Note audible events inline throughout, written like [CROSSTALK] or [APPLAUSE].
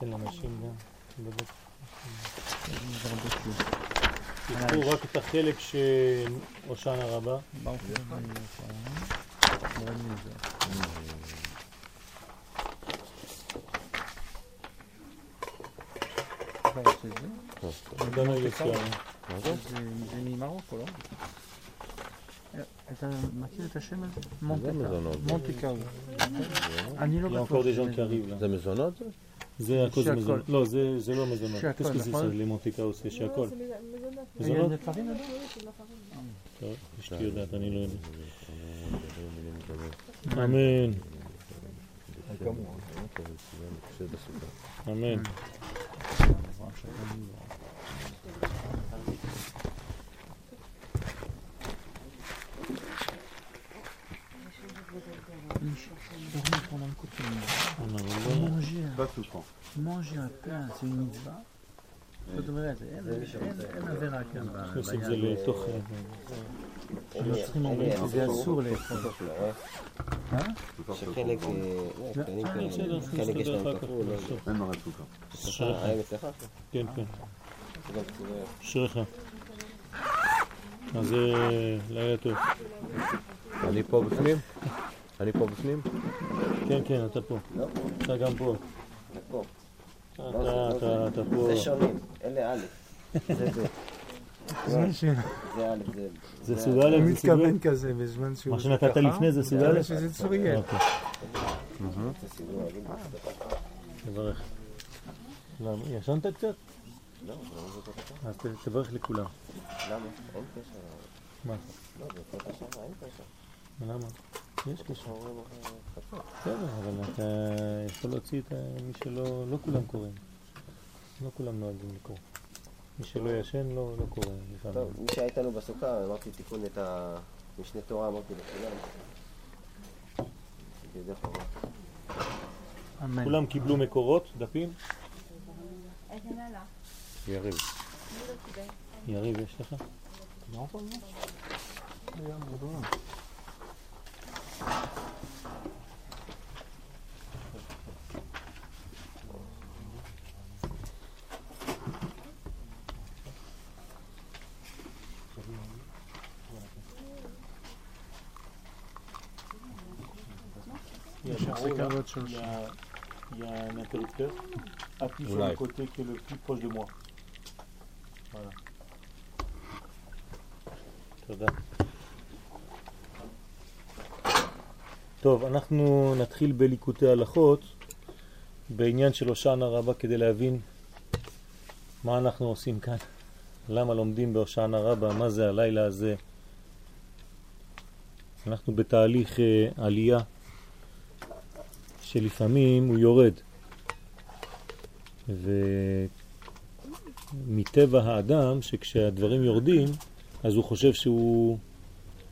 תן לאנשים גם כלום. תקחו רק את החלק רבה. מורה מזה. כבר יש את זה? ממרוקו, לא? אתה מכיר את השם הזה? קארו. אני לא לא בטוח encore des gens שזה qui arrivent là. זה מזונות? זה? הכל זה שהכל. מזונות. לא, זה זה לא מזונות. שהכל, ça, נכון? les montica aussi, שהכל. זה מזונות. טוב, אשתי יודעת, אני לא יודע. אמן, אמן. Pas souffrant. manger un pain, c'est une mitzvah. זאת אומרת, אין- עבירה כאן ב- נכניס את זה. לתוך... הנוצרים אומרים שזה אסור לאכול. שחלק, חלק יש להם. כפול, לא. אין מראה סוכר. אצלך? כן, כן. זה. אשריך. אז לילה טוב. אני פה בפנים? אני פה בפנים? כן, כן, אתה פה. אתה גם פה. אתה, אתה פה. זה שונים, אלה א', זה ב', זה א', זה... זה סוג א', הוא זה סוג מתכוון? כזה, בזמן שהוא... מה שנתת לפני זה סוג א'? זה שזה צוריאל. אוקיי. תברך. למה? ישנת קצת? לא, כך? אז תברך לכולם. למה? אין קשר. מה? לא, זה כל קשר, אין קשר. למה? יש קשר. בסדר, אבל אתה יכול להוציא את מי שלא, לא כולם קוראים. לא כולם נוהגים לקרוא. מי שלא ישן לא, לא קורא. טוב, מי שהיה איתנו בסוכה, אמרתי תיקון את המשנה תורה, אמרתי לכולם. כולם קיבלו מקורות, דפים? יריב. יריב, יש לך? Il y a un interrupteur. Appuie sur le côté qui est le plus proche de moi. Voilà. טוב, אנחנו נתחיל בליקוטי הלכות בעניין של הושענא רבה כדי להבין מה אנחנו עושים כאן. למה לומדים בהושענא רבה, מה זה הלילה הזה. אנחנו בתהליך אה, עלייה שלפעמים הוא יורד. ומטבע האדם שכשהדברים יורדים אז הוא חושב שהוא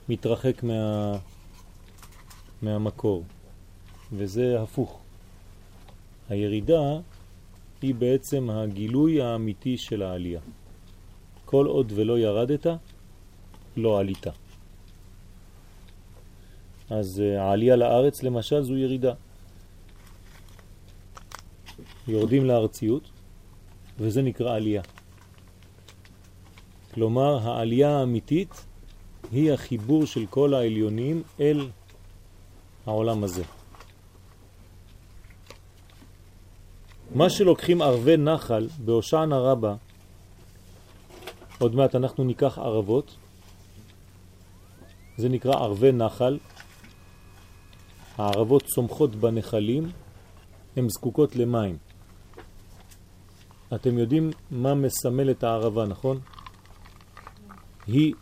מתרחק מה... מהמקור. וזה הפוך. הירידה היא בעצם הגילוי האמיתי של העלייה. כל עוד ולא ירדת, לא עלית. אז אה, העלייה לארץ למשל זו ירידה. יורדים לארציות, וזה נקרא עלייה. כלומר, העלייה האמיתית היא החיבור של כל העליונים אל העולם הזה. מה שלוקחים ערבי נחל בהושענא רבה, עוד מעט אנחנו ניקח ערבות, זה נקרא ערבי נחל. הערבות צומחות בנחלים, הן זקוקות למים. אתם יודעים מה מסמל את הערבה, נכון? היא,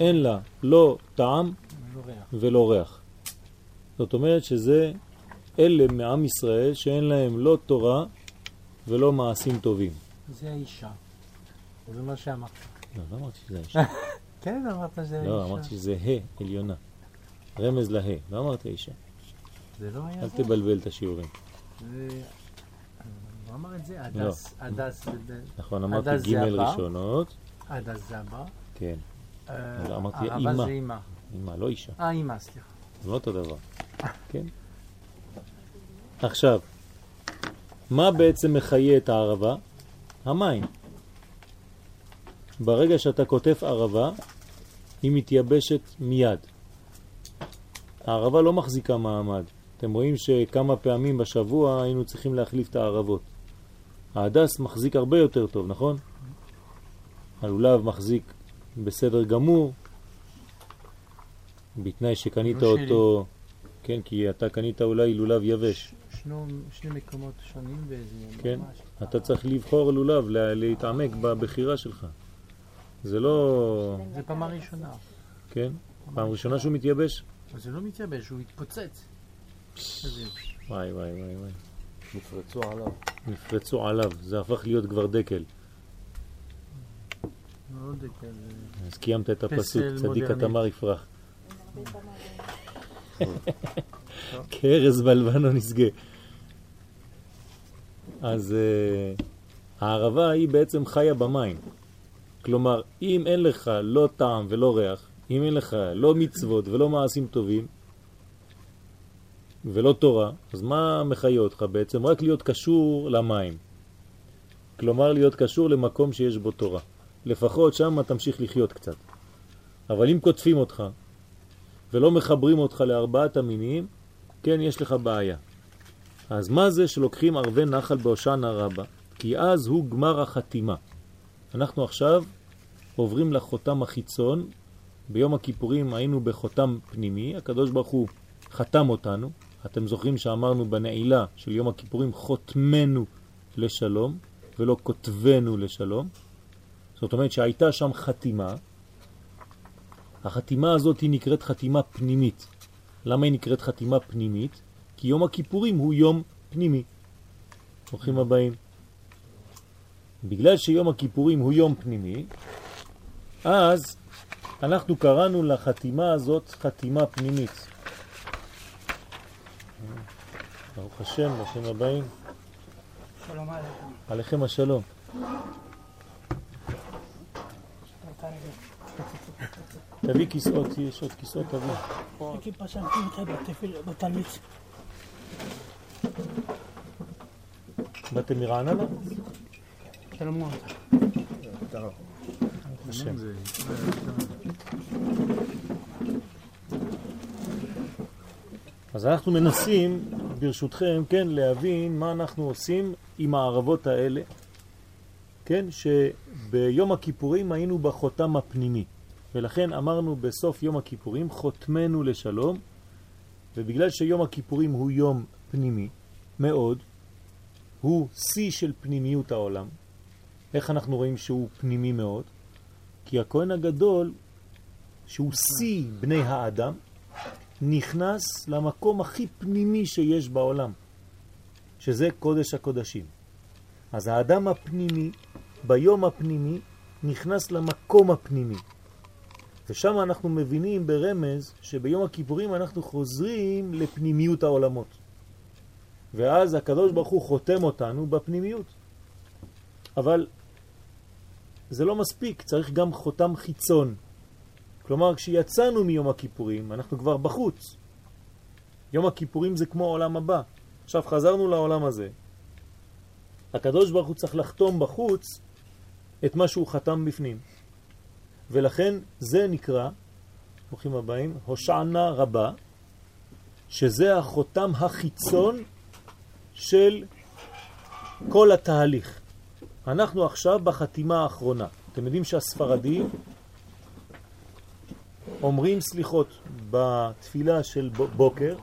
אין לה לא טעם לא. ולא ריח. זאת אומרת שזה אלה מעם ישראל שאין להם לא תורה ולא מעשים טובים. זה האישה. זה מה שאמרת. לא, לא אמרתי שזה האישה. [LAUGHS] כן, אמרת שזה האישה. לא, אמרתי שזה ה' עליונה. רמז לה, לא אמרתי אישה. זה לא היה אל זה? תבלבל את השיעורים. זה... הוא אמר את זה, הדס, הדס, נכון, אמרתי ג'. ראשונות. הדס זה הבא. כן. אה, אמרתי הרבה אימא. זה אימא. אמא, לא אישה. אה, אימא, סליחה. זה לא אותו דבר. כן? עכשיו, מה בעצם מחיה את הערבה? המים. ברגע שאתה כותף ערבה, היא מתייבשת מיד. הערבה לא מחזיקה מעמד. אתם רואים שכמה פעמים בשבוע היינו צריכים להחליף את הערבות. ההדס מחזיק הרבה יותר טוב, נכון? הלולב מחזיק בסדר גמור, בתנאי שקנית לא אותו, כן, כי אתה קנית אולי לולב יבש, שנו, שני מקומות שונים וזה כן? ממש... אתה צריך לבחור לולב, לה- להתעמק בבחירה שלך. זה לא, זה פעם הראשונה. כן? פעם ראשונה שהוא מתייבש? זה לא מתייבש, הוא התפוצץ. וואי וואי וואי וואי. נפרצו עליו. נפרצו עליו, זה הפך להיות כבר דקל. כזה... אז קיימת את הפסוק, צדיק. התמר יפרח. כארז בלבנון יסגה. אז uh, הערבה היא בעצם חיה במים. כלומר, אם אין לך לא טעם ולא ריח, אם אין לך לא מצוות ולא מעשים טובים ולא תורה, אז מה מחיה אותך בעצם? רק להיות קשור למים. כלומר, להיות קשור למקום שיש בו תורה. לפחות שם תמשיך לחיות קצת. אבל אם כותפים אותך ולא מחברים אותך לארבעת המינים, כן, יש לך בעיה. אז מה זה שלוקחים ערבי נחל בהושענא רבה? כי אז הוא גמר החתימה. אנחנו עכשיו עוברים לחותם החיצון. ביום הכיפורים היינו בחותם פנימי, הקדוש ברוך הוא חתם אותנו. אתם זוכרים שאמרנו בנעילה של יום הכיפורים חותמנו לשלום ולא כותבנו לשלום. זאת אומרת שהייתה שם חתימה. החתימה הזאת היא נקראת חתימה פנימית. למה היא נקראת חתימה פנימית? כי יום הכיפורים הוא יום פנימי. ברוכים הבאים. בגלל שיום הכיפורים הוא יום פנימי, אז אנחנו קראנו לחתימה הזאת חתימה פנימית. ברוך השם, ברוכים הבאים. שלום עליכם. עליכם השלום. תביא כיסאות, יש עוד כיסאות, תביא. הכיפה שם בתלמיץ. באתם מרעננה? שלום מאוד. השם. זה... אז אנחנו מנסים, ברשותכם, כן, להבין מה אנחנו עושים עם הערבות האלה, כן, שביום הכיפורים היינו בחותם הפנימי, ולכן אמרנו בסוף יום הכיפורים, חותמנו לשלום, ובגלל שיום הכיפורים הוא יום פנימי מאוד, הוא שיא של פנימיות העולם. איך אנחנו רואים שהוא פנימי מאוד? כי הכהן הגדול, שהוא שיא בני האדם, נכנס למקום הכי פנימי שיש בעולם, שזה קודש הקודשים. אז האדם הפנימי, ביום הפנימי, נכנס למקום הפנימי. ושם אנחנו מבינים ברמז שביום הכיפורים אנחנו חוזרים לפנימיות העולמות. ואז הקדוש ברוך הוא חותם אותנו בפנימיות. אבל זה לא מספיק, צריך גם חותם חיצון. כלומר, כשיצאנו מיום הכיפורים, אנחנו כבר בחוץ. יום הכיפורים זה כמו עולם הבא. עכשיו חזרנו לעולם הזה. הקדוש ברוך הוא צריך לחתום בחוץ את מה שהוא חתם בפנים. ולכן זה נקרא, ברוכים הבאים, הושענה רבה, שזה החותם החיצון של כל התהליך. אנחנו עכשיו בחתימה האחרונה. אתם יודעים שהספרדים אומרים סליחות בתפילה של בוקר,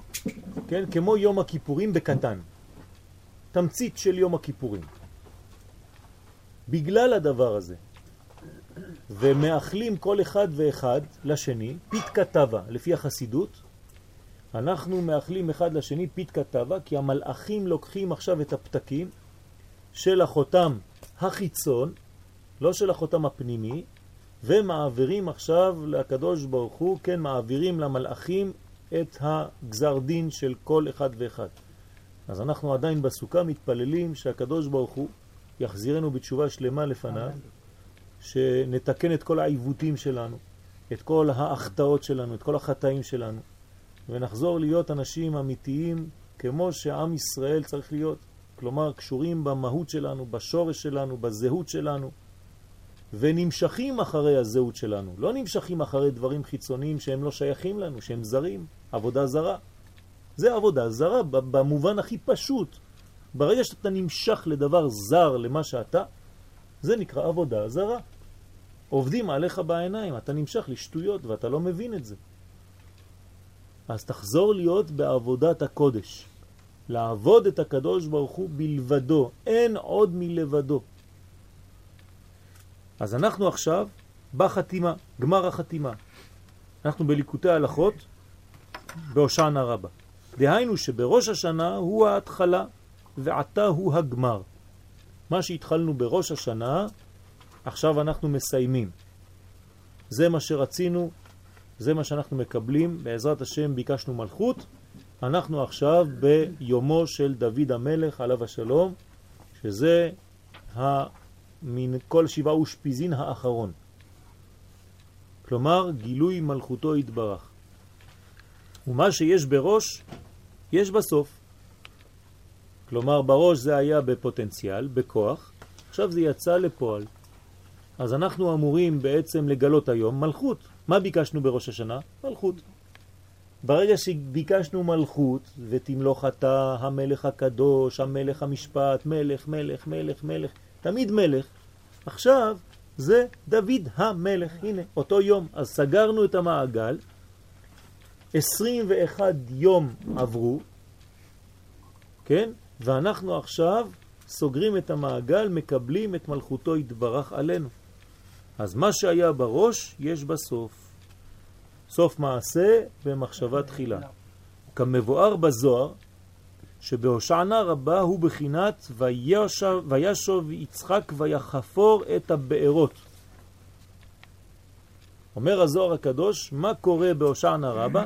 כן, כמו יום הכיפורים בקטן. תמצית של יום הכיפורים. בגלל הדבר הזה, ומאחלים כל אחד ואחד לשני, פית כתבה, לפי החסידות, אנחנו מאחלים אחד לשני פית כתבה, כי המלאכים לוקחים עכשיו את הפתקים של החותם החיצון, לא של החותם הפנימי, ומעבירים עכשיו לקדוש ברוך הוא, כן, מעבירים למלאכים את הגזר דין של כל אחד ואחד. אז אנחנו עדיין בסוכה מתפללים שהקדוש ברוך הוא יחזירנו בתשובה שלמה לפניו, שנתקן את כל העיוותים שלנו, את כל האחטאות שלנו, את כל החטאים שלנו, ונחזור להיות אנשים אמיתיים כמו שעם ישראל צריך להיות. כלומר קשורים במהות שלנו, בשורש שלנו, בזהות שלנו, ונמשכים אחרי הזהות שלנו. לא נמשכים אחרי דברים חיצוניים שהם לא שייכים לנו, שהם זרים, עבודה זרה. זה עבודה זרה במובן הכי פשוט. ברגע שאתה נמשך לדבר זר למה שאתה, זה נקרא עבודה זרה. עובדים עליך בעיניים, אתה נמשך לשטויות ואתה לא מבין את זה. אז תחזור להיות בעבודת הקודש. לעבוד את הקדוש ברוך הוא בלבדו, אין עוד מלבדו. אז אנחנו עכשיו בחתימה, גמר החתימה. אנחנו בליקוטי ההלכות בהושענא רבה. דהיינו שבראש השנה הוא ההתחלה ועתה הוא הגמר. מה שהתחלנו בראש השנה, עכשיו אנחנו מסיימים. זה מה שרצינו, זה מה שאנחנו מקבלים, בעזרת השם ביקשנו מלכות, אנחנו עכשיו ביומו של דוד המלך עליו השלום, שזה מן כל שבעה אושפיזין האחרון. כלומר, גילוי מלכותו יתברך. ומה שיש בראש, יש בסוף. כלומר, בראש זה היה בפוטנציאל, בכוח, עכשיו זה יצא לפועל. אז אנחנו אמורים בעצם לגלות היום מלכות. מה ביקשנו בראש השנה? מלכות. ברגע שביקשנו מלכות, ותמלוך אתה המלך הקדוש, המלך המשפט, מלך, מלך, מלך, מלך, תמיד מלך, עכשיו זה דוד המלך, הנה, אותו יום. אז סגרנו את המעגל, 21 יום עברו, כן? ואנחנו עכשיו סוגרים את המעגל, מקבלים את מלכותו יתברך עלינו. אז מה שהיה בראש, יש בסוף. סוף מעשה במחשבה תחילה. כמבואר בזוהר, שבהושענה רבה הוא בחינת וישוב, יצחק ויחפור את הבארות. אומר הזוהר הקדוש, מה קורה בהושענה רבה?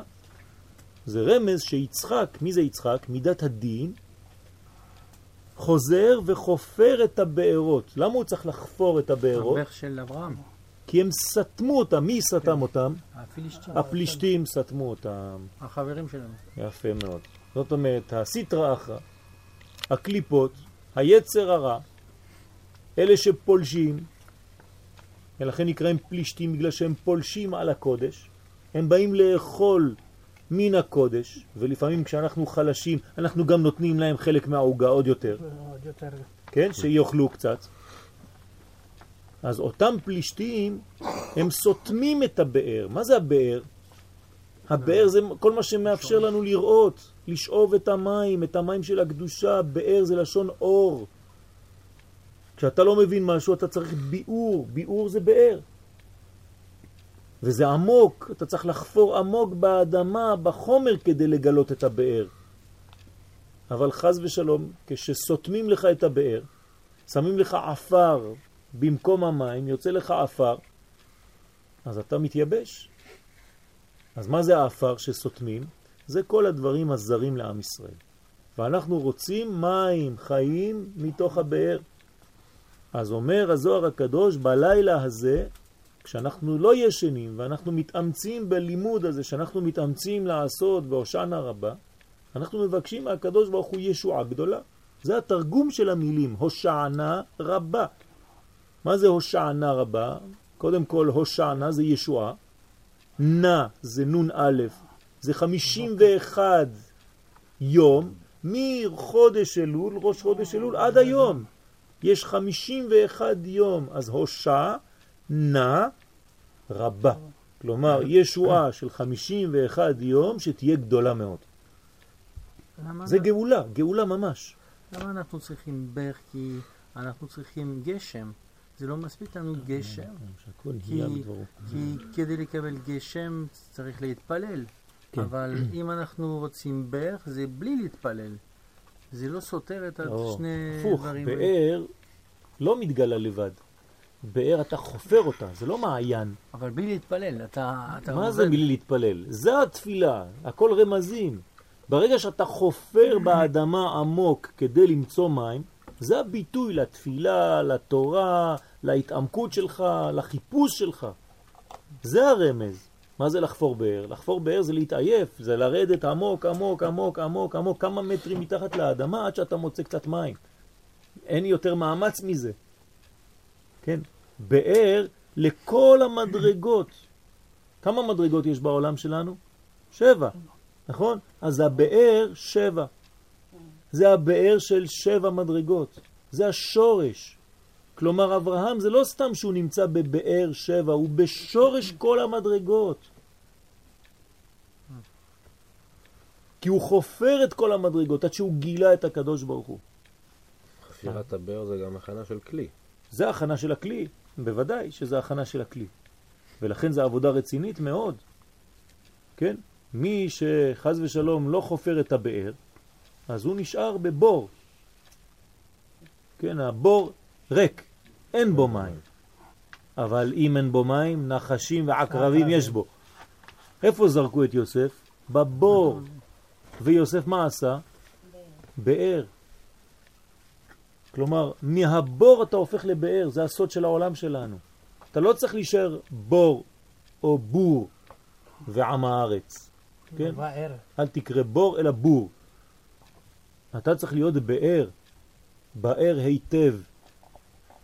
זה רמז שיצחק, מי זה יצחק? מידת הדין, חוזר וחופר את הבארות. למה הוא צריך לחפור את הבארות? הבך של אברהם. כי הם סתמו אותם. מי סתם כן. אותם? הפלישתים. הפלישתים סתמו אותם. החברים שלנו. יפה מאוד. זאת אומרת, הסיטרה אחרא, הקליפות, היצר הרע, אלה שפולשים, ולכן נקראים פלישתים בגלל שהם פולשים על הקודש, הם באים לאכול מן הקודש, ולפעמים כשאנחנו חלשים, אנחנו גם נותנים להם חלק מהעוגה עוד יותר. עוד יותר. כן, שיאכלו קצת. אז אותם פלישתים, הם סותמים את הבאר. מה זה הבאר? הבאר זה כל מה שמאפשר לנו לראות, לשאוב את המים, את המים של הקדושה. באר זה לשון אור. כשאתה לא מבין משהו, אתה צריך ביאור. ביאור זה באר. וזה עמוק, אתה צריך לחפור עמוק באדמה, בחומר, כדי לגלות את הבאר. אבל חז ושלום, כשסותמים לך את הבאר, שמים לך עפר במקום המים, יוצא לך עפר, אז אתה מתייבש. אז מה זה העפר שסותמים? זה כל הדברים הזרים לעם ישראל. ואנחנו רוצים מים חיים מתוך הבאר. אז אומר הזוהר הקדוש, בלילה הזה כשאנחנו לא ישנים ואנחנו מתאמצים בלימוד הזה שאנחנו מתאמצים לעשות בהושענא רבה, אנחנו מבקשים מהקדוש ברוך הוא ישועה גדולה. זה התרגום של המילים, הושענא רבה. מה זה הושענא רבה? קודם כל הושענא זה ישועה, נא זה נון א', זה 51 יום מחודש אלול, ראש חודש אלול, עד היום. יש 51 יום, אז הושע נע רבה. כלומר, ישועה של 51 יום שתהיה גדולה מאוד. זה גאולה, גאולה ממש. למה אנחנו צריכים ברך? כי אנחנו צריכים גשם. זה לא מספיק לנו גשם. כי, כי כדי לקבל גשם צריך להתפלל. כן. אבל [CLEARS THROAT] אם אנחנו רוצים ברך, זה בלי להתפלל. זה לא סותר את השני דברים. הפוך, באר לא מתגלה לבד. באר אתה חופר אותה, זה לא מעיין. אבל בלי להתפלל, אתה... אתה מה עובד... זה בלי להתפלל? זה התפילה, הכל רמזים. ברגע שאתה חופר [CLEARS THROAT] באדמה עמוק כדי למצוא מים, זה הביטוי לתפילה, לתורה, להתעמקות שלך, לחיפוש שלך. זה הרמז. מה זה לחפור באר? לחפור באר זה להתעייף, זה לרדת עמוק, עמוק, עמוק, עמוק, עמוק, כמה מטרים מתחת לאדמה עד שאתה מוצא קצת מים. אין יותר מאמץ מזה. כן? באר לכל המדרגות. כמה מדרגות יש בעולם שלנו? שבע, נכון? אז הבאר שבע. זה הבאר של שבע מדרגות. זה השורש. כלומר, אברהם זה לא סתם שהוא נמצא בבאר שבע, הוא בשורש כל המדרגות. כי הוא חופר את כל המדרגות עד שהוא גילה את הקדוש ברוך הוא. חפירת הבאר זה גם הכנה של כלי. זה הכנה של הכלי, בוודאי שזה הכנה של הכלי. ולכן זו עבודה רצינית מאוד. כן? מי שחז ושלום לא חופר את הבאר, אז הוא נשאר בבור. כן, הבור ריק, אין בו מים. אבל אם אין בו מים, נחשים ועקרבים יש בו. איפה זרקו את יוסף? בבור. ויוסף מה עשה? באר. כלומר, מהבור אתה הופך לבאר, זה הסוד של העולם שלנו. אתה לא צריך להישאר בור או בור ועם הארץ. כן? אל תקרא בור אלא בור. אתה צריך להיות באר, באר היטב.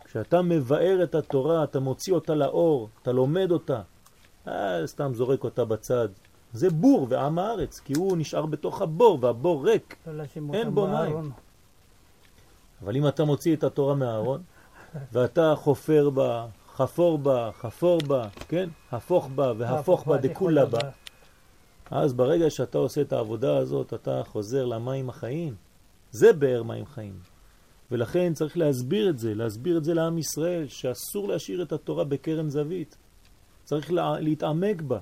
כשאתה מבאר את התורה, אתה מוציא אותה לאור, אתה לומד אותה. אה, סתם זורק אותה בצד. זה בור ועם הארץ, כי הוא נשאר בתוך הבור, והבור ריק, לא אין בו מים. אבל אם אתה מוציא את התורה מהארון, ואתה חופר בה, חפור בה, חפור בה, כן? הפוך בה והפוך בה דכולה בה, אז ברגע שאתה עושה את העבודה הזאת, אתה חוזר למים החיים. זה באר מים חיים. ולכן צריך להסביר את זה, להסביר את זה לעם ישראל, שאסור להשאיר את התורה בקרן זווית. צריך לה, להתעמק בה.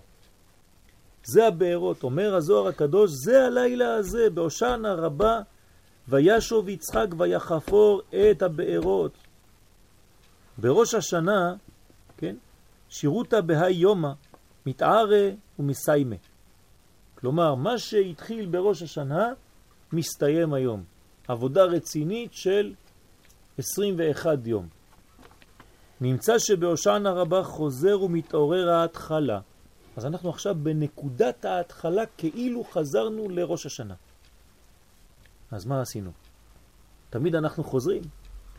זה הבארות. אומר הזוהר הקדוש, זה הלילה הזה, בהושענא רבה, וישוב יצחק ויחפור את הבארות. בראש השנה, כן, שירותה בהי יומא, מתערה ומסיימה. כלומר, מה שהתחיל בראש השנה, מסתיים היום. עבודה רצינית של 21 יום. נמצא שבהושענא רבה חוזר ומתעורר ההתחלה. אז אנחנו עכשיו בנקודת ההתחלה כאילו חזרנו לראש השנה. אז מה עשינו? תמיד אנחנו חוזרים?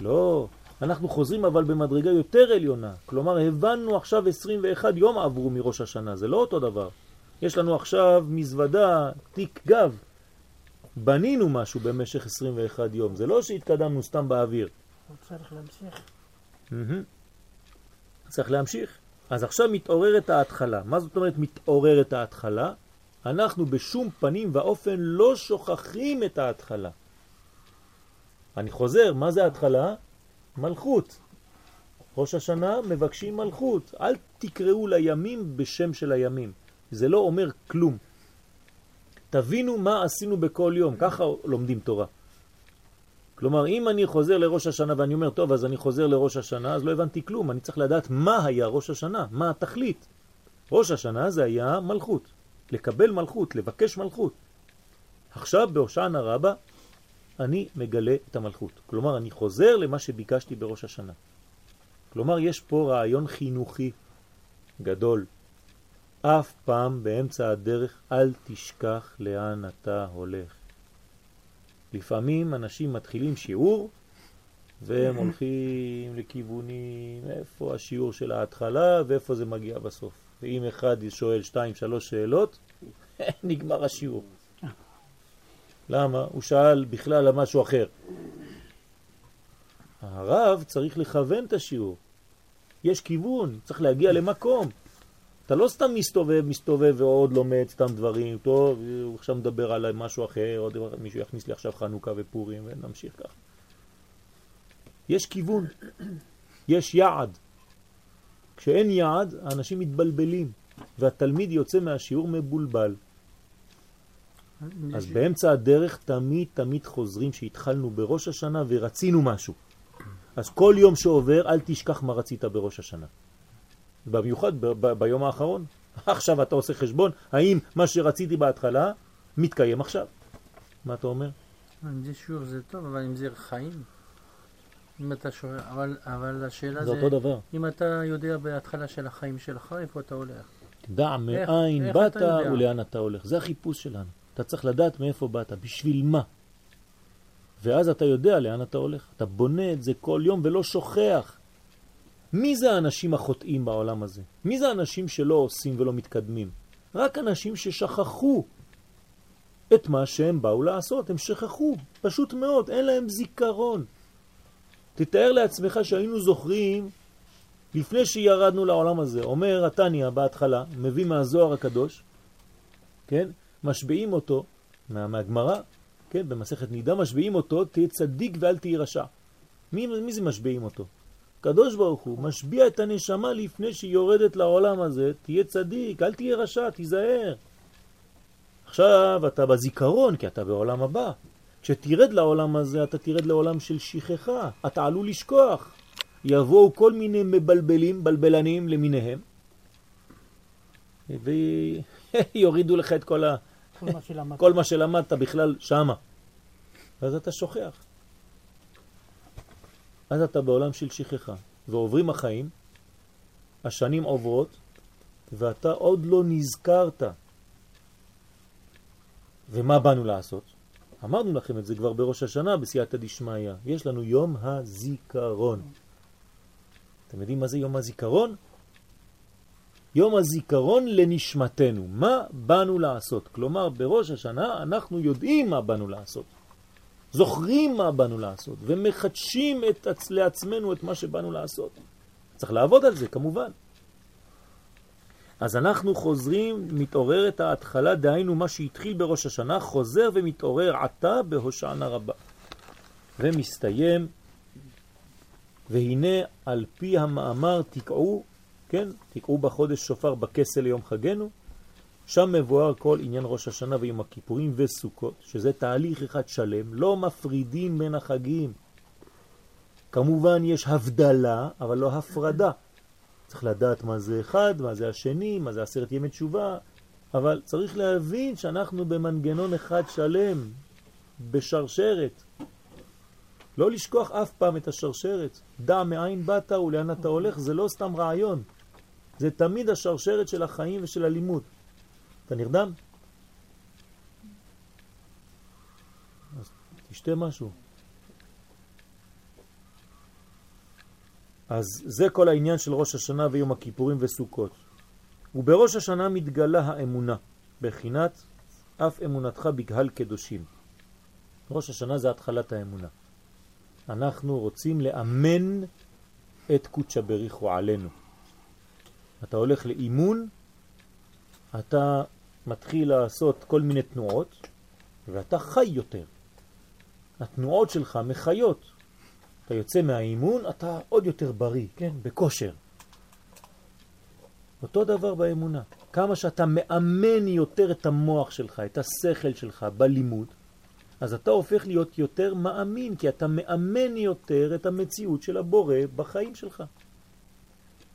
לא, אנחנו חוזרים אבל במדרגה יותר עליונה. כלומר, הבנו עכשיו 21 יום עברו מראש השנה, זה לא אותו דבר. יש לנו עכשיו מזוודה, תיק גב. בנינו משהו במשך 21 יום, זה לא שהתקדמנו סתם באוויר. צריך להמשיך. צריך להמשיך. אז עכשיו מתעוררת ההתחלה. מה זאת אומרת מתעוררת ההתחלה? אנחנו בשום פנים ואופן לא שוכחים את ההתחלה. אני חוזר, מה זה ההתחלה? מלכות. ראש השנה מבקשים מלכות. אל תקראו לימים בשם של הימים. זה לא אומר כלום. תבינו מה עשינו בכל יום, ככה לומדים תורה. כלומר, אם אני חוזר לראש השנה ואני אומר, טוב, אז אני חוזר לראש השנה, אז לא הבנתי כלום. אני צריך לדעת מה היה ראש השנה, מה התכלית. ראש השנה זה היה מלכות, לקבל מלכות, לבקש מלכות. עכשיו בהושענא רבה אני מגלה את המלכות. כלומר, אני חוזר למה שביקשתי בראש השנה. כלומר, יש פה רעיון חינוכי גדול. אף פעם באמצע הדרך אל תשכח לאן אתה הולך. לפעמים אנשים מתחילים שיעור והם [CLEARS THROAT] הולכים לכיוונים, איפה השיעור של ההתחלה ואיפה זה מגיע בסוף. ואם אחד שואל שתיים, שלוש שאלות, [LAUGHS] נגמר השיעור. למה? הוא שאל בכלל על משהו אחר. הרב צריך לכוון את השיעור. יש כיוון, צריך להגיע למקום. אתה לא סתם מסתובב, מסתובב ועוד לומד סתם דברים, טוב, הוא עכשיו מדבר על משהו אחר, עוד מישהו יכניס לי עכשיו חנוכה ופורים ונמשיך כך. יש כיוון, יש יעד. כשאין יעד, האנשים מתבלבלים, והתלמיד יוצא מהשיעור מבולבל. אז באמצע הדרך תמיד תמיד חוזרים שהתחלנו בראש השנה ורצינו משהו. אז כל יום שעובר אל תשכח מה רצית בראש השנה. במיוחד ביום האחרון. עכשיו אתה עושה חשבון, האם מה שרציתי בהתחלה מתקיים עכשיו? מה אתה אומר? אם זה שיעור זה טוב, אבל אם זה חיים, אם אתה שואל, אבל, אבל השאלה זה... זה אותו דבר. אם אתה יודע בהתחלה של החיים שלך, איפה אתה הולך? דע מאין באת ולאן אתה הולך. זה החיפוש שלנו. אתה צריך לדעת מאיפה באת, בשביל מה. ואז אתה יודע לאן אתה הולך. אתה בונה את זה כל יום ולא שוכח. מי זה האנשים החוטאים בעולם הזה? מי זה האנשים שלא עושים ולא מתקדמים? רק אנשים ששכחו את מה שהם באו לעשות. הם שכחו, פשוט מאוד, אין להם זיכרון. תתאר לעצמך שהיינו זוכרים לפני שירדנו לעולם הזה. אומר התניה בהתחלה, מביא מהזוהר הקדוש, כן? משביעים אותו, מהגמרא, כן? במסכת נידה משביעים אותו, תהיה צדיק ואל תהיה רשע. מי, מי זה משביעים אותו? קדוש ברוך הוא משביע את הנשמה לפני שהיא יורדת לעולם הזה, תהיה צדיק, אל תהיה רשע, תיזהר. עכשיו אתה בזיכרון, כי אתה בעולם הבא. כשתרד לעולם הזה, אתה תרד לעולם של שכחה, אתה עלול לשכוח. יבואו כל מיני מבלבלים, בלבלנים למיניהם, ויורידו [LAUGHS] לך את כל, ה... כל, מה שלמדת. כל מה שלמדת בכלל שמה. ואז אתה שוכח. אז אתה בעולם של שכחה, ועוברים החיים, השנים עוברות, ואתה עוד לא נזכרת. ומה באנו לעשות? אמרנו לכם את זה כבר בראש השנה בסייעתא דשמיא. יש לנו יום הזיכרון. אתם יודעים מה זה יום הזיכרון? יום הזיכרון לנשמתנו. מה באנו לעשות? כלומר, בראש השנה אנחנו יודעים מה באנו לעשות. זוכרים מה באנו לעשות, ומחדשים את, לעצמנו את מה שבאנו לעשות. צריך לעבוד על זה, כמובן. אז אנחנו חוזרים, מתעוררת ההתחלה, דהיינו מה שהתחיל בראש השנה, חוזר ומתעורר עתה בהושענה רבה. ומסתיים, והנה על פי המאמר תקעו, כן, תקעו בחודש שופר בכסל ליום חגנו, שם מבואר כל עניין ראש השנה ויום הכיפורים וסוכות, שזה תהליך אחד שלם, לא מפרידים בין החגים. כמובן יש הבדלה, אבל לא הפרדה. צריך לדעת מה זה אחד, מה זה השני, מה זה עשרת ימי תשובה, אבל צריך להבין שאנחנו במנגנון אחד שלם, בשרשרת. לא לשכוח אף פעם את השרשרת. דע מאין באת ולאן אתה הולך, זה לא סתם רעיון. זה תמיד השרשרת של החיים ושל הלימוד. אתה נרדם? אז תשתה משהו. אז זה כל העניין של ראש השנה ויום הכיפורים וסוכות. ובראש השנה מתגלה האמונה, בחינת אף אמונתך בקהל קדושים. ראש השנה זה התחלת האמונה. אנחנו רוצים לאמן את קודשא בריחו עלינו. אתה הולך לאימון, אתה מתחיל לעשות כל מיני תנועות, ואתה חי יותר. התנועות שלך מחיות. אתה יוצא מהאימון, אתה עוד יותר בריא, כן? בכושר. אותו דבר באמונה. כמה שאתה מאמן יותר את המוח שלך, את השכל שלך בלימוד, אז אתה הופך להיות יותר מאמין, כי אתה מאמן יותר את המציאות של הבורא בחיים שלך.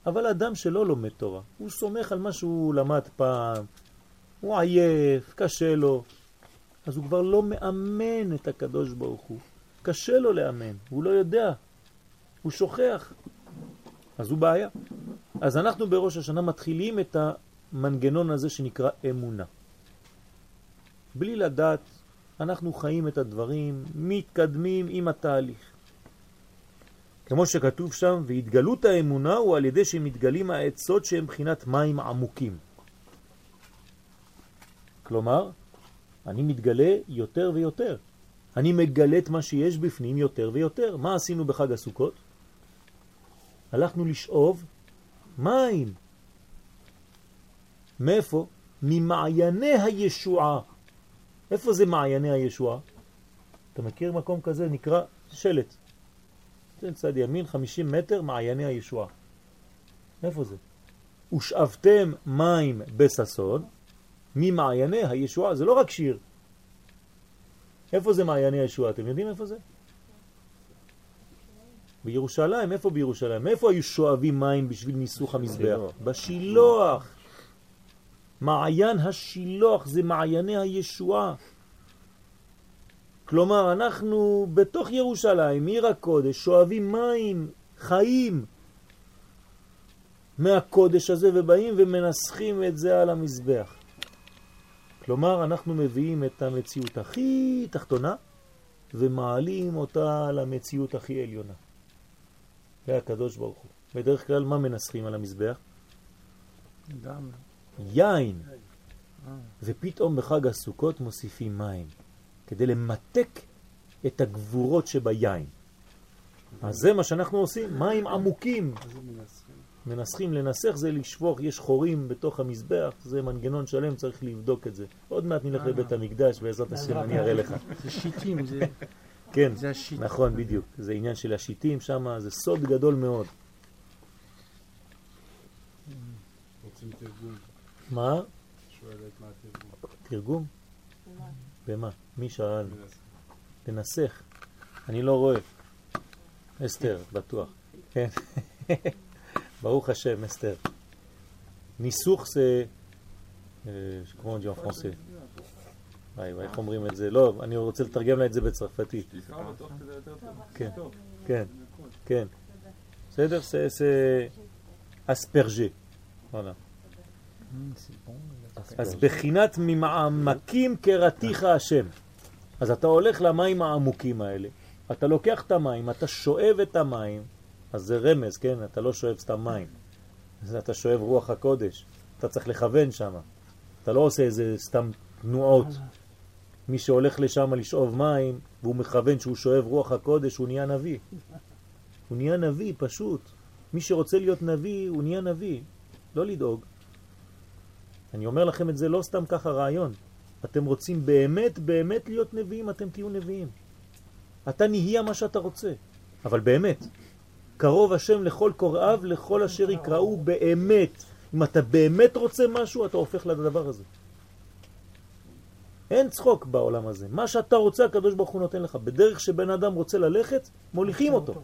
אבל אדם שלא לומד תורה, הוא סומך על מה שהוא למד פעם, הוא עייף, קשה לו, אז הוא כבר לא מאמן את הקדוש ברוך הוא. קשה לו לאמן, הוא לא יודע, הוא שוכח, אז הוא בעיה. אז אנחנו בראש השנה מתחילים את המנגנון הזה שנקרא אמונה. בלי לדעת, אנחנו חיים את הדברים, מתקדמים עם התהליך. כמו שכתוב שם, והתגלות האמונה הוא על ידי שמתגלים העצות שהם בחינת מים עמוקים. כלומר, אני מתגלה יותר ויותר. אני מגלה את מה שיש בפנים יותר ויותר. מה עשינו בחג הסוכות? הלכנו לשאוב מים. מאיפה? ממעייני הישועה. איפה זה מעייני הישועה? אתה מכיר מקום כזה? נקרא שלט. זה צד ימין, 50 מטר, מעייני הישועה. איפה זה? ושאבתם מים בססון, ממעייני הישועה. זה לא רק שיר. איפה זה מעייני הישועה? אתם יודעים איפה זה? בירושלים. איפה בירושלים? איפה היו שואבים מים בשביל ניסוך המזבח? בשילוח. מעיין השילוח זה מעייני הישועה. כלומר, אנחנו בתוך ירושלים, עיר הקודש, שואבים מים חיים. מהקודש הזה ובאים ומנסחים את זה על המזבח. כלומר, אנחנו מביאים את המציאות הכי תחתונה ומעלים אותה למציאות הכי עליונה. זה הקדוש ברוך הוא. בדרך כלל מה מנסחים על המזבח? דם. יין. ופתאום בחג הסוכות מוסיפים מים, כדי למתק את הגבורות שביין. אז זה מה שאנחנו עושים, מים עמוקים. מנסחים לנסח זה לשפוך, יש חורים בתוך המזבח, זה מנגנון שלם, צריך לבדוק את זה. עוד מעט נלך לבית המקדש, בעזרת השם אני אראה לך. זה שיטים, זה... כן, זה השיטים. נכון, בדיוק. זה עניין של השיטים שם, זה סוד גדול מאוד. רוצים תרגום. מה? שואלת מה התרגום. תרגום? במה? מי שאל? לנסח. אני לא רואה. אסתר, בטוח. כן. [LAUGHS] ברוך השם, אסתר. ניסוך זה... כמו on dit français? וואי, וואי, איך אומרים את זה? לא, אני רוצה לתרגם לה את זה בצרפתית. כן, כן, כן. בסדר? זה אספרג'ה. וואלה. אז בחינת ממעמקים קראתיך השם. אז אתה הולך למים העמוקים האלה, אתה לוקח את המים, אתה שואב את המים, אז זה רמז, כן? אתה לא שואב סתם מים, אתה שואב רוח הקודש, אתה צריך לכוון שם, אתה לא עושה איזה סתם תנועות. מי שהולך לשם לשאוב מים, והוא מכוון שהוא שואב רוח הקודש, הוא נהיה נביא. הוא נהיה נביא, פשוט. מי שרוצה להיות נביא, הוא נהיה נביא. לא לדאוג. אני אומר לכם את זה לא סתם ככה רעיון. אתם רוצים באמת באמת להיות נביאים, אתם תהיו נביאים. אתה נהיה מה שאתה רוצה, אבל באמת. קרוב השם לכל קוראיו, לכל אשר יקראו באמת. אם אתה באמת רוצה משהו, אתה הופך לדבר הזה. אין צחוק בעולם הזה. מה שאתה רוצה, הקדוש ברוך הוא נותן לך. בדרך שבן אדם רוצה ללכת, מוליכים אותו.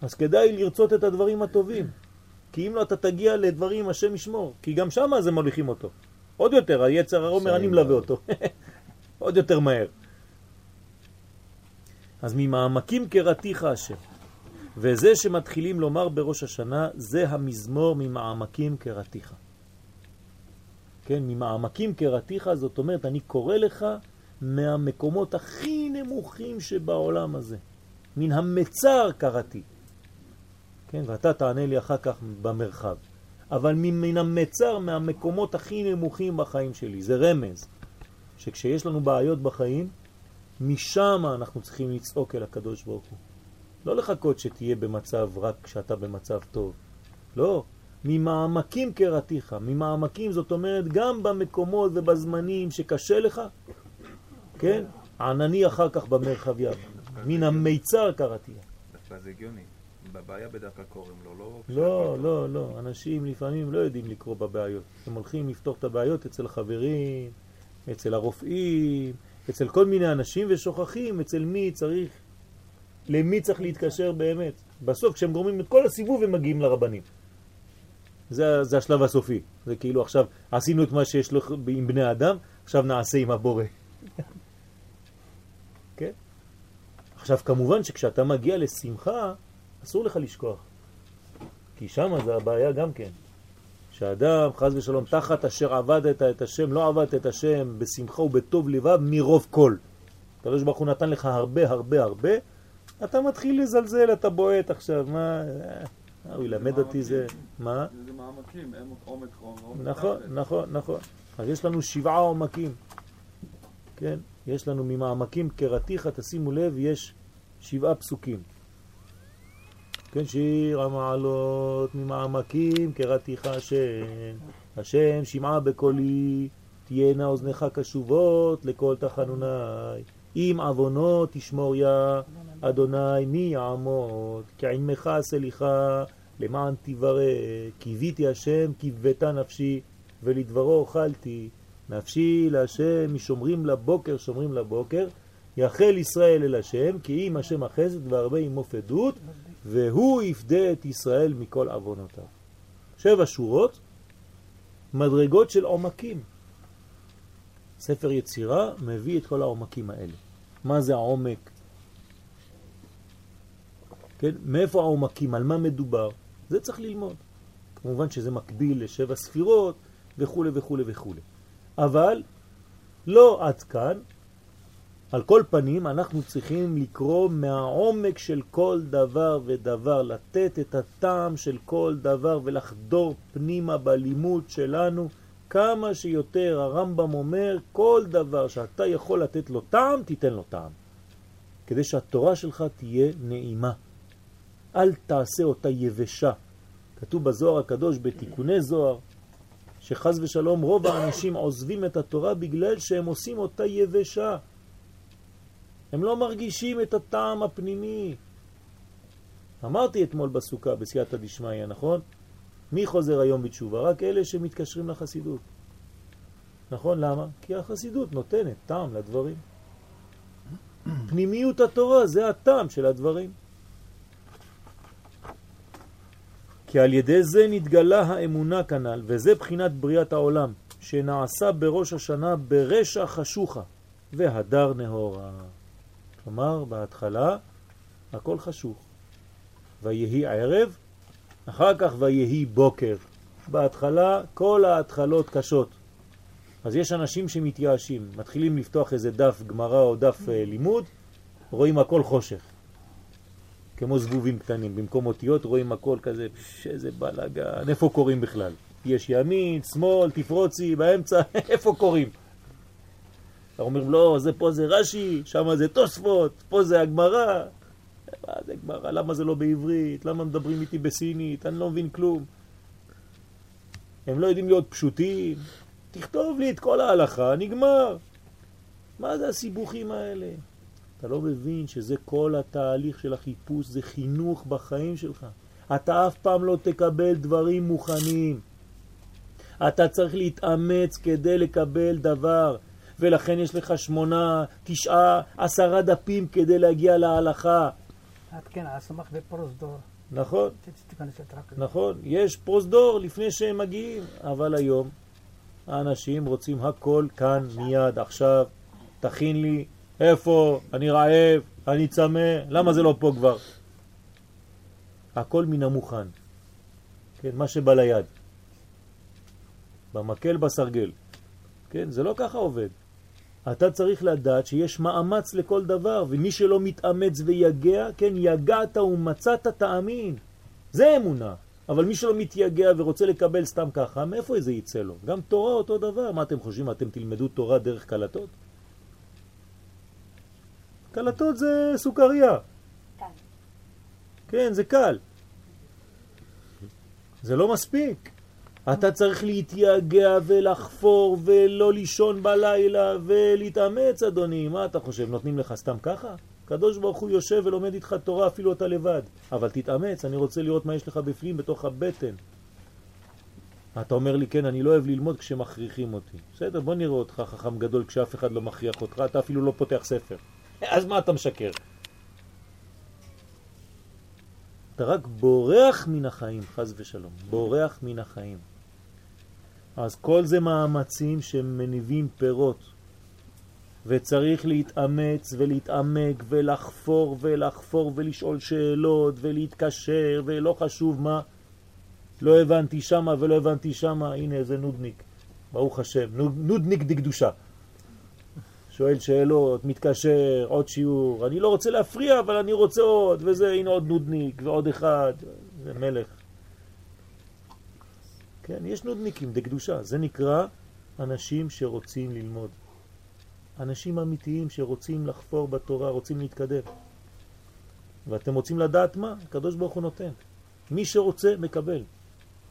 אז כדאי לרצות את הדברים הטובים. כי אם לא, אתה תגיע לדברים השם ישמור. כי גם שם זה מוליכים אותו. עוד יותר, היצר אומר, אני מלווה אותו. [LAUGHS] עוד יותר מהר. אז ממעמקים קראתיך השם. וזה שמתחילים לומר בראש השנה, זה המזמור ממעמקים קראתיך. כן, ממעמקים קראתיך, זאת אומרת, אני קורא לך מהמקומות הכי נמוכים שבעולם הזה. מן המצר קראתי. כן, ואתה תענה לי אחר כך במרחב. אבל מן המצר, מהמקומות הכי נמוכים בחיים שלי. זה רמז, שכשיש לנו בעיות בחיים, משם אנחנו צריכים לצעוק אל הקדוש ברוך הוא. לא לחכות שתהיה במצב רק כשאתה במצב טוב. לא, ממעמקים קראתיך. ממעמקים זאת אומרת גם במקומות ובזמנים שקשה לך, כן? ענני אחר כך במרחביה. מן המיצר קראתיך. דווקא זה הגיוני. בבעיה בדרך כלל קוראים לו, לא... לא, לא, לא. אנשים לפעמים לא יודעים לקרוא בבעיות. הם הולכים לפתור את הבעיות אצל חברים, אצל הרופאים, אצל כל מיני אנשים ושוכחים אצל מי צריך, למי צריך להתקשר באמת. בסוף כשהם גורמים את כל הסיבוב הם מגיעים לרבנים. זה, זה השלב הסופי. זה כאילו עכשיו עשינו את מה שיש לו עם בני אדם, עכשיו נעשה עם הבורא. [LAUGHS] כן? עכשיו כמובן שכשאתה מגיע לשמחה, אסור לך לשכוח. כי שם זה הבעיה גם כן. שאדם, חז ושלום, תחת אשר עבדת את השם, לא עבדת את השם בשמחה ובטוב לבב מרוב כל. הקדוש ברוך הוא נתן לך הרבה הרבה הרבה, אתה מתחיל לזלזל, אתה בועט עכשיו, מה... אה, הוא ילמד אותי זה... מה? זה מעמקים, עומק עומק. נכון, נכון, נכון. אז יש לנו שבעה עומקים. כן? יש לנו ממעמקים קראתיך, תשימו לב, יש שבעה פסוקים. כן, שיר המעלות ממעמקים קראתיך השם, השם שמעה בקולי, תהיינה אוזנך קשובות לכל תחנוני, אם עוונות תשמור יה, אדוני מי יעמוד, כעמך סליחה, למען תברא, קיוויתי השם, קיוותה נפשי, ולדברו אוכלתי, נפשי להשם, משומרים לבוקר, שומרים לבוקר, יחל ישראל אל השם, כי אם השם החסד והרבה עמו פדות, והוא יפדה את ישראל מכל עוונותיו. שבע שורות, מדרגות של עומקים. ספר יצירה מביא את כל העומקים האלה. מה זה העומק? כן? מאיפה העומקים? על מה מדובר? זה צריך ללמוד. כמובן שזה מקביל לשבע ספירות וכו' וכו' וכו'. אבל לא עד כאן, על כל פנים אנחנו צריכים לקרוא מהעומק של כל דבר ודבר, לתת את הטעם של כל דבר ולחדור פנימה בלימוד שלנו כמה שיותר. הרמב"ם אומר, כל דבר שאתה יכול לתת לו טעם, תיתן לו טעם. כדי שהתורה שלך תהיה נעימה. אל תעשה אותה יבשה. כתוב בזוהר הקדוש בתיקוני זוהר, שחז ושלום רוב האנשים עוזבים את התורה בגלל שהם עושים אותה יבשה. הם לא מרגישים את הטעם הפנימי. אמרתי אתמול בסוכה, בסייעתא דשמיא, נכון? מי חוזר היום בתשובה? רק אלה שמתקשרים לחסידות. נכון? למה? כי החסידות נותנת טעם לדברים. [CLEARS THROAT] פנימיות התורה זה הטעם של הדברים. כי על ידי זה נתגלה האמונה כנל, וזה בחינת בריאת העולם, שנעשה בראש השנה ברשע חשוכה, והדר נהורה. כלומר, בהתחלה הכל חשוך. ויהי ערב, אחר כך ויהי בוקר. בהתחלה כל ההתחלות קשות. אז יש אנשים שמתייאשים, מתחילים לפתוח איזה דף גמרא או דף אה, לימוד, רואים הכל חושך. כמו זבובים קטנים, במקום אותיות רואים הכל כזה, איזה בלגן, איפה קוראים בכלל? יש ימין, שמאל, תפרוצי, באמצע, [LAUGHS] איפה קוראים? אומרים, לא, זה פה זה רש"י, שם זה תוספות, פה זה הגמרא. מה זה גמרא? למה זה לא בעברית? למה מדברים איתי בסינית? אני לא מבין כלום. הם לא יודעים להיות פשוטים. תכתוב לי את כל ההלכה, נגמר. מה זה הסיבוכים האלה? אתה לא מבין שזה כל התהליך של החיפוש, זה חינוך בחיים שלך. אתה אף פעם לא תקבל דברים מוכנים. אתה צריך להתאמץ כדי לקבל דבר, ולכן יש לך שמונה, תשעה, עשרה דפים כדי להגיע להלכה. כן, אסמך בפרוזדור. נכון, נכון, יש פרוזדור לפני שהם מגיעים, אבל היום האנשים רוצים הכל כאן, מיד, עכשיו, תכין לי, איפה, אני רעב, אני צמא, למה זה לא פה כבר? הכל מן המוכן, כן, מה שבא ליד, במקל בסרגל, כן, זה לא ככה עובד. אתה צריך לדעת שיש מאמץ לכל דבר, ומי שלא מתאמץ ויגע, כן, יגעת ומצאת תאמין. זה אמונה. אבל מי שלא מתייגע ורוצה לקבל סתם ככה, מאיפה זה יצא לו? גם תורה אותו דבר. מה אתם חושבים? אתם תלמדו תורה דרך קלטות? קלטות זה סוכריה. כן, זה קל. זה לא מספיק. אתה צריך להתייגע ולחפור ולא לישון בלילה ולהתאמץ, אדוני. מה אתה חושב? נותנים לך סתם ככה? קדוש ברוך הוא יושב ולומד איתך תורה אפילו אתה לבד. אבל תתאמץ, אני רוצה לראות מה יש לך בפנים בתוך הבטן. אתה אומר לי, כן, אני לא אוהב ללמוד כשמכריחים אותי. בסדר, בוא נראה אותך חכם גדול כשאף אחד לא מכריח אותך, אתה אפילו לא פותח ספר. [LAUGHS] אז מה אתה משקר? אתה רק בורח מן החיים, חז ושלום. בורח מן החיים. אז כל זה מאמצים שמניבים פירות, וצריך להתאמץ ולהתעמק ולחפור ולחפור ולשאול שאלות ולהתקשר ולא חשוב מה. לא הבנתי שמה ולא הבנתי שמה, הנה איזה נודניק, ברוך השם, נודניק דקדושה. שואל שאלות, מתקשר, עוד שיעור, אני לא רוצה להפריע אבל אני רוצה עוד, וזה, הנה עוד נודניק ועוד אחד, זה מלך. כן, יש נודניקים דקדושה, זה נקרא אנשים שרוצים ללמוד. אנשים אמיתיים שרוצים לחפור בתורה, רוצים להתקדם. ואתם רוצים לדעת מה? הקדוש ברוך הוא נותן. מי שרוצה מקבל.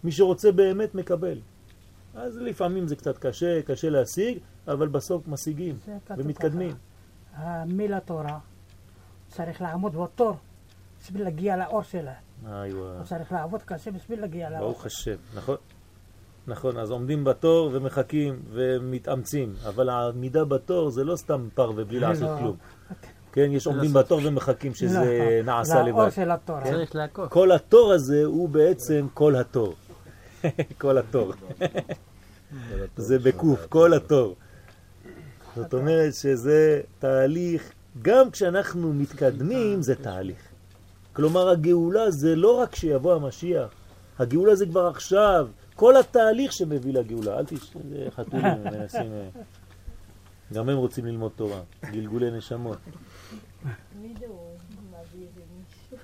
מי שרוצה באמת מקבל. אז לפעמים זה קצת קשה, קשה להשיג, אבל בסוף משיגים ומתקדמים. המילה תורה צריך לעמוד בתור בשביל להגיע לאור שלה. איווה. הוא צריך לעבוד קשה בשביל להגיע לאור. ברוך השם, נכון. נכון, אז עומדים בתור ומחכים ומתאמצים, אבל העמידה בתור זה לא סתם פר ובלי לא. לעשות כלום. כן, יש עומדים בתור ומחכים שזה לא, נעשה לבד. לאור של התורה. צריך לעקוב. כל התור הזה הוא בעצם כל התור. [LAUGHS] כל התור. זה בקוף, כל התור. זאת אומרת שזה תהליך, גם כשאנחנו מתקדמים זה תהליך. כלומר הגאולה זה לא רק שיבוא המשיח, הגאולה זה כבר עכשיו, כל התהליך שמביא לגאולה. אל תש... חתולים מנסים... אה, גם הם רוצים ללמוד תורה, גלגולי נשמות.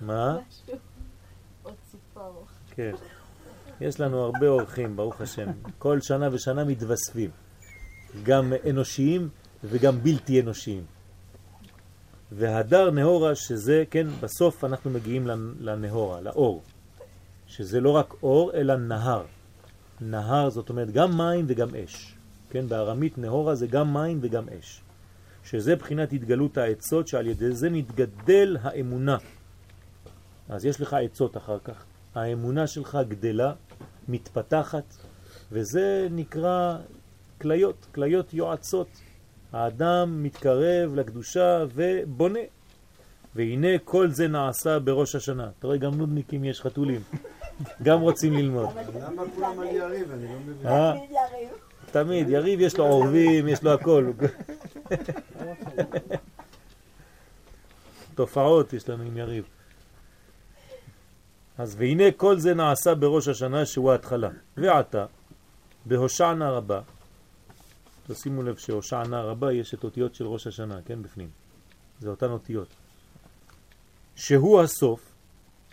מה? עוד ציפור. כן. יש לנו הרבה אורחים, ברוך השם. כל שנה ושנה מתווספים. גם אנושיים וגם בלתי אנושיים. והדר נהורה, שזה, כן, בסוף אנחנו מגיעים לנהורה, לאור. שזה לא רק אור, אלא נהר. נהר זאת אומרת גם מים וגם אש. כן, בארמית נהורה זה גם מים וגם אש. שזה בחינת התגלות העצות שעל ידי זה נתגדל האמונה. אז יש לך עצות אחר כך. האמונה שלך גדלה, מתפתחת, וזה נקרא כליות, כליות יועצות. האדם מתקרב לקדושה ובונה. והנה כל זה נעשה בראש השנה. אתה רואה, גם נודניקים יש חתולים. גם רוצים ללמוד. למה כולם על יריב? אני לא מבין. אה? תמיד, יריב יש לו עורבים, יש לו הכל. [LAUGHS] תופעות יש לנו עם יריב. אז והנה כל זה נעשה בראש השנה שהוא ההתחלה. ועתה, בהושענה רבה, תשימו לב שהושענה רבה יש את אותיות של ראש השנה, כן, בפנים. זה אותן אותיות. שהוא הסוף,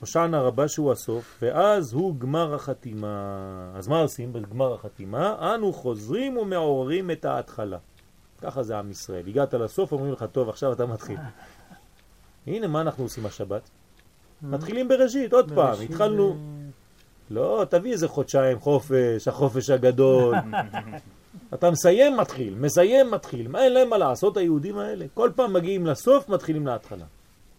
הושענה רבה שהוא הסוף, ואז הוא גמר החתימה. אז מה עושים בגמר החתימה? אנו חוזרים ומעוררים את ההתחלה. ככה זה עם ישראל. הגעת לסוף, אומרים לך, טוב, עכשיו אתה מתחיל. הנה, מה אנחנו עושים השבת? מתחילים בראשית, עוד פעם, התחלנו... לא, תביא איזה חודשיים חופש, החופש הגדול. [LAUGHS] אתה מסיים, מתחיל, מסיים, מתחיל. מה אין להם מה לעשות היהודים האלה? כל פעם מגיעים לסוף, מתחילים להתחלה.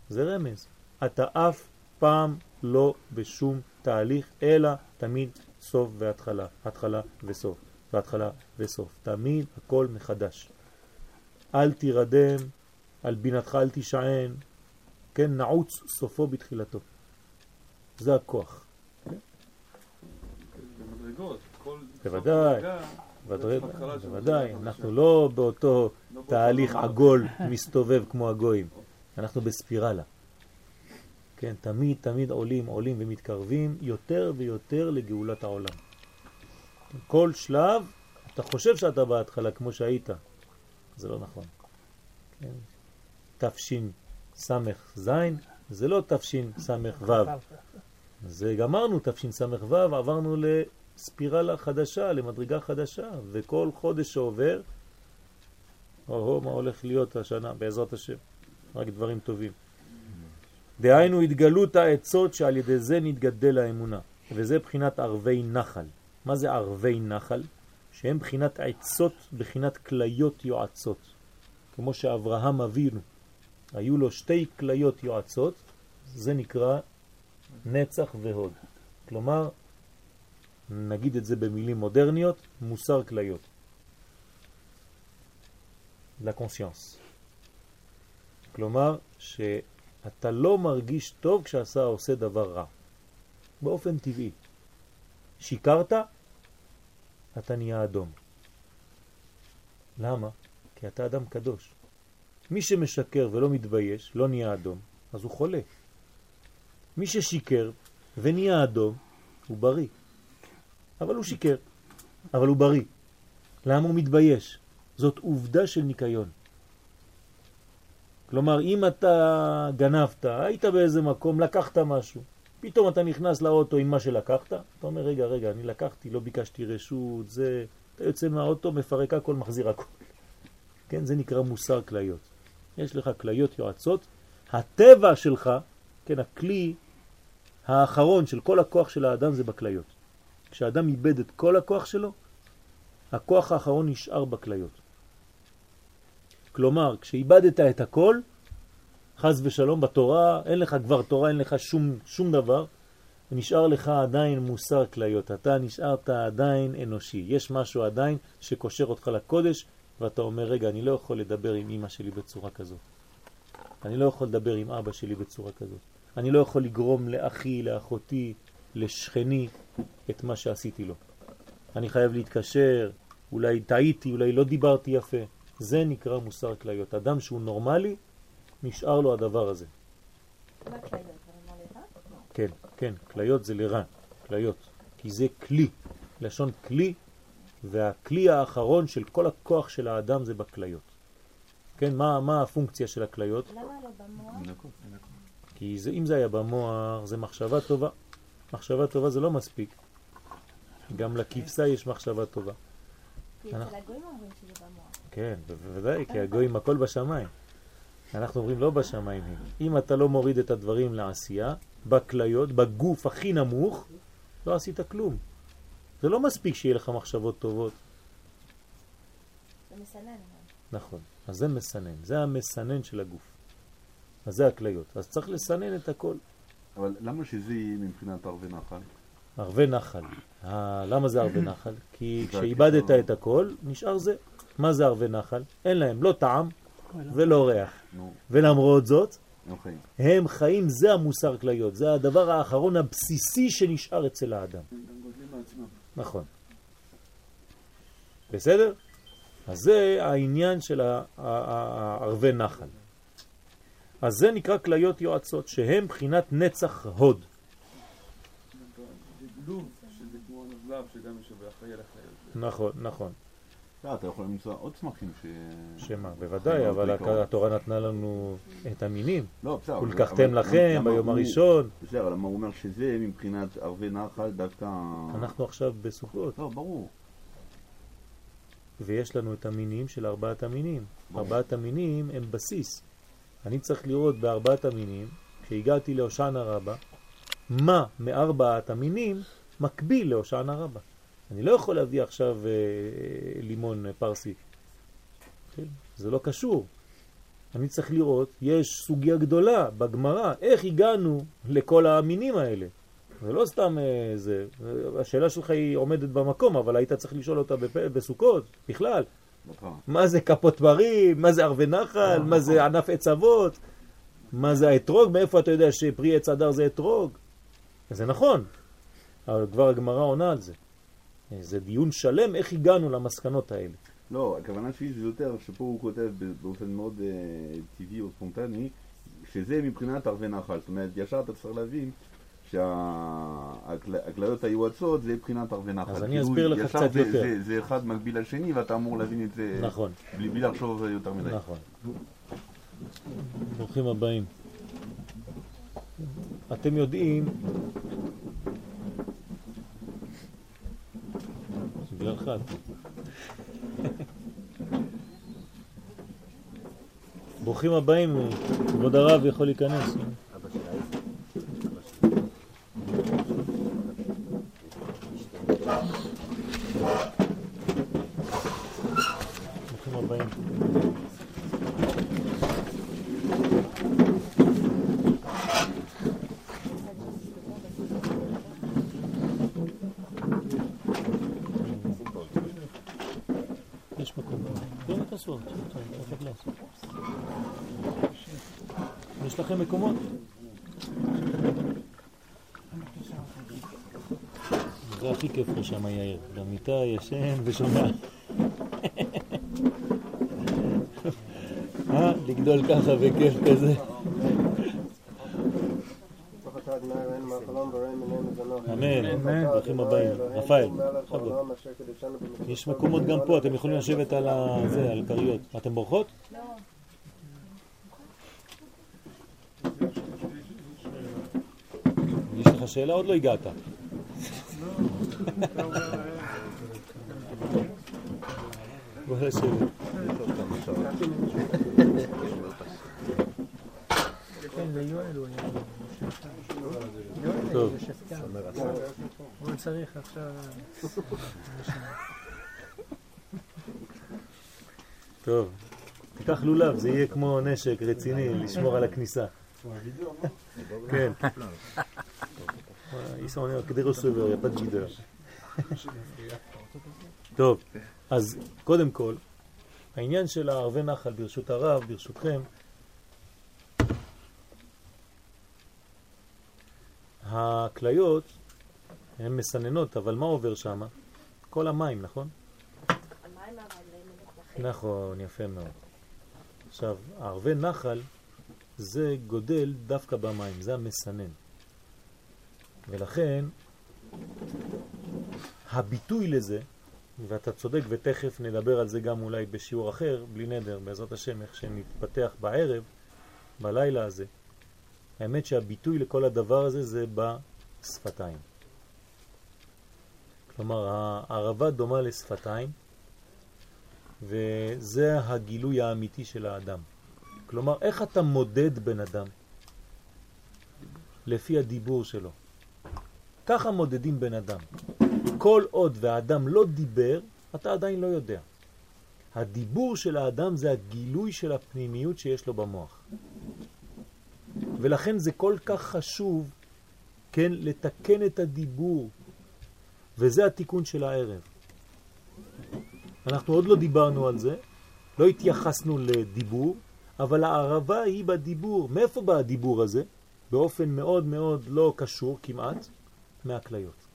זה רמז. אתה אף פעם לא בשום תהליך, אלא תמיד סוף והתחלה, התחלה וסוף, והתחלה וסוף. תמיד הכל מחדש. אל תירדם, על בינתך אל תשען, כן, נעוץ סופו בתחילתו. זה הכוח. בוודאי, בוודאי, אנחנו לא באותו לא תהליך עגול מסתובב כמו הגויים, אנחנו בספירלה. כן, תמיד תמיד עולים, עולים ומתקרבים יותר ויותר לגאולת העולם. כל שלב, אתה חושב שאתה בהתחלה כמו שהיית, זה לא נכון. כן. תפשין סמך זין, זה לא תפשין סמך וו. זה גמרנו תפשין סמך וו, עברנו לספירלה חדשה, למדרגה חדשה, וכל חודש שעובר, או מה הולך להיות השנה, בעזרת השם, רק דברים טובים. דהיינו התגלות העצות שעל ידי זה נתגדל האמונה, וזה בחינת ערבי נחל. מה זה ערבי נחל? שהם בחינת עצות, בחינת כליות יועצות. כמו שאברהם אבינו היו לו שתי כליות יועצות, זה נקרא נצח והוד. כלומר, נגיד את זה במילים מודרניות, מוסר כליות. לקונסיאנס. כלומר, שאתה לא מרגיש טוב כשעשה עושה דבר רע. באופן טבעי. שיקרת, אתה נהיה אדום. למה? כי אתה אדם קדוש. מי שמשקר ולא מתבייש, לא נהיה אדום, אז הוא חולה. מי ששיקר ונהיה אדום, הוא בריא. אבל הוא שיקר, אבל הוא בריא. למה הוא מתבייש? זאת עובדה של ניקיון. כלומר, אם אתה גנבת, היית באיזה מקום, לקחת משהו, פתאום אתה נכנס לאוטו עם מה שלקחת, אתה אומר, רגע, רגע, אני לקחתי, לא ביקשתי רשות, זה... אתה יוצא מהאוטו, מפרק הכל, מחזיר הכל. כן, זה נקרא מוסר כליות. יש לך כליות יועצות, הטבע שלך, כן, הכלי האחרון של כל הכוח של האדם זה בכליות. כשאדם איבד את כל הכוח שלו, הכוח האחרון נשאר בכליות. כלומר, כשאיבדת את הכל, חז ושלום בתורה, אין לך כבר תורה, אין לך שום, שום דבר, נשאר לך עדיין מוסר כליות, אתה נשארת עדיין אנושי. יש משהו עדיין שקושר אותך לקודש, ואתה אומר, רגע, אני לא יכול לדבר עם אמא שלי בצורה כזאת. אני לא יכול לדבר עם אבא שלי בצורה כזאת. אני לא יכול לגרום לאחי, לאחותי, לשכני, את מה שעשיתי לו. אני חייב להתקשר, אולי טעיתי, אולי לא דיברתי יפה. זה נקרא מוסר כליות. אדם שהוא נורמלי, נשאר לו הדבר הזה. כן, כן, כליות זה לרע, כליות. כי זה כלי, לשון כלי, והכלי האחרון של כל הכוח של האדם זה בכליות. כן, מה, מה הפונקציה של הכליות? למה לא במוח? כי זה, אם זה היה במוח, זה מחשבה טובה. מחשבה טובה זה לא מספיק. גם לכבשה יש מחשבה טובה. כי אצל הגויים אומרים שזה במוח. כן, בוודאי, כי הגויים הכל בשמיים. אנחנו אומרים לא בשמיים הם. אם אתה לא מוריד את הדברים לעשייה, בכליות, בגוף הכי נמוך, לא עשית כלום. זה לא מספיק שיהיה לך מחשבות טובות. זה מסנן. נכון, אז זה מסנן, זה המסנן של הגוף. אז זה הכליות. אז צריך לסנן את הכל. אבל למה שזה יהיה מבחינת ערבי נחל? ערבי נחל. ה- למה זה ערבי נחל? כי כשאיבדת הכישרון. את הכל, נשאר זה. מה זה ערבי נחל? אין להם לא טעם ולא ריח. ולמרות זאת. הם חיים, זה המוסר כליות, זה הדבר האחרון הבסיסי שנשאר אצל האדם. נכון. בסדר? אז זה העניין של הערבי נחל. אז זה נקרא כליות יועצות, שהם בחינת נצח הוד. נכון, נכון. לא, אתה יכול למצוא עוד צמחים ש... שמה, בוודאי, לא, אבל. התורה נתנה לנו את המינים. לא, בסדר. אבל- ולקחתם אבל לכם ביום הראשון. בסדר, למה הוא אומר שזה מבחינת ערבי נחל דווקא... אנחנו עכשיו בסוכות, לא, ברור. ויש לנו את המינים של ארבעת המינים. ארבעת המינים הם בסיס. אני צריך לראות בארבעת המינים, כשהגעתי להושענא רבה, מה מארבעת המינים מקביל להושענא רבה. אני לא יכול להביא עכשיו אה, לימון אה, פרסי. כן? זה לא קשור. אני צריך לראות, יש סוגיה גדולה בגמרא, איך הגענו לכל המינים האלה. זה לא סתם אה, זה, השאלה שלך היא עומדת במקום, אבל היית צריך לשאול אותה בפ... בסוכות, בכלל. נכון. מה זה כפות פרים, מה זה ערבי נחל, מה זה ענף עץ אבות, מה זה האתרוג, מאיפה אתה יודע שפרי עץ אדר זה אתרוג? זה נכון, אבל כבר הגמרא עונה על זה. זה דיון שלם איך הגענו למסקנות האלה. לא, הכוונה שלי זה יותר, שפה הוא כותב באופן מאוד אה, טבעי או ספונטני, שזה מבחינת ערבי נחל. זאת אומרת, ישר אתה צריך להבין שהכליות היועצות זה מבחינת ערבי נחל. אז אני כאילו, אסביר לך קצת זה, יותר. זה, זה אחד מקביל לשני ואתה אמור להבין את זה נכון, בלי, בלי לחשוב יותר מדי. נכון. ברוכים הבאים. אתם יודעים, בגללך. ברוכים הבאים, כבוד הרב יכול להיכנס. ברוכים הבאים. יש מקום. גלס. יש לכם מקומות? זה הכי כיף לו שם יאיר. במיטה ישן ושומע. אה? לגדול ככה בכיף כזה. ברוך אתה אדוני אלוהינו מהחלום בורא מיני מזונות. אמן. ברוכים הבאים. רפאל, בכבוד. יש מקומות גם פה, אתם יכולים לשבת על זה, על כריות. אתם בורחות? לא. יש לך שאלה? עוד לא הגעת. בוא לשבת. כן, זה יואל הוא היה. טוב. הוא צריך עכשיו... טוב, תיקח לולב, זה יהיה כמו נשק רציני, לשמור על הכניסה. כן. Il n'y a pas de guideur. טוב, אז קודם כל, העניין של הערבי נחל, ברשות הרב, ברשותכם, הכליות הן מסננות, אבל מה עובר שם? כל המים, נכון? המים. נכון, יפה מאוד. עכשיו, ערבי נחל זה גודל דווקא במים, זה המסנן. ולכן הביטוי לזה, ואתה צודק ותכף נדבר על זה גם אולי בשיעור אחר, בלי נדר, בעזרת השם, איך שנתפתח בערב, בלילה הזה. האמת שהביטוי לכל הדבר הזה זה בשפתיים. כלומר, הערבה דומה לשפתיים, וזה הגילוי האמיתי של האדם. כלומר, איך אתה מודד בן אדם? לפי הדיבור שלו. ככה מודדים בן אדם. כל עוד והאדם לא דיבר, אתה עדיין לא יודע. הדיבור של האדם זה הגילוי של הפנימיות שיש לו במוח. ולכן זה כל כך חשוב, כן, לתקן את הדיבור. וזה התיקון של הערב. אנחנו עוד לא דיברנו על זה, לא התייחסנו לדיבור, אבל הערבה היא בדיבור. מאיפה בא הדיבור הזה? באופן מאוד מאוד לא קשור כמעט, מהכליות.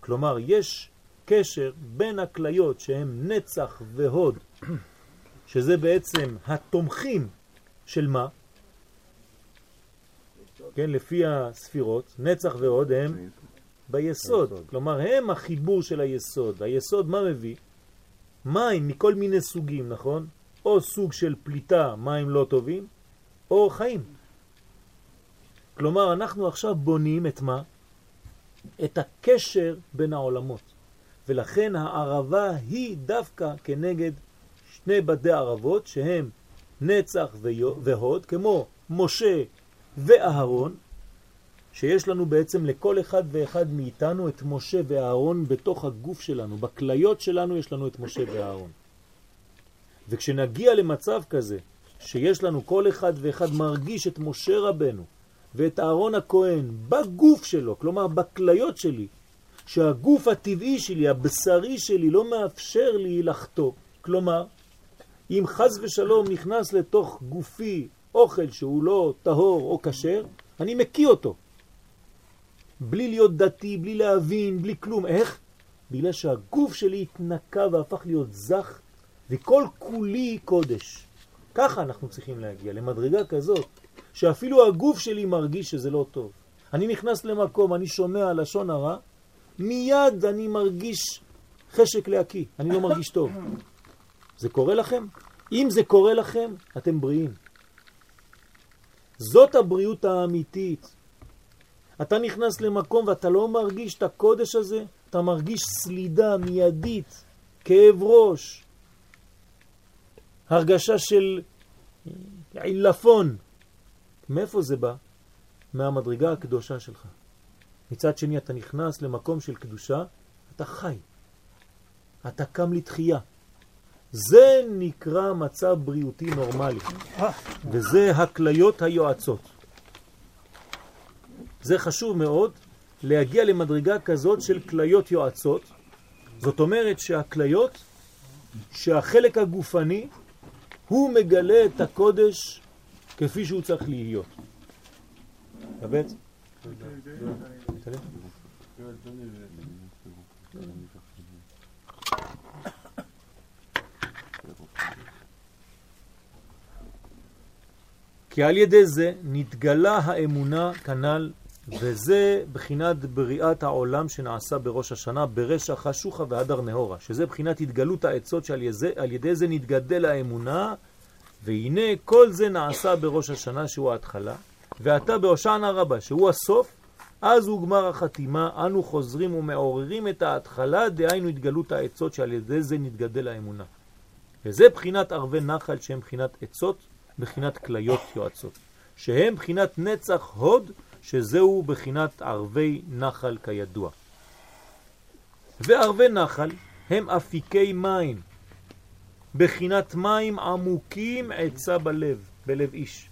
כלומר, יש קשר בין הכליות שהם נצח והוד, שזה בעצם התומכים של מה? כן, לפי הספירות, נצח והוד הם ביסוד. כלומר, הם החיבור של היסוד. היסוד מה מביא? מים מכל מיני סוגים, נכון? או סוג של פליטה, מים לא טובים, או חיים. כלומר, אנחנו עכשיו בונים את מה? את הקשר בין העולמות. ולכן הערבה היא דווקא כנגד שני בדי ערבות שהם נצח והוד, כמו משה ואהרון, שיש לנו בעצם לכל אחד ואחד מאיתנו את משה ואהרון בתוך הגוף שלנו, בכליות שלנו יש לנו את משה ואהרון. וכשנגיע למצב כזה, שיש לנו כל אחד ואחד מרגיש את משה רבנו ואת אהרון הכהן בגוף שלו, כלומר בכליות שלי, שהגוף הטבעי שלי, הבשרי שלי, לא מאפשר לי לחטוא. כלומר, אם חז ושלום נכנס לתוך גופי אוכל שהוא לא טהור או קשר, אני מקיא אותו. בלי להיות דתי, בלי להבין, בלי כלום. איך? בגלל שהגוף שלי התנקה והפך להיות זך, וכל כולי קודש. ככה אנחנו צריכים להגיע, למדרגה כזאת, שאפילו הגוף שלי מרגיש שזה לא טוב. אני נכנס למקום, אני שומע לשון הרע, מיד אני מרגיש חשק להקיא, אני לא מרגיש טוב. זה קורה לכם? אם זה קורה לכם, אתם בריאים. זאת הבריאות האמיתית. אתה נכנס למקום ואתה לא מרגיש את הקודש הזה, אתה מרגיש סלידה מיידית, כאב ראש, הרגשה של עילפון. מאיפה זה בא? מהמדרגה הקדושה שלך. מצד שני אתה נכנס למקום של קדושה, אתה חי. אתה קם לתחייה. זה נקרא מצב בריאותי נורמלי, וזה הכליות היועצות. זה חשוב מאוד להגיע למדרגה כזאת של כליות יועצות. זאת אומרת שהכליות, שהחלק הגופני, הוא מגלה את הקודש כפי שהוא צריך להיות. הבט? כי על ידי זה נתגלה האמונה כנ"ל וזה בחינת בריאת העולם שנעשה בראש השנה ברשע חשוכה והדר נהורה, שזה בחינת התגלות העצות שעל ידי, ידי זה נתגדל האמונה, והנה כל זה נעשה בראש השנה שהוא ההתחלה, ואתה בהושענא רבה שהוא הסוף, אז הוא גמר החתימה, אנו חוזרים ומעוררים את ההתחלה, דהיינו התגלות העצות שעל ידי זה נתגדל האמונה. וזה בחינת ערבי נחל שהם בחינת עצות, בחינת כליות יועצות, שהם בחינת נצח הוד, שזהו בחינת ערבי נחל כידוע. וערבי נחל הם אפיקי מים, בחינת מים עמוקים עצה בלב, בלב איש.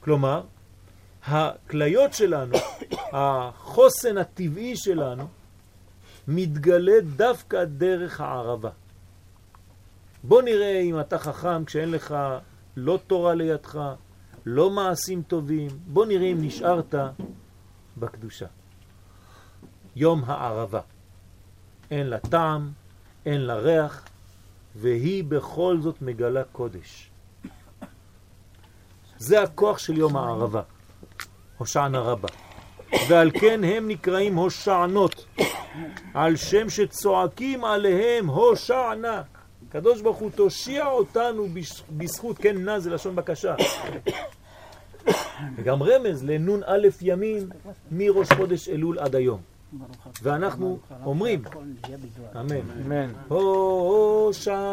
כלומר, הכליות שלנו, [COUGHS] החוסן הטבעי שלנו, מתגלה דווקא דרך הערבה. בוא נראה אם אתה חכם כשאין לך לא תורה לידך, לא מעשים טובים. בוא נראה אם נשארת בקדושה. יום הערבה. אין לה טעם, אין לה ריח, והיא בכל זאת מגלה קודש. זה הכוח של יום הערבה, הושענא רבה. ועל כן הם נקראים הושענות, על שם שצועקים עליהם הושענה. הקדוש ברוך הוא תושיע אותנו בזכות, כן, נא זה לשון בקשה. [COUGHS] וגם רמז לנון א' ימים מראש חודש אלול עד היום. ואנחנו אומרים, אמן, הושענה,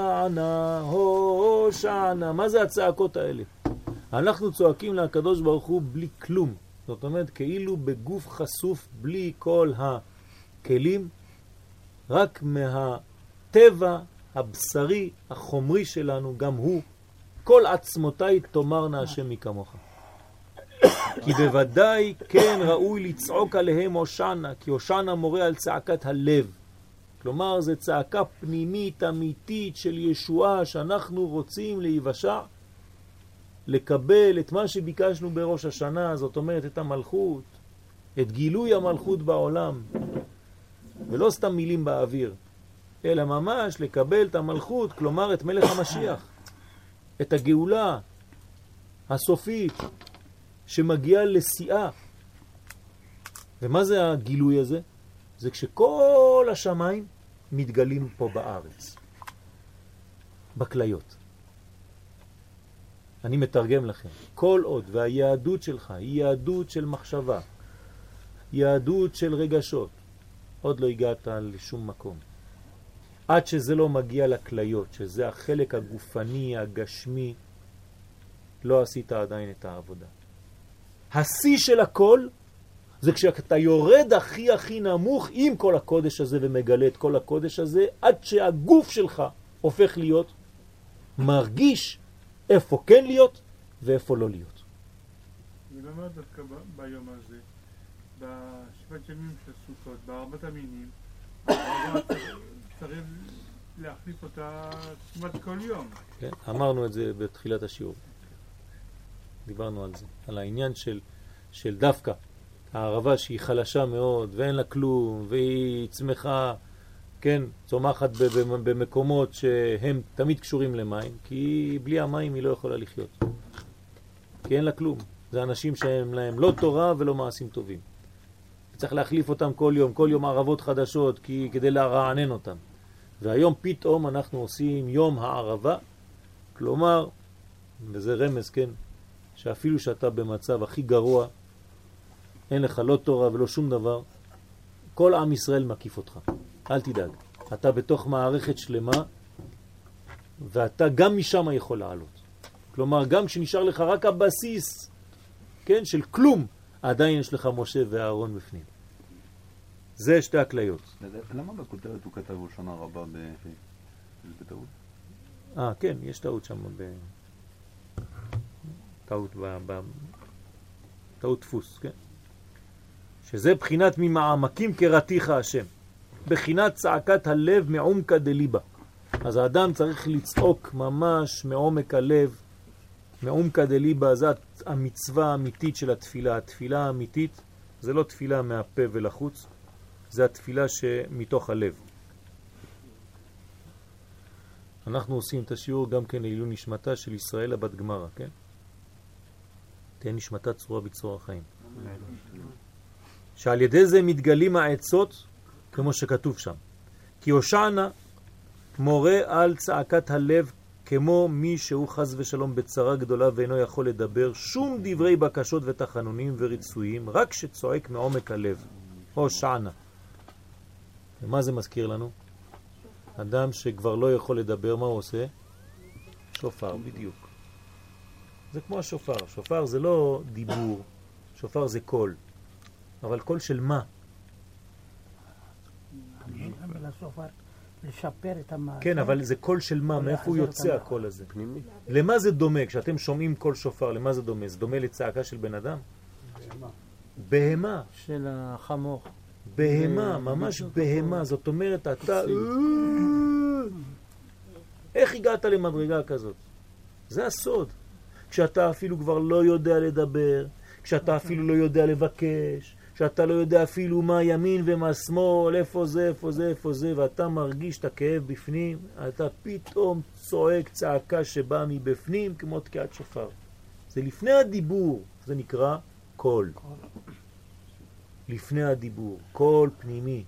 הושענה, מה זה הצעקות האלה? אנחנו צועקים לקדוש ברוך הוא בלי כלום, זאת אומרת כאילו בגוף חשוף בלי כל הכלים, רק מהטבע הבשרי, החומרי שלנו, גם הוא, כל עצמותיי תאמרנה השם מכמוך. כי בוודאי כן ראוי לצעוק עליהם הושענה, כי הושענה מורה על צעקת הלב. כלומר, זו צעקה פנימית אמיתית של ישועה שאנחנו רוצים להיוושע, לקבל את מה שביקשנו בראש השנה, זאת אומרת את המלכות, את גילוי המלכות בעולם, ולא סתם מילים באוויר, אלא ממש לקבל את המלכות, כלומר את מלך המשיח, את הגאולה הסופית, שמגיעה לשיאה. ומה זה הגילוי הזה? זה כשכל השמיים מתגלים פה בארץ, בכליות. אני מתרגם לכם. כל עוד והיהדות שלך היא יהדות של מחשבה, יהדות של רגשות, עוד לא הגעת לשום מקום. עד שזה לא מגיע לכליות, שזה החלק הגופני, הגשמי, לא עשית עדיין את העבודה. השיא של הכל זה כשאתה יורד הכי הכי נמוך עם כל הקודש הזה ומגלה את כל הקודש הזה, עד שהגוף שלך הופך להיות מרגיש איפה כן להיות ואיפה לא להיות. ולמה דווקא ביום הזה, בשבעת ימים של סוכות, בארבעת המינים, צריך להחליף אותה כמעט כל יום. כן, אמרנו את זה בתחילת השיעור. דיברנו על זה, על העניין של, של דווקא הערבה שהיא חלשה מאוד ואין לה כלום והיא צמחה, כן, צומחת במקומות שהם תמיד קשורים למים, כי בלי המים היא לא יכולה לחיות. כי אין לה כלום. זה אנשים שהם להם לא תורה ולא מעשים טובים. צריך להחליף אותם כל יום, כל יום ערבות חדשות כי, כדי לרענן אותם. והיום פתאום אנחנו עושים יום הערבה, כלומר, וזה רמז, כן, שאפילו שאתה במצב הכי גרוע, אין לך לא תורה ולא שום דבר, כל עם ישראל מקיף אותך. אל תדאג. אתה בתוך מערכת שלמה, ואתה גם משם יכול לעלות. כלומר, גם כשנשאר לך רק הבסיס, כן, של כלום, עדיין יש לך משה ואהרון בפנים. זה שתי הכליות. למה בכותרת הוא כתב ראשונה רבה בטעות? אה, כן, יש טעות שם ב... טעות ב... ב... טעות דפוס, כן? שזה בחינת ממעמקים קראתיך השם. בחינת צעקת הלב מעומקא דליבה. אז האדם צריך לצעוק ממש מעומק הלב, מעומקא דליבה, זאת המצווה האמיתית של התפילה. התפילה האמיתית זה לא תפילה מהפה ולחוץ, זה התפילה שמתוך הלב. אנחנו עושים את השיעור גם כן לעילוי נשמתה של ישראל הבת גמרה, כן? תהיה נשמתה צרורה בצרור החיים. שעל ידי זה מתגלים העצות, כמו שכתוב שם. כי הושענה מורה על צעקת הלב כמו מי שהוא חז ושלום בצרה גדולה ואינו יכול לדבר שום דברי בקשות ותחנונים וריצויים, רק שצועק מעומק הלב. הושענה. ומה זה מזכיר לנו? אדם שכבר לא יכול לדבר, מה הוא עושה? שופר, בדיוק. זה כמו השופר. שופר זה לא דיבור, שופר זה קול. אבל קול של מה? לשפר את המעשה. כן, אבל זה קול של מה? מאיפה הוא יוצא הקול הזה? פנימי. למה זה דומה? כשאתם שומעים קול שופר, למה זה דומה? זה דומה לצעקה של בן אדם? בהמה. בהמה. של החמור. בהמה, ממש בהמה. זאת אומרת, אתה... איך הגעת למדרגה כזאת? זה הסוד. כשאתה אפילו כבר לא יודע לדבר, כשאתה אפילו לא יודע לבקש, כשאתה לא יודע אפילו מה ימין ומה שמאל, איפה זה, איפה זה, איפה זה, ואתה מרגיש את הכאב בפנים, אתה פתאום צועק צעקה שבאה מבפנים כמו תקיעת שופר. זה לפני הדיבור, זה נקרא קול. לפני הדיבור, קול פנימי.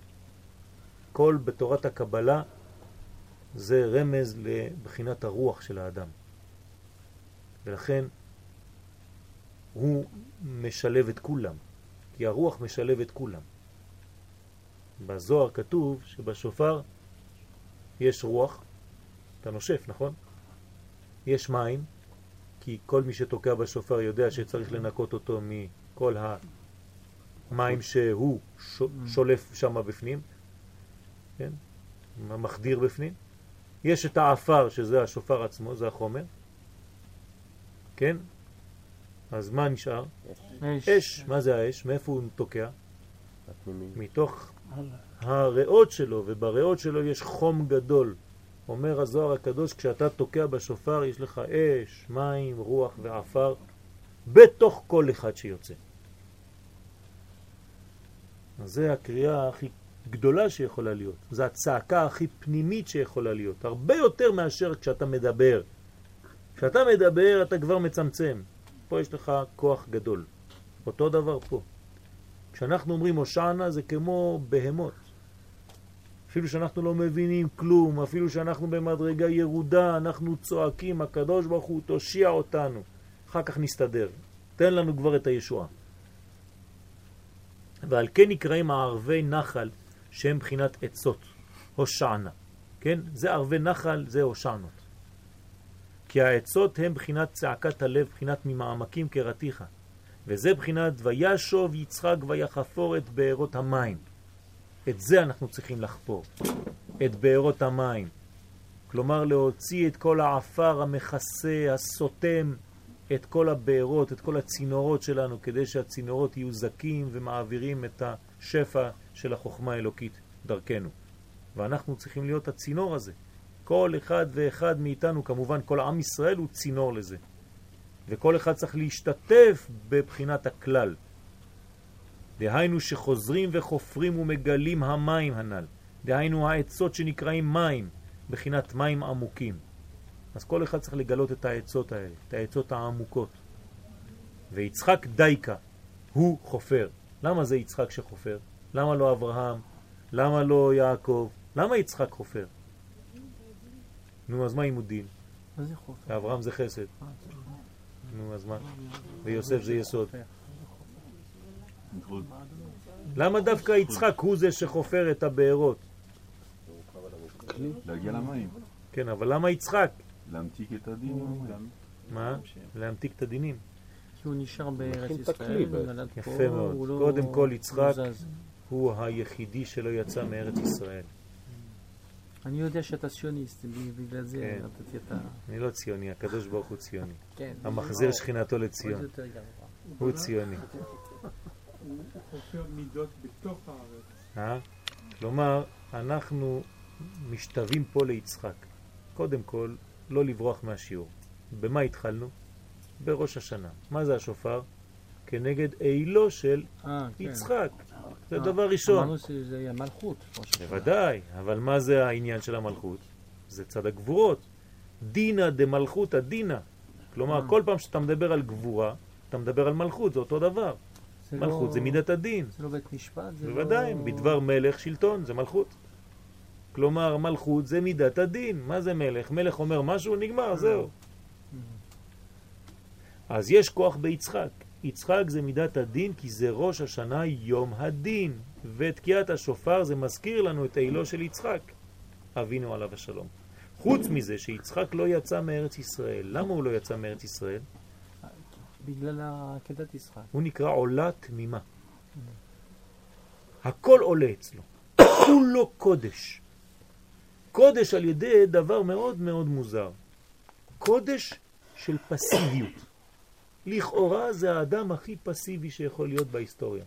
קול בתורת הקבלה זה רמז לבחינת הרוח של האדם. ולכן הוא משלב את כולם, כי הרוח משלב את כולם. בזוהר כתוב שבשופר יש רוח, אתה נושף, נכון? יש מים, כי כל מי שתוקע בשופר יודע שצריך לנקות אותו מכל המים שהוא שולף שם בפנים, כן? מחדיר בפנים. יש את האפר, שזה השופר עצמו, זה החומר, כן? אז מה נשאר? אש. אש. מה זה האש? מאיפה הוא תוקע? מתוך הריאות שלו, ובריאות שלו יש חום גדול. אומר הזוהר הקדוש, כשאתה תוקע בשופר יש לך אש, מים, רוח ועפר בתוך כל אחד שיוצא. זה הקריאה הכי גדולה שיכולה להיות. זו הצעקה הכי פנימית שיכולה להיות. הרבה יותר מאשר כשאתה מדבר. כשאתה מדבר אתה כבר מצמצם. פה יש לך כוח גדול. אותו דבר פה. כשאנחנו אומרים הושענה זה כמו בהמות. אפילו שאנחנו לא מבינים כלום, אפילו שאנחנו במדרגה ירודה, אנחנו צועקים, הקדוש ברוך הוא תושיע אותנו. אחר כך נסתדר. תן לנו כבר את הישועה. ועל כן נקראים הערבי נחל שהם בחינת עצות, הושענה. כן? זה ערבי נחל, זה הושענות. כי העצות הם בחינת צעקת הלב, בחינת ממעמקים קרתיך. וזה בחינת וישוב יצחק ויחפור את בארות המים. את זה אנחנו צריכים לחפור, את בארות המים. כלומר להוציא את כל העפר המכסה, הסותם, את כל הבארות, את כל הצינורות שלנו, כדי שהצינורות יהיו זקים ומעבירים את השפע של החוכמה האלוקית דרכנו. ואנחנו צריכים להיות הצינור הזה. כל אחד ואחד מאיתנו, כמובן כל עם ישראל הוא צינור לזה. וכל אחד צריך להשתתף בבחינת הכלל. דהיינו שחוזרים וחופרים ומגלים המים הנ"ל. דהיינו העצות שנקראים מים, בחינת מים עמוקים. אז כל אחד צריך לגלות את העצות האלה, את העצות העמוקות. ויצחק דייקה, הוא חופר. למה זה יצחק שחופר? למה לא אברהם? למה לא יעקב? למה יצחק חופר? נו, אז מה זה חופר? אברהם זה חסד. נו, אז מה? ויוסף זה יסוד. למה דווקא יצחק הוא זה שחופר את הבארות? להגיע למים. כן, אבל למה יצחק? להמתיק את הדינים. מה? להמתיק את הדינים. כי הוא נשאר בארץ ישראל, יפה מאוד. לא- קודם כל יצחק הוא היחידי שלא יצא מארץ ישראל. אני יודע שאתה ציוניסט, בגלל זה כן. נתתי את ה... אני לא ציוני, הקדוש ברוך הוא ציוני. [LAUGHS] כן. המחזיר שכינתו לציון. הוא ציוני. הוא חופר מידות בתוך הארץ. אה? כלומר, אנחנו משתווים פה ליצחק. קודם כל, לא לברוח מהשיעור. במה התחלנו? בראש השנה. מה זה השופר? כנגד אילו של אה, כן. יצחק. זה אה, דבר ראשון. אמרנו שזה יהיה מלכות. בוודאי, אבל מה זה העניין של המלכות? זה צד הגבורות. דינה דמלכות הדינה. כלומר, אה. כל פעם שאתה מדבר על גבורה, אתה מדבר על מלכות, זה אותו דבר. זה מלכות לא- זה מידת הדין. זה לא בית משפט? בוודאי, לא... בדבר מלך שלטון, זה מלכות. כלומר, מלכות זה מידת הדין. מה זה מלך? מלך אומר משהו, נגמר, זהו. אז יש כוח ביצחק. יצחק זה מידת הדין כי זה ראש השנה יום הדין. ותקיעת השופר זה מזכיר לנו את אילו של יצחק, אבינו עליו השלום. חוץ מזה שיצחק לא יצא מארץ ישראל. למה הוא לא יצא מארץ ישראל? בגלל עקדת יצחק. הוא נקרא עולה תמימה. הכל עולה אצלו. [COUGHS] כולו קודש. קודש על ידי דבר מאוד מאוד מוזר. קודש של פסיביות. לכאורה זה האדם הכי פסיבי שיכול להיות בהיסטוריה.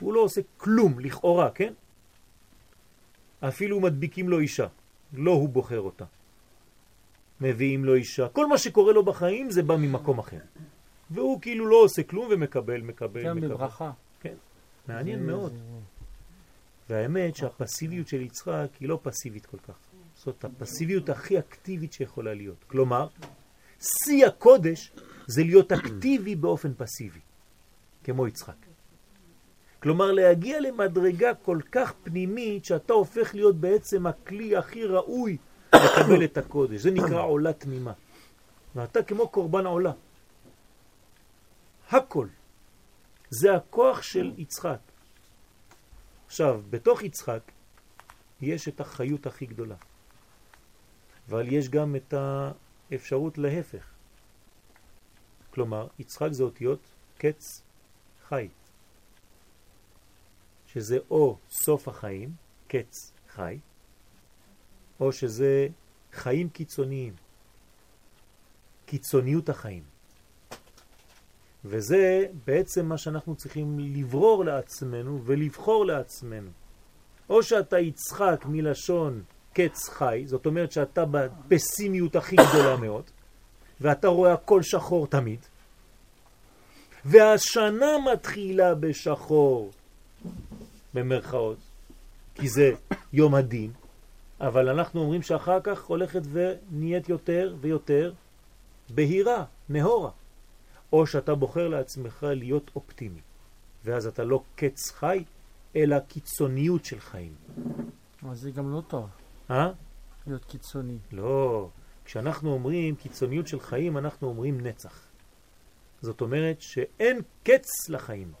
הוא לא עושה כלום, לכאורה, כן? אפילו מדביקים לו אישה, לא הוא בוחר אותה. מביאים לו אישה, כל מה שקורה לו בחיים זה בא ממקום אחר. והוא כאילו לא עושה כלום ומקבל, מקבל, גם מקבל. בברכה. כן, מעניין זה- מאוד. והאמת שהפסיביות של יצחק היא לא פסיבית כל כך. זאת הפסיביות הכי אקטיבית שיכולה להיות. כלומר, שיא הקודש זה להיות אקטיבי באופן פסיבי, כמו יצחק. כלומר להגיע למדרגה כל כך פנימית שאתה הופך להיות בעצם הכלי הכי ראוי לקבל את הקודש. זה נקרא עולה תמימה. ואתה כמו קורבן עולה. הכל. זה הכוח של יצחק. עכשיו, בתוך יצחק יש את החיות הכי גדולה. אבל יש גם את האפשרות להפך. כלומר, יצחק זה אותיות קץ חי. שזה או סוף החיים, קץ חי, או שזה חיים קיצוניים, קיצוניות החיים. וזה בעצם מה שאנחנו צריכים לברור לעצמנו ולבחור לעצמנו. או שאתה יצחק מלשון קץ חי, זאת אומרת שאתה בפסימיות הכי גדולה מאוד, ואתה רואה הכל שחור תמיד, והשנה מתחילה בשחור, במרכאות, כי זה יום הדין, אבל אנחנו אומרים שאחר כך הולכת ונהיית יותר ויותר בהירה, נהורה. או שאתה בוחר לעצמך להיות אופטימי, ואז אתה לא קץ חי, אלא קיצוניות של חיים. אבל זה גם לא טוב. אה? להיות קיצוני. לא. כשאנחנו אומרים קיצוניות של חיים, אנחנו אומרים נצח. זאת אומרת שאין קץ לחיים.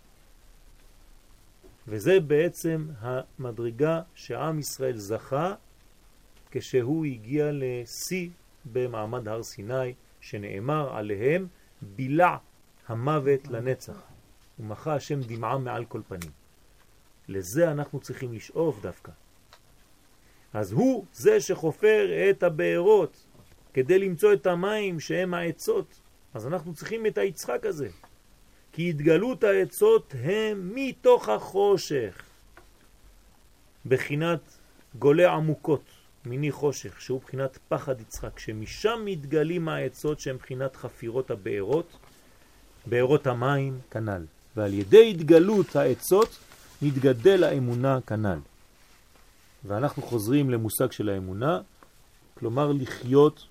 וזה בעצם המדרגה שעם ישראל זכה כשהוא הגיע לשיא במעמד הר סיני, שנאמר עליהם בילע המוות לנצח, ומחה השם דמעה מעל כל פנים. לזה אנחנו צריכים לשאוף דווקא. אז הוא זה שחופר את הבארות כדי למצוא את המים שהם העצות. אז אנחנו צריכים את היצחק הזה. כי התגלות העצות הם מתוך החושך. בחינת גולי עמוקות, מיני חושך, שהוא בחינת פחד יצחק, שמשם מתגלים העצות שהם בחינת חפירות הבארות, בארות המים כנל. ועל ידי התגלות העצות נתגדל האמונה כנל. ואנחנו חוזרים למושג של האמונה, כלומר לחיות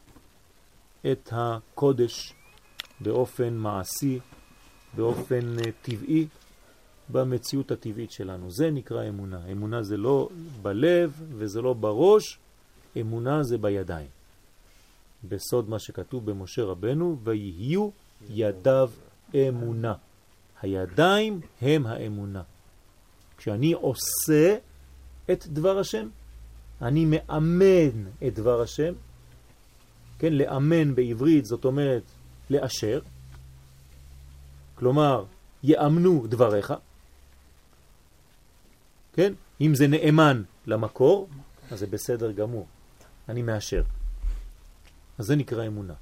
את הקודש באופן מעשי, באופן אה, טבעי, במציאות הטבעית שלנו. זה נקרא אמונה. אמונה זה לא בלב וזה לא בראש, אמונה זה בידיים. בסוד מה שכתוב במשה רבנו, ויהיו ידיו אמונה. הידיים הם האמונה. כשאני עושה את דבר השם, אני מאמן את דבר השם, כן, לאמן בעברית זאת אומרת לאשר, כלומר יאמנו דבריך, כן, אם זה נאמן למקור, אז זה בסדר גמור, אני מאשר. אז זה נקרא אמונה.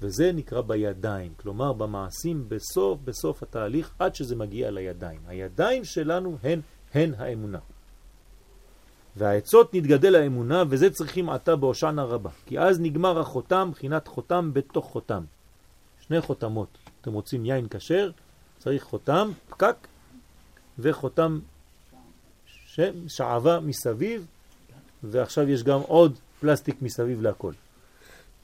וזה נקרא בידיים, כלומר במעשים בסוף בסוף התהליך עד שזה מגיע לידיים. הידיים שלנו הן, הן האמונה. והעצות נתגדל האמונה וזה צריכים עתה בהושענא רבה, כי אז נגמר החותם, בחינת חותם בתוך חותם. שני חותמות. אתם רוצים יין כשר, צריך חותם, פקק, וחותם שעבה מסביב, ועכשיו יש גם עוד פלסטיק מסביב להכל.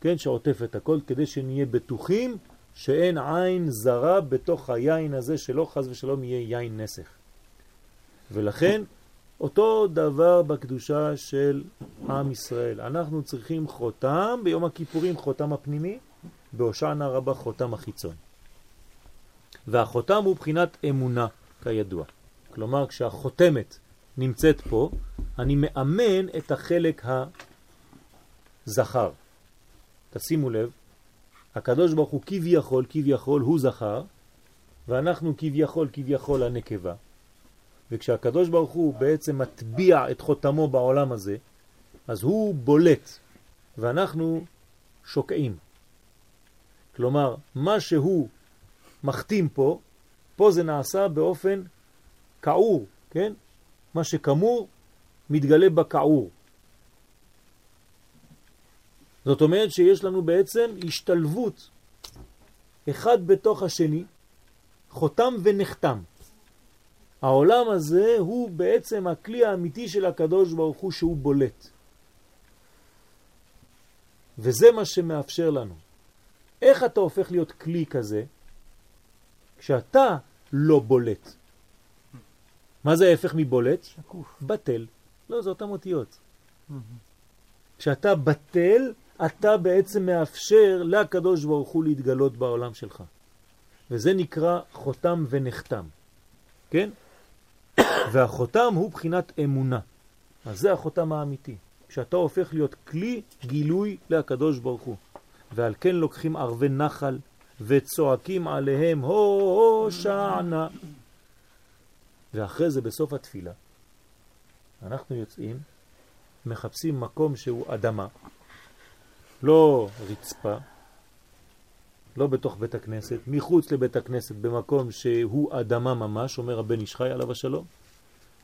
כן, שעוטף את הכל, כדי שנהיה בטוחים שאין עין זרה בתוך היין הזה, שלא חז ושלום יהיה יין נסך. ולכן, אותו דבר בקדושה של עם ישראל. אנחנו צריכים חותם ביום הכיפורים, חותם הפנימי, בהושענא רבה חותם החיצון. והחותם הוא בחינת אמונה, כידוע. כלומר, כשהחותמת נמצאת פה, אני מאמן את החלק הזכר. תשימו לב, הקדוש ברוך הוא כביכול, כביכול הוא זכר, ואנחנו כביכול, כביכול הנקבה. וכשהקדוש ברוך הוא בעצם מטביע את חותמו בעולם הזה, אז הוא בולט, ואנחנו שוקעים. כלומר, מה שהוא מחתים פה, פה זה נעשה באופן קעור, כן? מה שכמור מתגלה בקעור. זאת אומרת שיש לנו בעצם השתלבות אחד בתוך השני, חותם ונחתם. העולם הזה הוא בעצם הכלי האמיתי של הקדוש ברוך הוא שהוא בולט. וזה מה שמאפשר לנו. איך אתה הופך להיות כלי כזה כשאתה לא בולט? מה זה ההפך מבולט? שקוף. בטל. לא, זה אותם אותיות. כשאתה בטל, אתה בעצם מאפשר לקדוש ברוך הוא להתגלות בעולם שלך. וזה נקרא חותם ונחתם. כן? והחותם הוא בחינת אמונה. אז זה החותם האמיתי. כשאתה הופך להיות כלי גילוי לקדוש ברוך הוא. ועל כן לוקחים ערבי נחל וצועקים עליהם הו שענה. ואחרי זה בסוף התפילה אנחנו יוצאים, מחפשים מקום שהוא אדמה, לא רצפה, לא בתוך בית הכנסת, מחוץ לבית הכנסת במקום שהוא אדמה ממש, אומר הבן ישחי עליו השלום,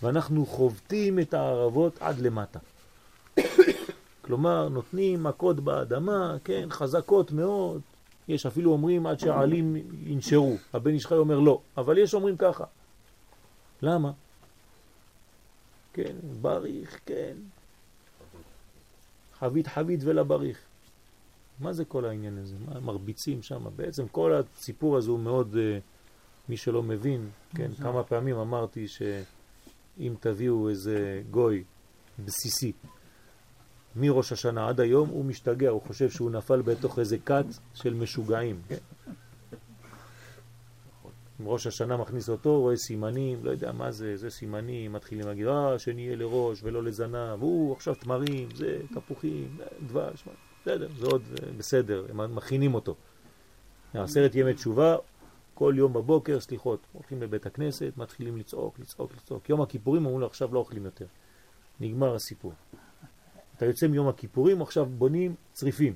ואנחנו חובטים את הערבות עד למטה. כלומר, נותנים מכות באדמה, כן, חזקות מאוד. יש אפילו אומרים עד שהעלים ינשרו. הבן ישחי אומר לא, אבל יש אומרים ככה. למה? כן, בריך, כן. חבית חבית ולבריך. מה זה כל העניין הזה? מה מרביצים שם? בעצם כל הסיפור הזה הוא מאוד, uh, מי שלא מבין, כן, כמה פעמים אמרתי שאם תביאו איזה גוי בסיסי מראש השנה עד היום, הוא משתגע, הוא חושב שהוא נפל בתוך איזה קאט של משוגעים. כן? ראש השנה מכניס אותו, רואה סימנים, לא יודע מה זה, זה סימנים, מתחילים להגיד, אה, שנהיה לראש ולא לזנב, הוא עכשיו תמרים, זה תפוחים, דבש, בסדר, זה עוד בסדר, הם מכינים אותו. עשרת ימי תשובה, כל יום בבוקר, סליחות, הולכים לבית הכנסת, מתחילים לצעוק, לצעוק, לצעוק. יום הכיפורים אמרו לו, עכשיו לא אוכלים יותר. נגמר הסיפור. אתה יוצא מיום הכיפורים, עכשיו בונים צריפים.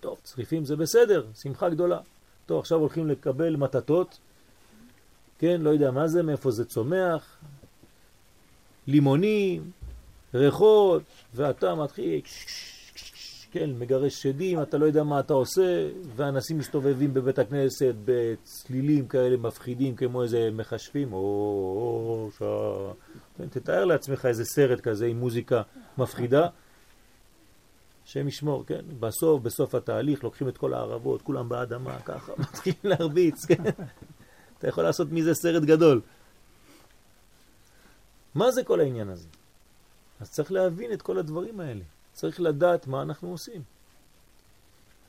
טוב, צריפים זה בסדר, שמחה גדולה. טוב, עכשיו הולכים לקבל מתתות, כן, לא יודע מה זה, מאיפה זה צומח, לימונים, ריחות, ואתה מתחיל, כן, מגרש שדים, אתה לא יודע מה אתה עושה, ואנשים מסתובבים בבית הכנסת בצלילים כאלה מפחידים, כמו איזה מחשבים, או. כן, תתאר לעצמך איזה סרט כזה עם מוזיקה מפחידה, שם ישמור, כן? בסוף, בסוף התהליך, לוקחים את כל הערבות, כולם באדמה, ככה, [LAUGHS] מתחילים להרביץ, כן? אתה יכול לעשות מזה סרט גדול. מה זה כל העניין הזה? אז צריך להבין את כל הדברים האלה. צריך לדעת מה אנחנו עושים.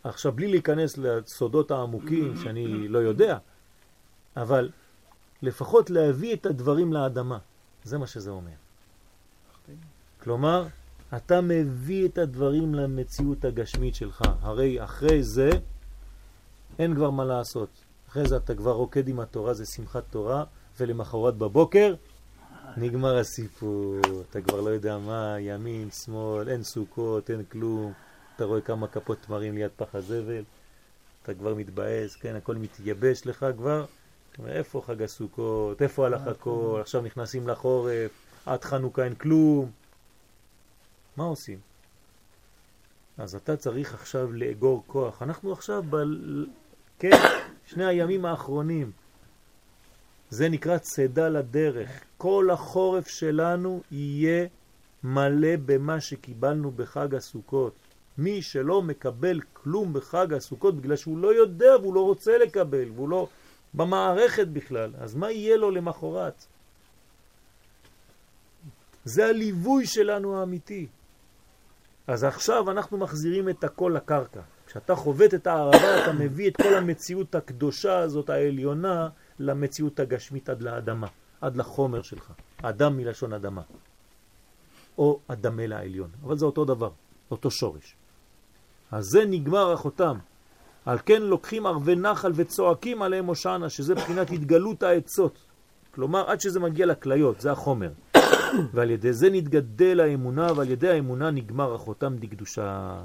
עכשיו, בלי להיכנס לסודות העמוקים שאני לא יודע, אבל לפחות להביא את הדברים לאדמה. זה מה שזה אומר. כלומר, אתה מביא את הדברים למציאות הגשמית שלך. הרי אחרי זה אין כבר מה לעשות. אחרי זה אתה כבר רוקד עם התורה, זה שמחת תורה, ולמחרת בבוקר נגמר הסיפור. אתה כבר לא יודע מה, ימין, שמאל, אין סוכות, אין כלום. אתה רואה כמה כפות תמרים ליד פח הזבל, אתה כבר מתבאס, כן, הכל מתייבש לך כבר. איפה חג הסוכות, איפה הלך הכל, עכשיו נכנסים לחורף, עד חנוכה אין כלום. מה עושים? אז אתה צריך עכשיו לאגור כוח. אנחנו עכשיו, ב... כן, שני הימים האחרונים, זה נקרא צדה לדרך. כל החורף שלנו יהיה מלא במה שקיבלנו בחג הסוכות. מי שלא מקבל כלום בחג הסוכות בגלל שהוא לא יודע והוא לא רוצה לקבל והוא לא במערכת בכלל, אז מה יהיה לו למחרת? זה הליווי שלנו האמיתי. אז עכשיו אנחנו מחזירים את הכל לקרקע. כשאתה חובט את הערבה, אתה מביא את כל המציאות הקדושה הזאת, העליונה, למציאות הגשמית עד לאדמה, עד לחומר שלך. אדם מלשון אדמה. או אדמה לעליון. אבל זה אותו דבר, אותו שורש. אז זה נגמר החותם. על כן לוקחים ערבי נחל וצועקים עליהם הושענה, שזה בחינת התגלות העצות. כלומר, עד שזה מגיע לכליות, זה החומר. [COUGHS] ועל ידי זה נתגדל האמונה, ועל ידי האמונה נגמר החותם דקדושה.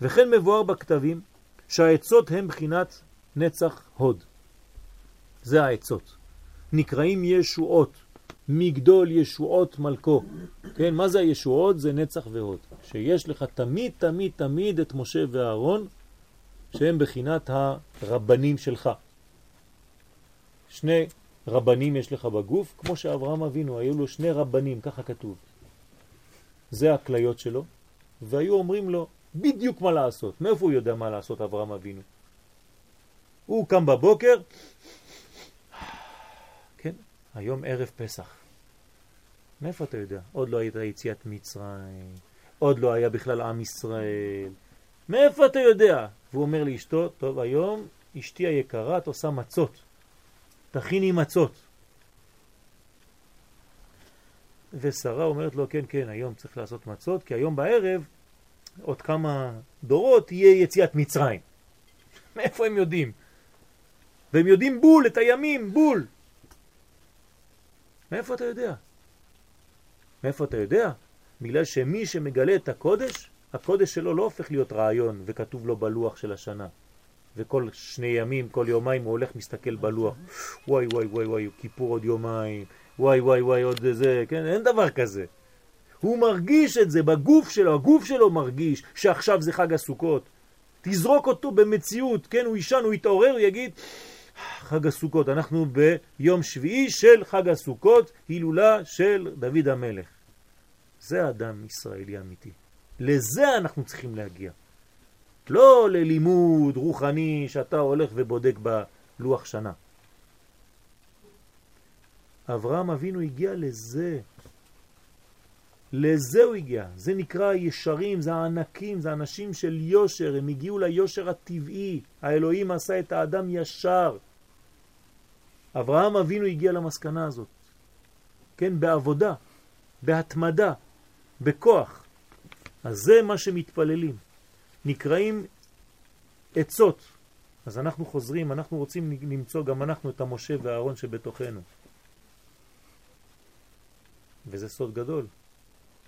וכן מבואר בכתבים שהעצות הם בחינת נצח הוד. זה העצות. נקראים ישועות, מגדול ישועות מלכו. כן, מה זה הישועות? זה נצח והוד. שיש לך תמיד תמיד תמיד את משה ואהרון, שהם בחינת הרבנים שלך. שני רבנים יש לך בגוף, כמו שאברהם אבינו, היו לו שני רבנים, ככה כתוב. זה הכליות שלו, והיו אומרים לו בדיוק מה לעשות. מאיפה הוא יודע מה לעשות, אברהם אבינו? הוא קם בבוקר, היום ערב פסח. מאיפה אתה יודע? עוד לא הייתה יציאת מצרים, עוד לא היה בכלל עם ישראל. מאיפה אתה יודע? והוא אומר לאשתו, טוב, היום אשתי היקרה, את עושה מצות. תכיני מצות. ושרה אומרת לו, כן, כן, היום צריך לעשות מצות, כי היום בערב, עוד כמה דורות, יהיה יציאת מצרים. [LAUGHS] מאיפה הם יודעים? והם יודעים בול את הימים, בול. מאיפה אתה יודע? מאיפה אתה יודע? בגלל שמי שמגלה את הקודש, הקודש שלו לא הופך להיות רעיון וכתוב לו בלוח של השנה. וכל שני ימים, כל יומיים הוא הולך מסתכל בלוח. וואי וואי וואי וואי, כיפור עוד יומיים, וואי וואי וואי עוד זה, כן? אין דבר כזה. הוא מרגיש את זה בגוף שלו, הגוף שלו מרגיש שעכשיו זה חג הסוכות. תזרוק אותו במציאות, כן? הוא ישן, הוא יתעורר, הוא יגיד, חג הסוכות, אנחנו ביום שביעי של חג הסוכות, הילולה של דוד המלך. זה אדם ישראלי אמיתי. לזה אנחנו צריכים להגיע. לא ללימוד רוחני שאתה הולך ובודק בלוח שנה. אברהם אבינו הגיע לזה. לזה הוא הגיע. זה נקרא ישרים, זה הענקים, זה אנשים של יושר, הם הגיעו ליושר הטבעי. האלוהים עשה את האדם ישר. אברהם אבינו הגיע למסקנה הזאת. כן, בעבודה, בהתמדה, בכוח. אז זה מה שמתפללים. נקראים עצות. אז אנחנו חוזרים, אנחנו רוצים למצוא גם אנחנו את המשה והארון שבתוכנו. וזה סוד גדול.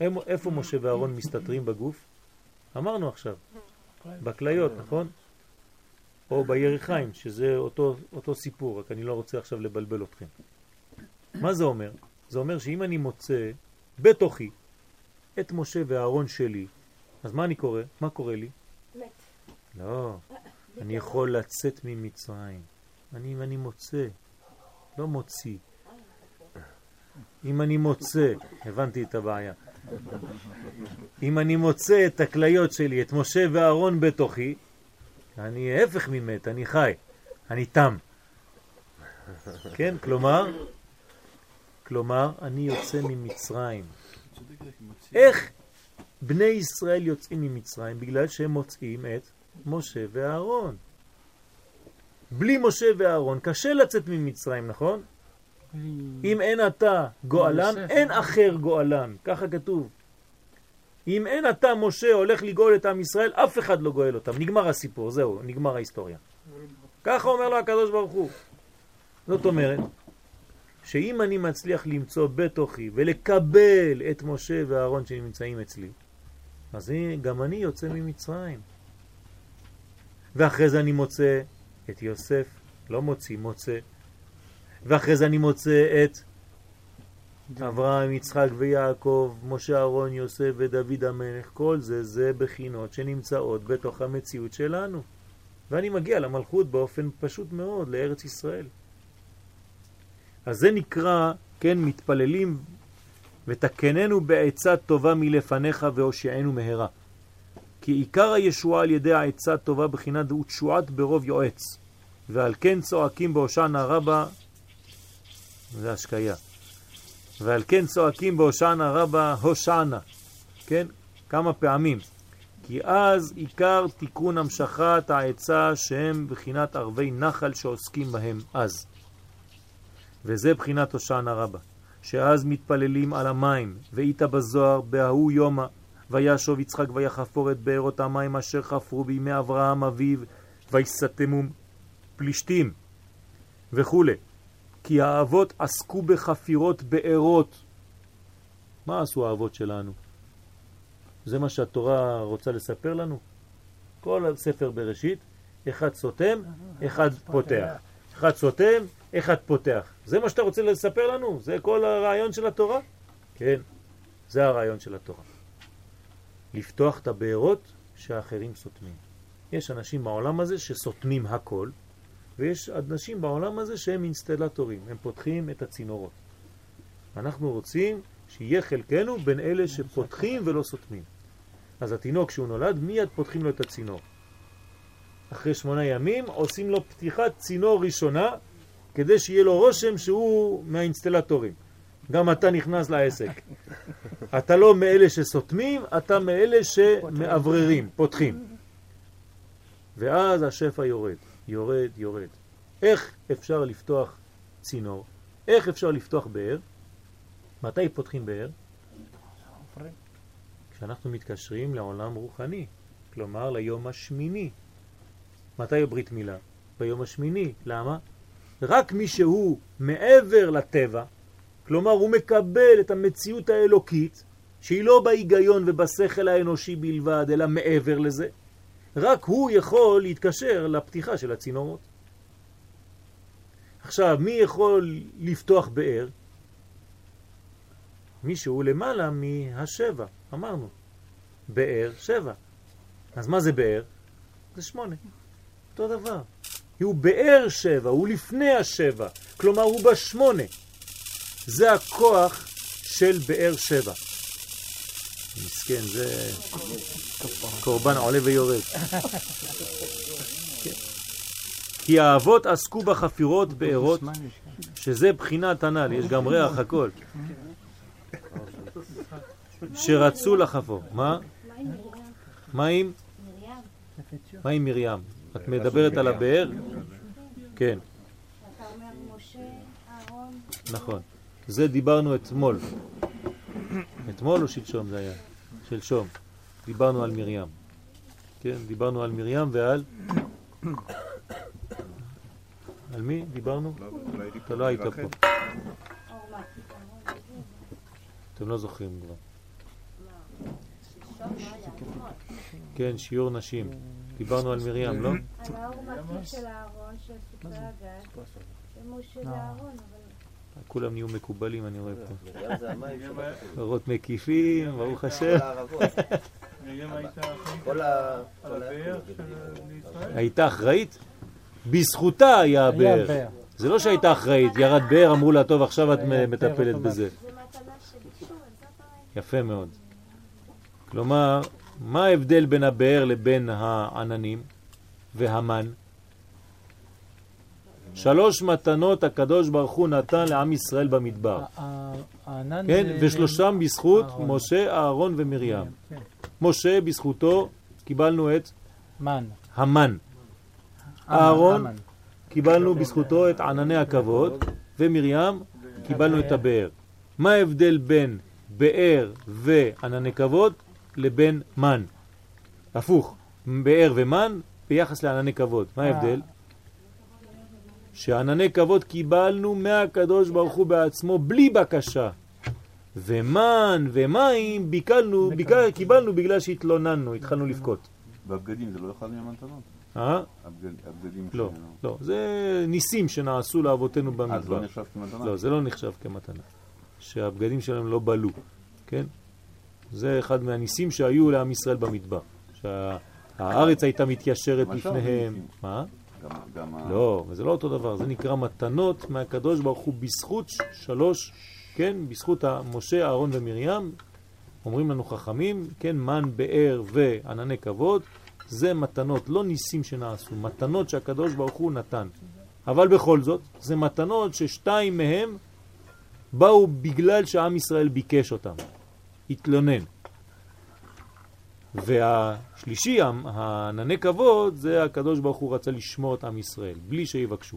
איפה משה ואהרון מסתתרים בגוף? אמרנו עכשיו, בכליות, נכון? או ביריחיים, שזה אותו, אותו סיפור, רק אני לא רוצה עכשיו לבלבל אתכם. מה זה אומר? זה אומר שאם אני מוצא בתוכי את משה והארון שלי, אז מה אני קורא? מה קורה לי? מת. לא, אני יכול לצאת ממצרים. אני, אם אני מוצא, לא מוציא. אם אני מוצא, הבנתי את הבעיה. אם אני מוצא את הכליות שלי, את משה ואהרון בתוכי, אני הפך ממת, אני חי, אני תם. כן, כלומר, כלומר, אני יוצא ממצרים. איך בני ישראל יוצאים ממצרים? בגלל שהם מוצאים את משה ואהרון. בלי משה ואהרון קשה לצאת ממצרים, נכון? אם אין אתה גואלם, אין אחר גואלם, ככה כתוב. אם אין אתה, משה, הולך לגאול את עם ישראל, אף אחד לא גואל אותם. נגמר הסיפור, זהו, נגמר ההיסטוריה. ככה אומר לו הקדוש ברוך הוא. זאת אומרת, שאם אני מצליח למצוא בתוכי ולקבל את משה ואהרון שנמצאים אצלי, אז גם אני יוצא ממצרים. ואחרי זה אני מוצא את יוסף, לא מוציא, מוצא. ואחרי זה אני מוצא את אברהם, יצחק ויעקב, משה אהרון, יוסף ודוד המלך, כל זה זה בחינות שנמצאות בתוך המציאות שלנו. ואני מגיע למלכות באופן פשוט מאוד, לארץ ישראל. אז זה נקרא, כן, מתפללים ותקננו בעצה טובה מלפניך והושענו מהרה. כי עיקר הישועה על ידי העצה טובה בחינת ותשועת ברוב יועץ, ועל כן צועקים בהושענא רבה, זה השקיה, ועל כן צועקים בהושענא רבה הושענא, כן? כמה פעמים. כי אז עיקר תיקון המשכת העצה שהם בחינת ערבי נחל שעוסקים בהם אז. וזה בחינת הושענא רבה, שאז מתפללים על המים, ואיתה בזוהר בהוא יומא, וישוב יצחק ויחפור את בארות המים אשר חפרו בימי אברהם אביו, ויסתמו פלישתים וכו'. כי האבות עסקו בחפירות בארות. מה עשו האבות שלנו? זה מה שהתורה רוצה לספר לנו? כל הספר בראשית, אחד סותם, אחד פותח. אחד סותם, אחד פותח. זה מה שאתה רוצה לספר לנו? זה כל הרעיון של התורה? כן, זה הרעיון של התורה. לפתוח את הבארות שהאחרים סותמים. יש אנשים בעולם הזה שסותמים הכל, ויש אנשים בעולם הזה שהם אינסטלטורים, הם פותחים את הצינורות. אנחנו רוצים שיהיה חלקנו בין אלה שפותחים ולא סותמים. אז התינוק שהוא נולד, מיד פותחים לו את הצינור. אחרי שמונה ימים עושים לו פתיחת צינור ראשונה, כדי שיהיה לו רושם שהוא מהאינסטלטורים. גם אתה נכנס לעסק. [LAUGHS] אתה לא מאלה שסותמים, אתה מאלה שמאווררים, פותחים. ואז השפע יורד, יורד, יורד. איך אפשר לפתוח צינור? איך אפשר לפתוח באר? מתי פותחים באר? כשאנחנו מתקשרים לעולם רוחני, כלומר ליום השמיני. מתי ברית מילה? ביום השמיני. למה? רק מי שהוא מעבר לטבע, כלומר הוא מקבל את המציאות האלוקית, שהיא לא בהיגיון ובשכל האנושי בלבד, אלא מעבר לזה, רק הוא יכול להתקשר לפתיחה של הצינורות. עכשיו, מי יכול לפתוח באר? מישהו למעלה מהשבע, אמרנו. באר שבע. אז מה זה באר? זה שמונה. אותו דבר. הוא באר שבע, הוא לפני השבע, כלומר הוא בשמונה. זה הכוח של באר שבע. מסכן, זה קורבן עולה ויורד. כי האבות עסקו בחפירות בארות, שזה בחינת הנ"ל, יש גם ריח הכל. שרצו לחפור. מה? מה עם? מרים? את מדברת על הבאר? כן. נכון. זה דיברנו אתמול. אתמול או שלשום זה היה? שלשום. דיברנו על מרים. כן, דיברנו על מרים ועל... על מי דיברנו? אתה לא היית פה. אתם לא זוכרים כבר. כן, שיעור נשים. דיברנו על מרים, לא? על האור מקיף של הארון של סוכר הגז, שמשה לארון, אבל... כולם נהיו מקובלים, אני רואה פה. אורות מקיפים, ברוך השם. הייתה אחראית? בזכותה היה הבאר. זה לא שהייתה אחראית, ירד באר, אמרו לה, טוב, עכשיו את מטפלת בזה. יפה מאוד. כלומר, מה ההבדל בין הבאר לבין העננים והמן? שלוש מתנות הקדוש ברוך הוא נתן לעם ישראל במדבר. כן, ושלושם בזכות משה, אהרון ומרים. כן. משה, בזכותו קיבלנו את המן. אהרון, קיבלנו בזכותו את ענני הכבוד, ומרים, קיבלנו את הבאר. מה ההבדל בין באר וענני כבוד לבין מן? הפוך, באר ומן ביחס לענני כבוד. מה ההבדל? שענני כבוד קיבלנו מהקדוש ברוך הוא בעצמו בלי בקשה. ומן ומים ביקלנו, ביקל, קיבלנו בגלל שהתלוננו, התחלנו לבכות. והבגדים זה לא אחד מהמתנות? אה? הבגדים לא, לא, זה ניסים שנעשו לאבותינו במדבר. אז לא נחשב כמתנה? לא, זה לא נחשב כמתנה. שהבגדים שלהם לא בלו, כן? זה אחד מהניסים שהיו לעם ישראל במדבר. שהארץ הייתה מתיישרת לפניהם. מה? לא, וזה לא אותו דבר, זה נקרא מתנות מהקדוש ברוך הוא בזכות שלוש, כן, בזכות משה, אהרון ומרים, אומרים לנו חכמים, כן, מן, באר וענני כבוד, זה מתנות, לא ניסים שנעשו, מתנות שהקדוש ברוך הוא נתן. אבל בכל זאת, זה מתנות ששתיים מהם באו בגלל שעם ישראל ביקש אותם, התלונן. והשלישי, הענני כבוד, זה הקדוש ברוך הוא רצה לשמור את עם ישראל, בלי שיבקשו.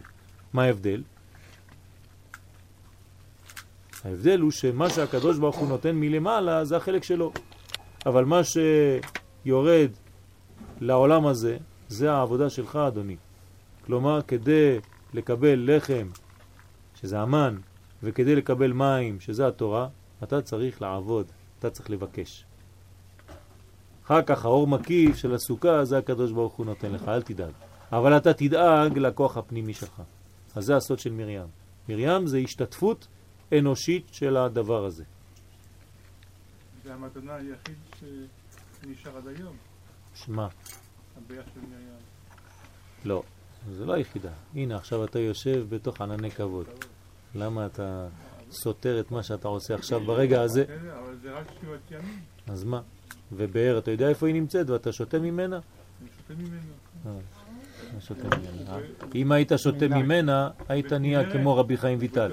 מה ההבדל? ההבדל הוא שמה שהקדוש ברוך הוא נותן מלמעלה זה החלק שלו. אבל מה שיורד לעולם הזה, זה העבודה שלך, אדוני. כלומר, כדי לקבל לחם, שזה המן, וכדי לקבל מים, שזה התורה, אתה צריך לעבוד, אתה צריך לבקש. אחר כך האור מקיף של הסוכה, זה הקדוש ברוך הוא נותן לך, אל תדאג. אבל אתה תדאג לכוח הפנימי שלך. אז זה הסוד של מרים. מרים זה השתתפות אנושית של הדבר הזה. זה המתנה היחיד שנשאר עד היום. שמה? הבעיה של מרים. לא, זה לא היחידה. הנה, עכשיו אתה יושב בתוך ענני כבוד. למה אתה סותר את מה שאתה עושה עכשיו ברגע הזה? אבל זה רק שבעת ימים. אז מה? ובאר, אתה יודע איפה היא נמצאת ואתה שותה ממנה? אני שותה ממנה. שותה ממנה. אם היית שותה ממנה, היית נהיה כמו רבי חיים ויטל.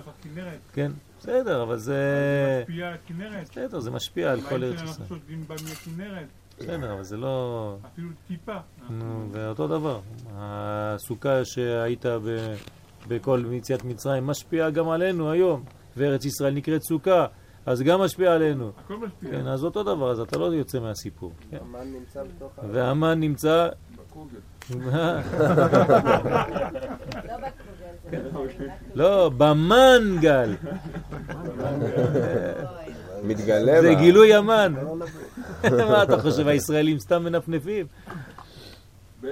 כן, בסדר, אבל זה... בסדר, זה משפיע על כל ארץ ישראל. בסדר, אבל זה לא... אפילו טיפה. נו, ואותו דבר. הסוכה שהיית בכל יציאת מצרים משפיעה גם עלינו היום, וארץ ישראל נקראת סוכה, אז גם משפיע עלינו. הכל משפיע. כן, אז אותו דבר, אז אתה לא יוצא מהסיפור. כן. המן נמצא בתוך. והמן נמצא... לא בקרוגל. [LAUGHS] לא, במנגל. מתגלה זה. גילוי המן. [LAUGHS] מה אתה חושב, הישראלים סתם מנפנפים? [LAUGHS]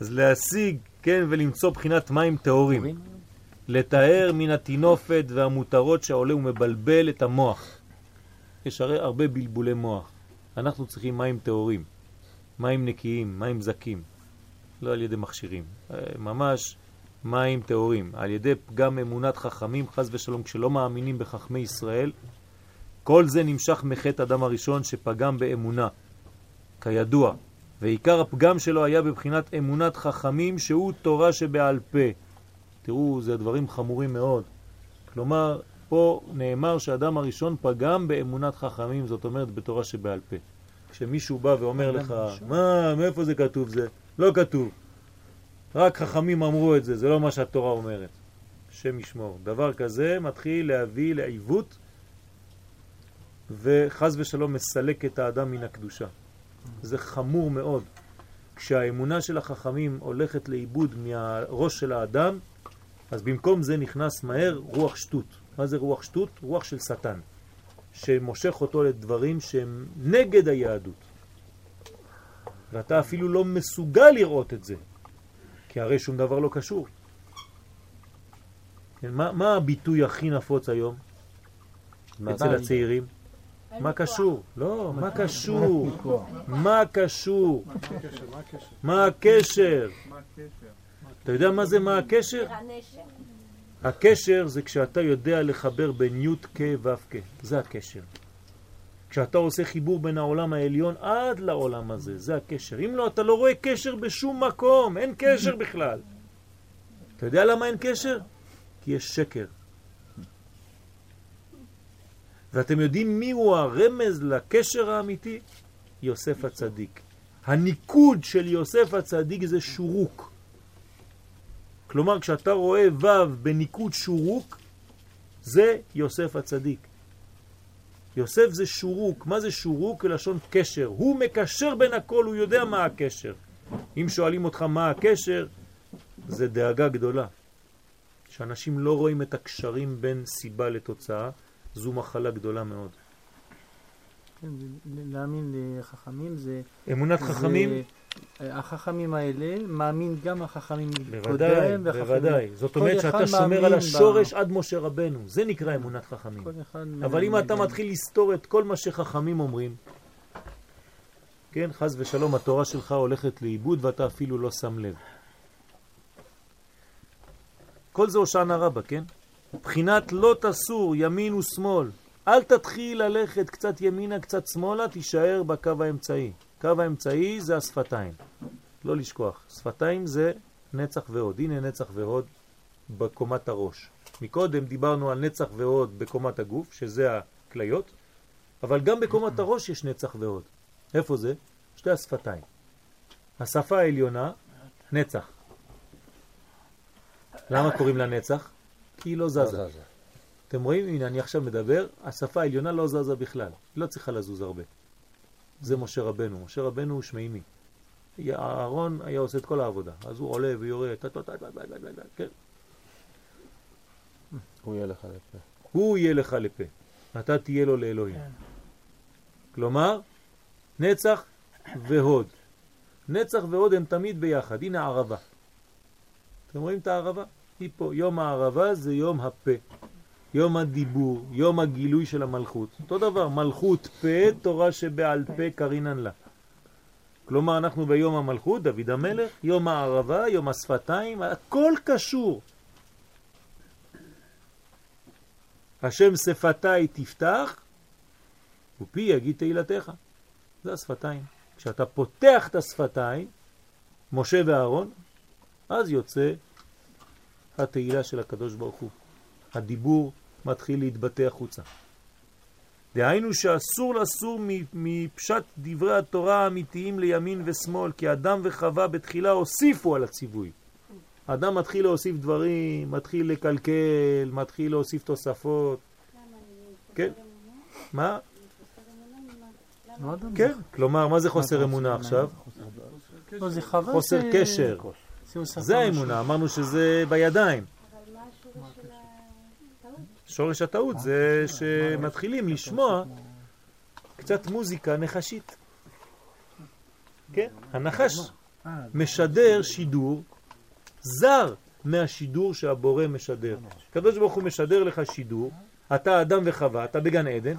אז להשיג, כן, ולמצוא בחינת מים טהורים. לתאר מן התינופת והמותרות שעולה ומבלבל את המוח. יש הרי הרבה בלבולי מוח. אנחנו צריכים מים טהורים, מים נקיים, מים זקים, לא על ידי מכשירים. אה, ממש מים טהורים, על ידי פגם אמונת חכמים, חז ושלום, כשלא מאמינים בחכמי ישראל. כל זה נמשך מחטא אדם הראשון שפגם באמונה, כידוע, ועיקר הפגם שלו היה בבחינת אמונת חכמים שהוא תורה שבעל פה. תראו, זה דברים חמורים מאוד. כלומר, פה נאמר שאדם הראשון פגם באמונת חכמים, זאת אומרת בתורה שבעל פה. כשמישהו בא ואומר לך, מה, מאיפה זה כתוב זה? לא כתוב. רק חכמים אמרו את זה, זה לא מה שהתורה אומרת. השם ישמור. דבר כזה מתחיל להביא לעיוות וחז ושלום מסלק את האדם מן הקדושה. זה חמור מאוד. כשהאמונה של החכמים הולכת לאיבוד מהראש של האדם, אז במקום זה נכנס מהר רוח שטות. מה זה רוח שטות? רוח של שטן, שמושך אותו לדברים שהם נגד היהדות. ואתה אפילו לא מסוגל לראות את זה, כי הרי שום דבר לא קשור. כן, מה, מה הביטוי הכי נפוץ היום אצל. הצעירים? מה קשור? לא, מה קשור? מה קשור? מה הקשר? מה הקשר? אתה יודע מה זה מה הקשר? הקשר זה כשאתה יודע לחבר בין י' כ' ו' כ', זה הקשר. כשאתה עושה חיבור בין העולם העליון עד לעולם הזה, זה הקשר. אם לא, אתה לא רואה קשר בשום מקום, אין קשר בכלל. אתה יודע למה אין קשר? כי יש שקר. ואתם יודעים מי הוא הרמז לקשר האמיתי? יוסף הצדיק. הניקוד של יוסף הצדיק זה שורוק. כלומר, כשאתה רואה ו' בניקוד שורוק, זה יוסף הצדיק. יוסף זה שורוק. מה זה שורוק? לשון קשר. הוא מקשר בין הכל, הוא יודע מה הקשר. אם שואלים אותך מה הקשר, זה דאגה גדולה. שאנשים לא רואים את הקשרים בין סיבה לתוצאה, זו מחלה גדולה מאוד. כן, להאמין לחכמים זה... אמונת זה- חכמים? החכמים האלה מאמין גם החכמים בוודאי, קודם והחכמים- בוודאי. זאת אומרת שאתה שומר על ב- השורש עד משה רבנו. זה נקרא אמונת חכמים. אבל אם אתה מתחיל לסתור את כל מה שחכמים אומרים, כן, חז ושלום, התורה שלך הולכת לאיבוד ואתה אפילו לא שם לב. כל זה הושענא רבה, כן? בחינת לא תסור ימין ושמאל. אל תתחיל ללכת קצת ימינה, קצת שמאלה, תישאר בקו האמצעי. קו האמצעי זה השפתיים. לא לשכוח. שפתיים זה נצח והוד. הנה נצח והוד בקומת הראש. מקודם דיברנו על נצח והוד בקומת הגוף, שזה הכליות, אבל גם בקומת הראש יש נצח והוד. איפה זה? שתי השפתיים. השפה העליונה, נצח. למה קוראים לה נצח? כי היא לא זזה. אתם רואים? הנה, אני עכשיו מדבר, השפה העליונה לא זזה בכלל. היא לא צריכה לזוז הרבה. זה משה רבנו. משה רבנו הוא שמימי. אהרון היה עושה את כל העבודה. אז הוא עולה ויורד, טה, טה, טה, טה, טה, טה, טה, כן. הוא יהיה לך לפה. הוא יהיה לך לפה. אתה תהיה לו לאלוהים. כלומר, נצח והוד. נצח והוד הם תמיד ביחד. הנה הערבה. אתם רואים את הערבה? היא פה. יום הערבה זה יום הפה. יום הדיבור, יום הגילוי של המלכות. אותו דבר, מלכות פה, תורה שבעל פה קרינן לה. כלומר, אנחנו ביום המלכות, דוד המלך, יום הערבה, יום השפתיים, הכל קשור. השם שפתיי תפתח, ופי יגיד תהילתך. זה השפתיים. כשאתה פותח את השפתיים, משה ואהרון, אז יוצא התהילה של הקדוש ברוך הוא. הדיבור מתחיל להתבטא החוצה. דהיינו שאסור לסור מפשט דברי התורה האמיתיים לימין ושמאל, כי אדם וחווה בתחילה הוסיפו על הציווי. אדם מתחיל להוסיף דברים, מתחיל לקלקל, מתחיל להוסיף תוספות. כן? מה? כן, כלומר, מה זה חוסר אמונה עכשיו? לא, חוסר קשר. זה האמונה, אמרנו שזה בידיים. שורש הטעות זה שמתחילים לשמוע קצת מוזיקה נחשית. כן? הנחש משדר שידור זר מהשידור שהבורא משדר. הקדוש ברוך הוא משדר לך שידור, אתה אדם וחווה, אתה בגן עדן,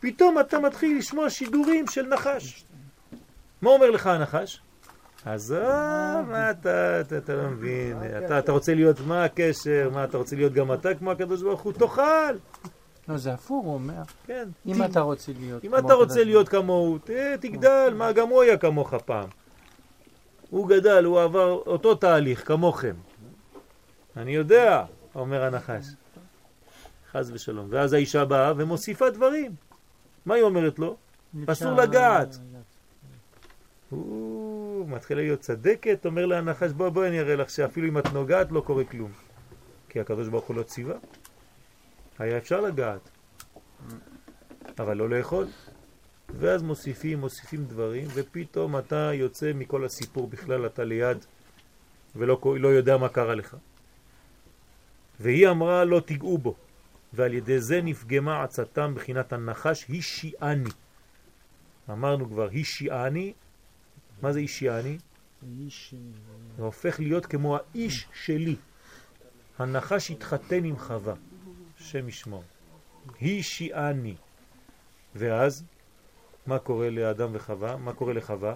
פתאום אתה מתחיל לשמוע שידורים של נחש. מה אומר לך הנחש? עזוב, מה אתה, אתה, אתה לא מבין, אתה, אתה רוצה להיות, מה הקשר, מה אתה רוצה להיות גם אתה כמו הקדוש ברוך הוא, תאכל. לא, זה הפוך, הוא אומר. כן. אם אתה רוצה להיות אם אתה רוצה להיות כמוהו, תגדל, מה, גם הוא היה כמוך פעם. הוא גדל, הוא עבר אותו תהליך, כמוכם. אני יודע, אומר הנחש. חז ושלום. ואז האישה באה ומוסיפה דברים. מה היא אומרת לו? אסור לגעת. הוא מתחיל להיות צדקת, אומר להנחש, בוא בוא אני אראה לך שאפילו אם את נוגעת לא קורה כלום. כי הקדוש ברוך הוא לא ציווה. היה אפשר לגעת, אבל לא לאכול. ואז מוסיפים, מוסיפים דברים, ופתאום אתה יוצא מכל הסיפור בכלל, אתה ליד, ולא לא יודע מה קרה לך. והיא אמרה לא תיגעו בו, ועל ידי זה נפגמה עצתם בחינת הנחש הישיאני. אמרנו כבר הישיאני, מה זה הישיאני? זה הופך להיות כמו האיש שלי. הנחש התחתן עם חווה, שם ישמור. הישיאני. ואז מה קורה לאדם וחווה? מה קורה לחווה?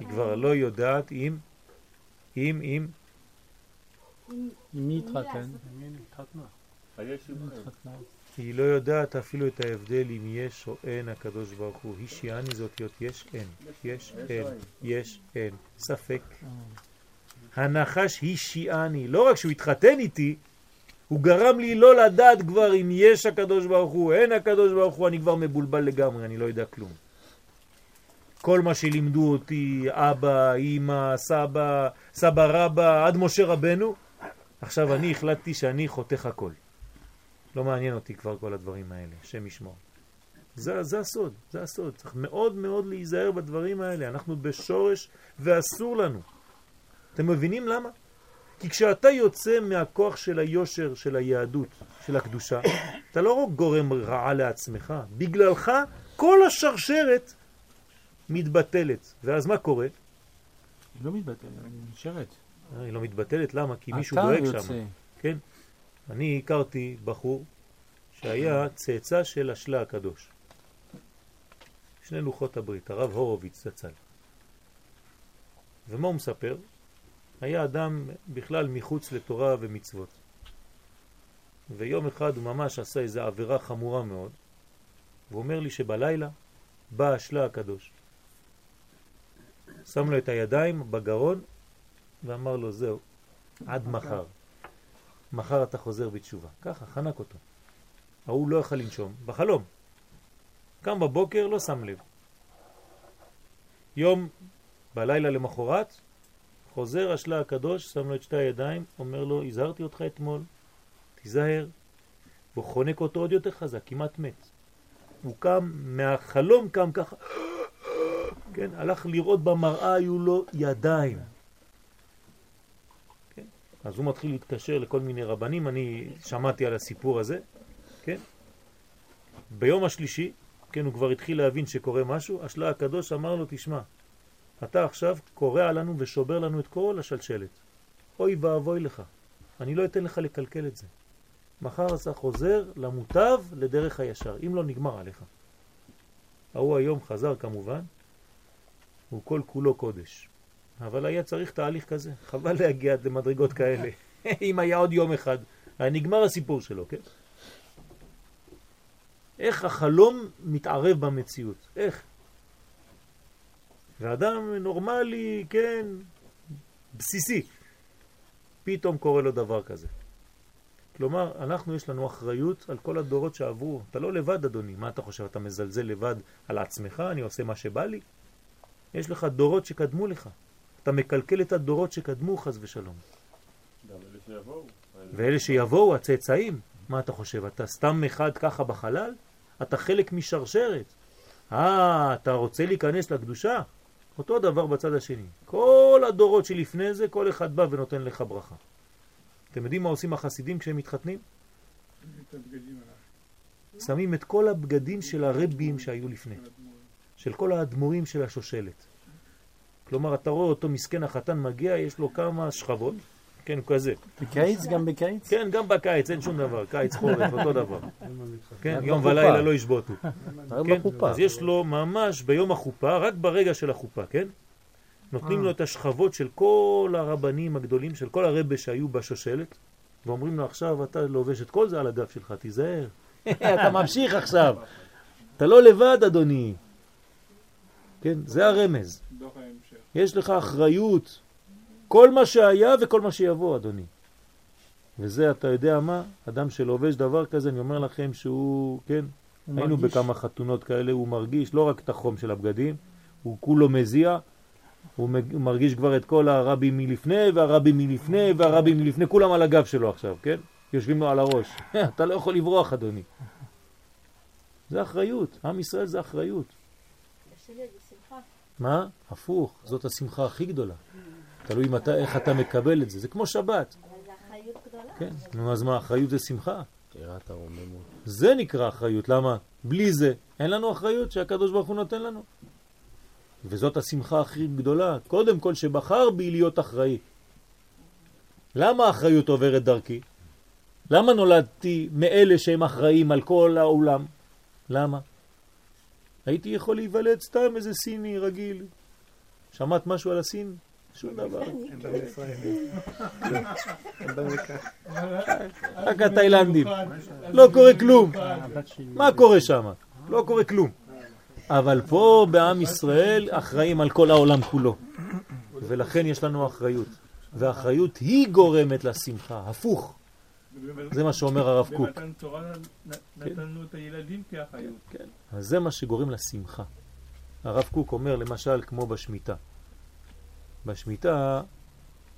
היא כבר לא יודעת אם, אם, אם... עם מי התחתן? היא לא יודעת אפילו את ההבדל אם יש או אין הקדוש ברוך הוא. היא שיעני זאת להיות יש אין. יש אין. יש אין. ספק. הנחש היא שיעני. לא רק שהוא התחתן איתי, הוא גרם לי לא לדעת כבר אם יש הקדוש ברוך הוא, אין הקדוש ברוך הוא, אני כבר מבולבל לגמרי, אני לא יודע כלום. כל מה שלימדו אותי, אבא, אמא, סבא, סבא רבא, עד משה רבנו, עכשיו אני החלטתי שאני חותך הכל. לא מעניין אותי כבר כל הדברים האלה, השם ישמור. זה, זה הסוד, זה הסוד. צריך מאוד מאוד להיזהר בדברים האלה. אנחנו בשורש ואסור לנו. אתם מבינים למה? כי כשאתה יוצא מהכוח של היושר, של היהדות, של הקדושה, [COUGHS] אתה לא רק גורם רעה לעצמך, בגללך כל השרשרת מתבטלת. ואז מה קורה? היא לא מתבטלת, היא נשארת. היא לא מתבטלת, למה? כי מישהו דואג שם. כן. אני הכרתי בחור שהיה צאצא של השלה הקדוש. שני לוחות הברית, הרב הורוביץ זצ"ל. ומה הוא מספר? היה אדם בכלל מחוץ לתורה ומצוות. ויום אחד הוא ממש עשה איזו עבירה חמורה מאוד, והוא אומר לי שבלילה בא השלה הקדוש. שם לו את הידיים בגרון ואמר לו זהו, עד מחר. מחר אתה חוזר בתשובה. ככה, חנק אותו. ההוא לא יכל לנשום, בחלום. קם בבוקר, לא שם לב. יום, בלילה למחרת, חוזר השלה הקדוש, שם לו את שתי הידיים, אומר לו, הזהרתי אותך אתמול, תיזהר. והוא חונק אותו עוד יותר חזק, כמעט מת. הוא קם, מהחלום קם ככה, [GASPS] כן, הלך לראות במראה, היו לו ידיים. אז הוא מתחיל להתקשר לכל מיני רבנים, אני שמעתי על הסיפור הזה, כן? ביום השלישי, כן, הוא כבר התחיל להבין שקורה משהו, השלה הקדוש אמר לו, תשמע, אתה עכשיו קורא עלינו ושובר לנו את כל השלשלת. אוי ואבוי לך, אני לא אתן לך לקלקל את זה. מחר אתה חוזר למוטב לדרך הישר, אם לא נגמר עליך. ההוא היום חזר כמובן, הוא כל כולו קודש. אבל היה צריך תהליך כזה, חבל להגיע למדרגות כאלה. [LAUGHS] אם היה עוד יום אחד, היה נגמר הסיפור שלו, כן? איך החלום מתערב במציאות? איך? ואדם נורמלי, כן, בסיסי, פתאום קורה לו דבר כזה. כלומר, אנחנו יש לנו אחריות על כל הדורות שעברו. אתה לא לבד, אדוני. מה אתה חושב? אתה מזלזל לבד על עצמך? אני עושה מה שבא לי? יש לך דורות שקדמו לך. אתה מקלקל את הדורות שקדמו, חז ושלום. גם אלה שיבואו. ואלה שיבואו, הצאצאים, מה אתה חושב? אתה סתם אחד ככה בחלל? אתה חלק משרשרת. אה, אתה רוצה להיכנס לקדושה? אותו דבר בצד השני. כל הדורות שלפני זה, כל אחד בא ונותן לך ברכה. אתם יודעים מה עושים החסידים כשהם מתחתנים? שמים את כל הבגדים של הרבים שהיו לפני, של כל האדמו"רים של השושלת. כלומר, אתה רואה אותו מסכן החתן מגיע, יש לו כמה שכבות, כן, כזה. בקיץ? גם בקיץ? כן, גם בקיץ, אין שום דבר, קיץ חורף, אותו דבר. [LAUGHS] כן, יום ולילה לא ישבותו. כן, אז יש לו ממש ביום החופה, רק ברגע של החופה, כן? נותנים לו את השכבות של כל הרבנים הגדולים, של כל הרבה שהיו בשושלת, ואומרים לו עכשיו אתה לובש את כל זה על הגב שלך, תיזהר. [LAUGHS] אתה ממשיך עכשיו. אתה לא לבד, אדוני. כן, זה הרמז. יש לך אחריות. כל מה שהיה וכל מה שיבוא, אדוני. וזה, אתה יודע מה? אדם שלובש דבר כזה, אני אומר לכם שהוא, כן, היינו מרגיש. בכמה חתונות כאלה, הוא מרגיש לא רק את החום של הבגדים, הוא כולו מזיע, הוא הוא מרגיש כבר את כל הרבים מלפני והרבים מלפני והרבים מלפני, כולם על הגב שלו עכשיו, כן? יושבים לו על הראש. [LAUGHS] אתה לא יכול לברוח, אדוני. זה אחריות, עם ישראל זה אחריות. זה. מה? הפוך, זאת השמחה הכי גדולה. תלוי מתי, איך אתה מקבל את זה. זה כמו שבת. אבל זו אחריות גדולה. כן, נו אז מה, אחריות זה שמחה. יראת הרוממות. זה נקרא אחריות. למה? בלי זה אין לנו אחריות שהקדוש ברוך הוא נותן לנו. וזאת השמחה הכי גדולה. קודם כל שבחר בי להיות אחראי. למה האחריות עוברת דרכי? למה נולדתי מאלה שהם אחראים על כל העולם? למה? הייתי יכול להיוולד סתם איזה סיני רגיל. שמעת משהו על הסין? שום דבר. רק התאילנדים. לא קורה כלום. מה קורה שם? לא קורה כלום. אבל פה בעם ישראל אחראים על כל העולם כולו. ולכן יש לנו אחריות. והאחריות היא גורמת לשמחה, הפוך. זה מה שאומר הרב קוק. במתן תורה נ- נתנו את הילדים כאחריות. כן. אז זה מה שגורם לשמחה. הרב קוק אומר למשל כמו בשמיטה. בשמיטה,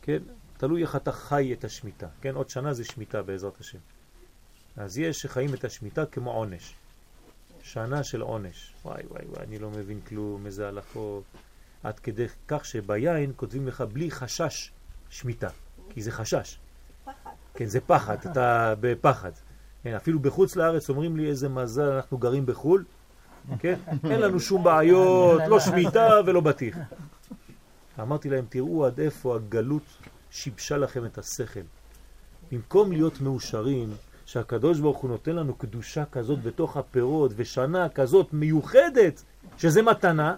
כן, תלוי איך אתה חי את השמיטה. כן, עוד שנה זה שמיטה בעזרת השם. אז יש שחיים את השמיטה כמו עונש. שנה של עונש. וואי וואי וואי, אני לא מבין כלום, איזה הלכות. עד כדי כך שביין כותבים לך בלי חשש שמיטה. כי זה חשש. כן, זה פחד, אתה בפחד. כן, אפילו בחוץ לארץ אומרים לי איזה מזל, אנחנו גרים בחו"ל, כן? אין לנו שום בעיות, לא שמיטה ולא בטיח. אמרתי להם, תראו עד איפה הגלות שיבשה לכם את השכל. במקום להיות מאושרים, שהקדוש ברוך הוא נותן לנו קדושה כזאת בתוך הפירות, ושנה כזאת מיוחדת, שזה מתנה,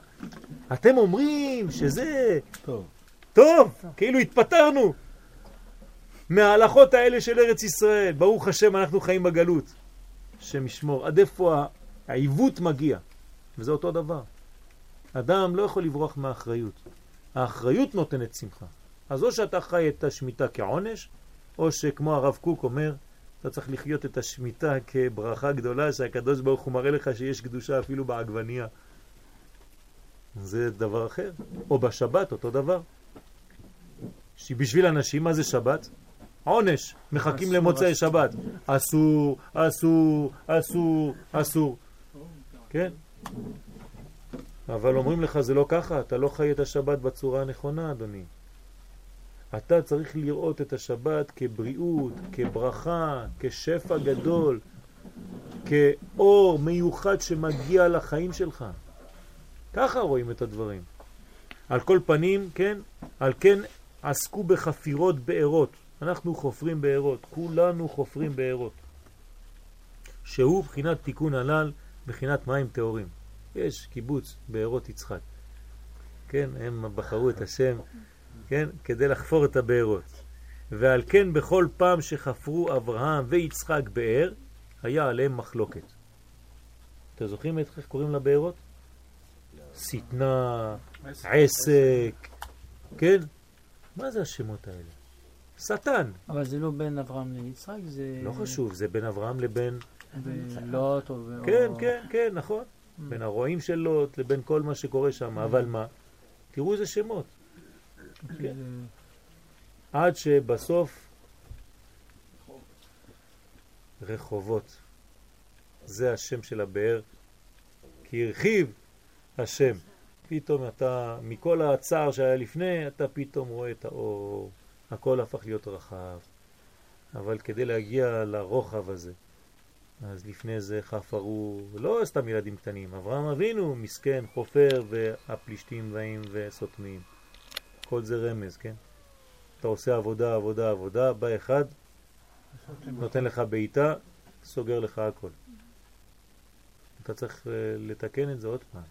אתם אומרים שזה טוב. טוב, כאילו התפטרנו מההלכות האלה של ארץ ישראל. ברוך השם, אנחנו חיים בגלות. השם ישמור. עד איפה העיוות מגיע? וזה אותו דבר. אדם לא יכול לברוח מהאחריות. האחריות נותנת שמחה. אז או שאתה חי את השמיטה כעונש, או שכמו הרב קוק אומר, אתה צריך לחיות את השמיטה כברכה גדולה שהקדוש ברוך הוא מראה לך שיש קדושה אפילו בעגבנייה. זה דבר אחר. או בשבת, אותו דבר. שבשביל אנשים, מה זה שבת? עונש, מחכים למוצאי שבת. אסור, אסור, אסור, אסור. כן? אבל אומרים לך זה לא ככה, אתה לא חי את השבת בצורה הנכונה, אדוני. אתה צריך לראות את השבת כבריאות, כברכה, כשפע גדול, כאור מיוחד שמגיע לחיים שלך. ככה רואים את הדברים. על כל פנים, כן, על כן עסקו בחפירות בארות. אנחנו חופרים בארות, כולנו חופרים בארות. שהוא בחינת תיקון הנ"ל, בחינת מים טהורים. יש קיבוץ בארות יצחק. כן, הם בחרו את השם, כן, כדי לחפור את הבארות. ועל כן בכל פעם שחפרו אברהם ויצחק באר, היה עליהם מחלוקת. אתם זוכרים איך קוראים לבארות? שטנה, עסק, כן? מה זה השמות האלה? שטן. אבל זה לא בין אברהם ליצחק, זה... לא חשוב, זה בין אברהם לבין... לוט או... כן, כן, כן, נכון. בין הרועים של לוט לבין כל מה שקורה שם, mm. אבל מה? תראו איזה שמות. כן. עד שבסוף רחובות. זה השם של הבאר, כי הרחיב השם. פתאום אתה, מכל הצער שהיה לפני, אתה פתאום רואה את האור. הכל הפך להיות רחב. אבל כדי להגיע לרוחב הזה, אז לפני זה חפרו, לא סתם ילדים קטנים, אברהם אבינו מסכן, חופר, והפלישתים באים וסותמים. כל זה רמז, כן? אתה עושה עבודה, עבודה, עבודה, בא אחד, נותן לך בעיטה, סוגר לך הכל. אתה צריך אה, לתקן את זה עוד פעם,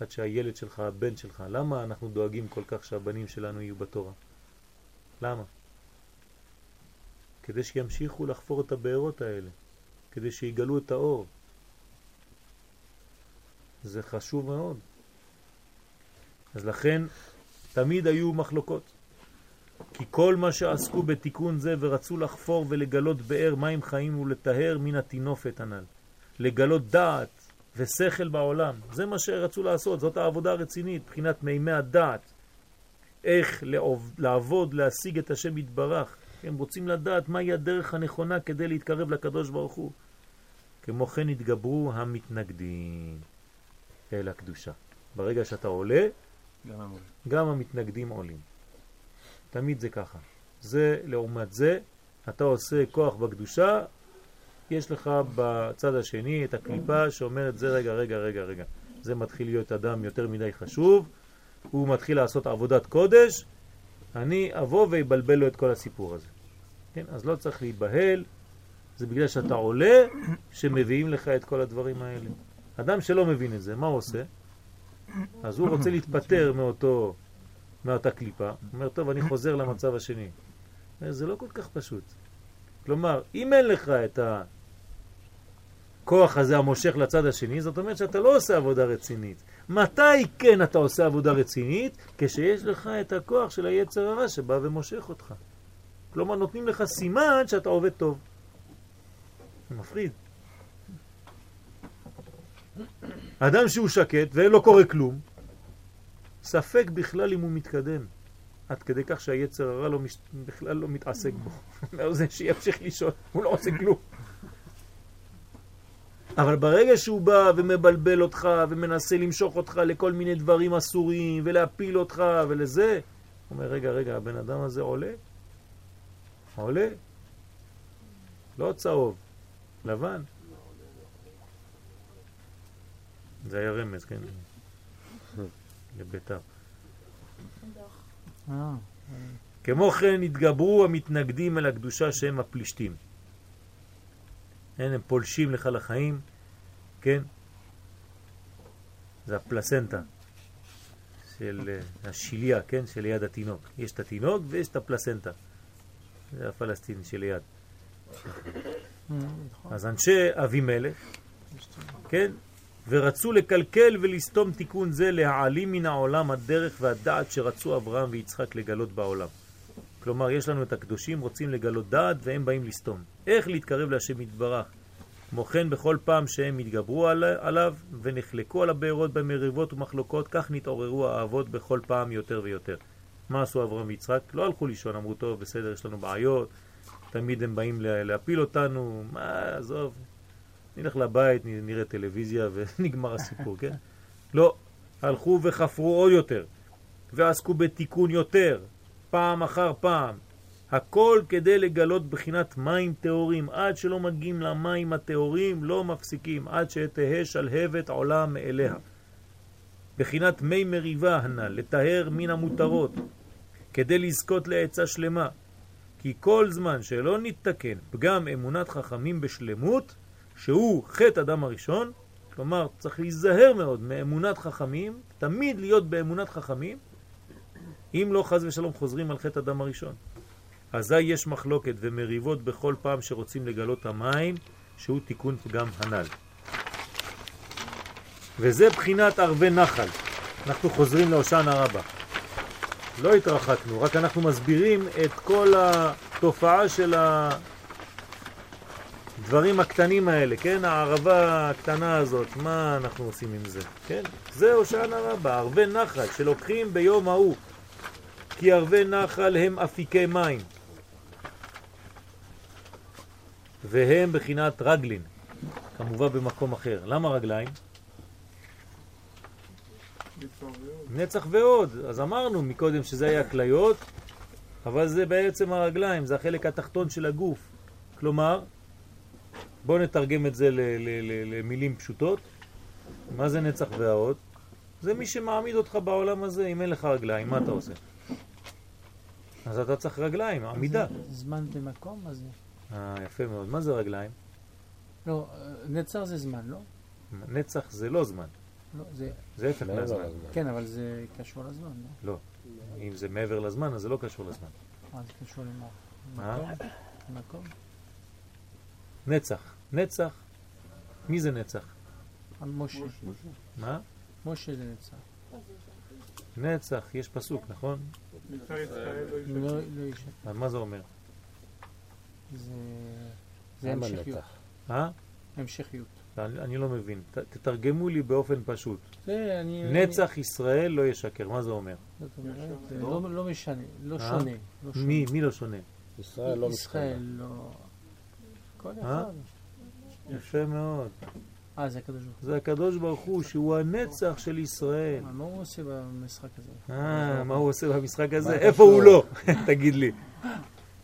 עד שהילד שלך, הבן שלך, למה אנחנו דואגים כל כך שהבנים שלנו יהיו בתורה? למה? כדי שימשיכו לחפור את הבארות האלה, כדי שיגלו את האור. זה חשוב מאוד. אז לכן תמיד היו מחלוקות. כי כל מה שעסקו בתיקון זה ורצו לחפור ולגלות באר מים חיים ולטהר מן התינופת הנ"ל. לגלות דעת ושכל בעולם. זה מה שרצו לעשות, זאת העבודה הרצינית, מבחינת מימי הדעת. איך לעבוד, להשיג את השם יתברך. הם רוצים לדעת מהי הדרך הנכונה כדי להתקרב לקדוש ברוך הוא. כמו כן התגברו המתנגדים אל הקדושה. ברגע שאתה עולה, גם, גם המתנגדים עולים. תמיד זה ככה. זה לעומת זה, אתה עושה כוח בקדושה, יש לך בצד השני את הקליפה שאומרת זה רגע, רגע, רגע, רגע. זה מתחיל להיות אדם יותר מדי חשוב, הוא מתחיל לעשות עבודת קודש, אני אבוא ויבלבל לו את כל הסיפור הזה. כן? אז לא צריך להיבהל, זה בגלל שאתה עולה שמביאים לך את כל הדברים האלה. אדם שלא מבין את זה, מה הוא עושה? אז הוא רוצה להתפטר מאותו, מאותה קליפה, הוא אומר, טוב, אני חוזר למצב השני. זה לא כל כך פשוט. כלומר, אם אין לך את הכוח הזה המושך לצד השני, זאת אומרת שאתה לא עושה עבודה רצינית. מתי כן אתה עושה עבודה רצינית? כשיש לך את הכוח של היצר הרע שבא ומושך אותך. כלומר, נותנים לך סימן שאתה עובד טוב. זה מפחיד. אדם שהוא שקט ולא קורה כלום, ספק בכלל אם הוא מתקדם. עד כדי כך שהיצר הרע לא מש... בכלל לא מתעסק בו. [LAUGHS] זה שימשיך לישון, הוא לא עושה כלום. אבל ברגע שהוא בא ומבלבל אותך ומנסה למשוך אותך לכל מיני דברים אסורים ולהפיל אותך ולזה, הוא אומר, רגע, רגע, הבן אדם הזה עולה? עולה? לא צהוב, לבן. זה היה רמז, כן? לביתר. כמו כן התגברו המתנגדים אל הקדושה שהם הפלישתים. הם פולשים לך לחיים, כן? זה הפלסנטה של אה, השיליה, כן? של יד התינוק. יש את התינוק ויש את הפלסנטה. זה הפלסטיני שליד. אז אנשי אבימלך, כן? ורצו לקלקל ולסתום תיקון זה להעלים מן העולם הדרך והדעת שרצו אברהם ויצחק לגלות בעולם. כלומר, יש לנו את הקדושים, רוצים לגלות דעת והם באים לסתום. איך להתקרב להשם יתברך? כמו כן, בכל פעם שהם התגברו עליו ונחלקו על הבארות במריבות ומחלוקות, כך נתעוררו האהבות בכל פעם יותר ויותר. מה עשו אברהם ויצחק? לא הלכו לישון, אמרו, טוב, בסדר, יש לנו בעיות, תמיד הם באים להפיל אותנו, מה, עזוב, נלך לבית, נראה טלוויזיה [LAUGHS] ונגמר הסיפור, כן? לא, הלכו וחפרו עוד יותר, ועסקו בתיקון יותר, פעם אחר פעם, הכל כדי לגלות בחינת מים טהורים, עד שלא מגיעים למים הטהורים, לא מפסיקים, עד שתהא שלהבת עולם מאליה. בחינת מי מריבה הנ"ל, לטהר מן המותרות, כדי לזכות לעצה שלמה. כי כל זמן שלא נתתקן פגם אמונת חכמים בשלמות, שהוא חטא אדם הראשון, כלומר צריך להיזהר מאוד מאמונת חכמים, תמיד להיות באמונת חכמים, אם לא חז ושלום חוזרים על חטא אדם הראשון. אזי יש מחלוקת ומריבות בכל פעם שרוצים לגלות המים, שהוא תיקון פגם הנ"ל. וזה בחינת ערבי נחל, אנחנו חוזרים להושענא רבה. לא התרחקנו, רק אנחנו מסבירים את כל התופעה של הדברים הקטנים האלה, כן? הערבה הקטנה הזאת, מה אנחנו עושים עם זה? כן? זה הושענא רבה, ערבי נחל שלוקחים ביום ההוא, כי ערבי נחל הם אפיקי מים, והם בחינת רגלין, כמובן במקום אחר. למה רגליים? נצח ועוד. אז אמרנו מקודם שזה היה כליות, אבל זה בעצם הרגליים, זה החלק התחתון של הגוף. כלומר, בואו נתרגם את זה למילים פשוטות. מה זה נצח והעוד? זה מי שמעמיד אותך בעולם הזה, אם אין לך רגליים, מה אתה עושה? אז אתה צריך רגליים, עמידה. זמן ומקום, מה זה? אה, יפה מאוד. מה זה רגליים? לא, נצח זה זמן, לא? נצח זה לא זמן. לא, זה... זה הפך מהזמן. כן, אבל זה קשור לזמן, לא? לא. אם זה מעבר לזמן, אז זה לא קשור לזמן. מה זה קשור למה? מקום? מקום? נצח. נצח. מי זה נצח? משה. מה? משה זה נצח. נצח, יש פסוק, נכון? לא מה זה אומר? זה המשכיות. אה? המשכיות. אני לא מבין. תתרגמו לי באופן פשוט. זה, אני... נצח ישראל לא ישקר, מה זה אומר? לא, לא משנה, לא שונה. מי, מי לא שונה? ישראל לא ישראל לא... כל אחד. יפה מאוד. אה, זה הקדוש ברוך הוא. זה הקדוש ברוך הוא, שהוא הנצח של ישראל. מה הוא עושה במשחק הזה? אה, מה הוא עושה במשחק הזה? איפה הוא לא? [LAUGHS] תגיד לי.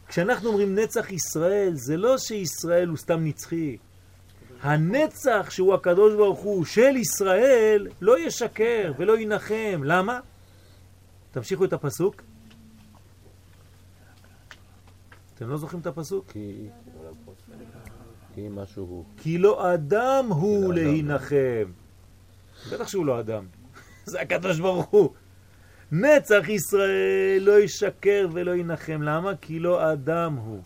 כשאנחנו אומרים נצח ישראל, זה לא שישראל הוא סתם נצחי. הנצח שהוא הקדוש ברוך הוא של ישראל לא ישקר ולא ינחם. למה? תמשיכו את הפסוק. אתם לא זוכרים את הפסוק? כי, כי משהו הוא. כי לא אדם הוא לא להינחם. בטח שהוא לא אדם. [LAUGHS] זה הקדוש ברוך הוא. נצח ישראל לא ישקר ולא ינחם. למה? כי לא אדם הוא.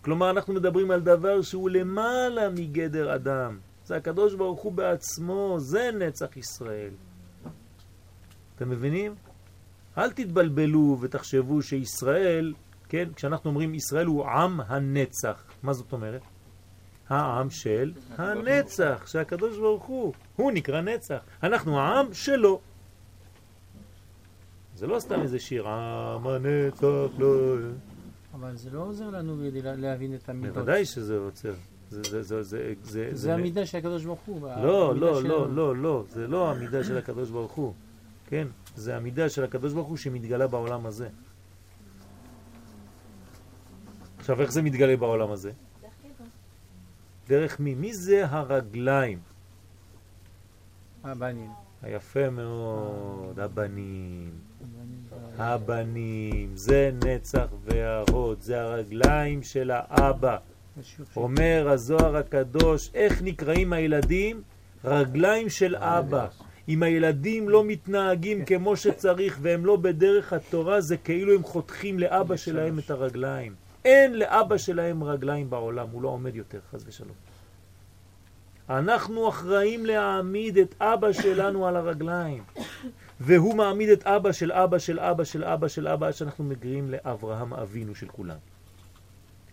כלומר, אנחנו מדברים על דבר שהוא למעלה מגדר אדם. זה הקדוש ברוך הוא בעצמו, זה נצח ישראל. אתם מבינים? אל תתבלבלו ותחשבו שישראל, כן, כשאנחנו אומרים ישראל הוא עם הנצח, מה זאת אומרת? העם של הנצח, שהקדוש ברוך הוא, הוא נקרא נצח. אנחנו העם שלו. זה לא סתם איזה שיר, עם הנצח לא... אבל זה לא עוזר לנו להבין את המידות. בוודאי שזה עוצר. זה, זה, זה, זה, זה, זה המידה של הקדוש ברוך הוא. לא, לא, לא, לא, לא, זה לא המידה של הקדוש ברוך הוא. כן? זה המידה של הקדוש ברוך הוא שמתגלה בעולם הזה. עכשיו, איך זה מתגלה בעולם הזה? דרך מי? מי זה הרגליים? הבנים. היפה מאוד, הבנים. הבנים, זה נצח וההוד, זה הרגליים של האבא. אומר הזוהר הקדוש, איך נקראים הילדים? רגליים של אבא. אם הילדים לא מתנהגים כמו שצריך והם לא בדרך התורה, זה כאילו הם חותכים לאבא שלהם את הרגליים. אין לאבא שלהם רגליים בעולם, הוא לא עומד יותר, חז ושלום. אנחנו אחראים להעמיד את אבא שלנו על הרגליים. והוא מעמיד את אבא של אבא של אבא של אבא של אבא עד שאנחנו מגיעים לאברהם אבינו של כולם.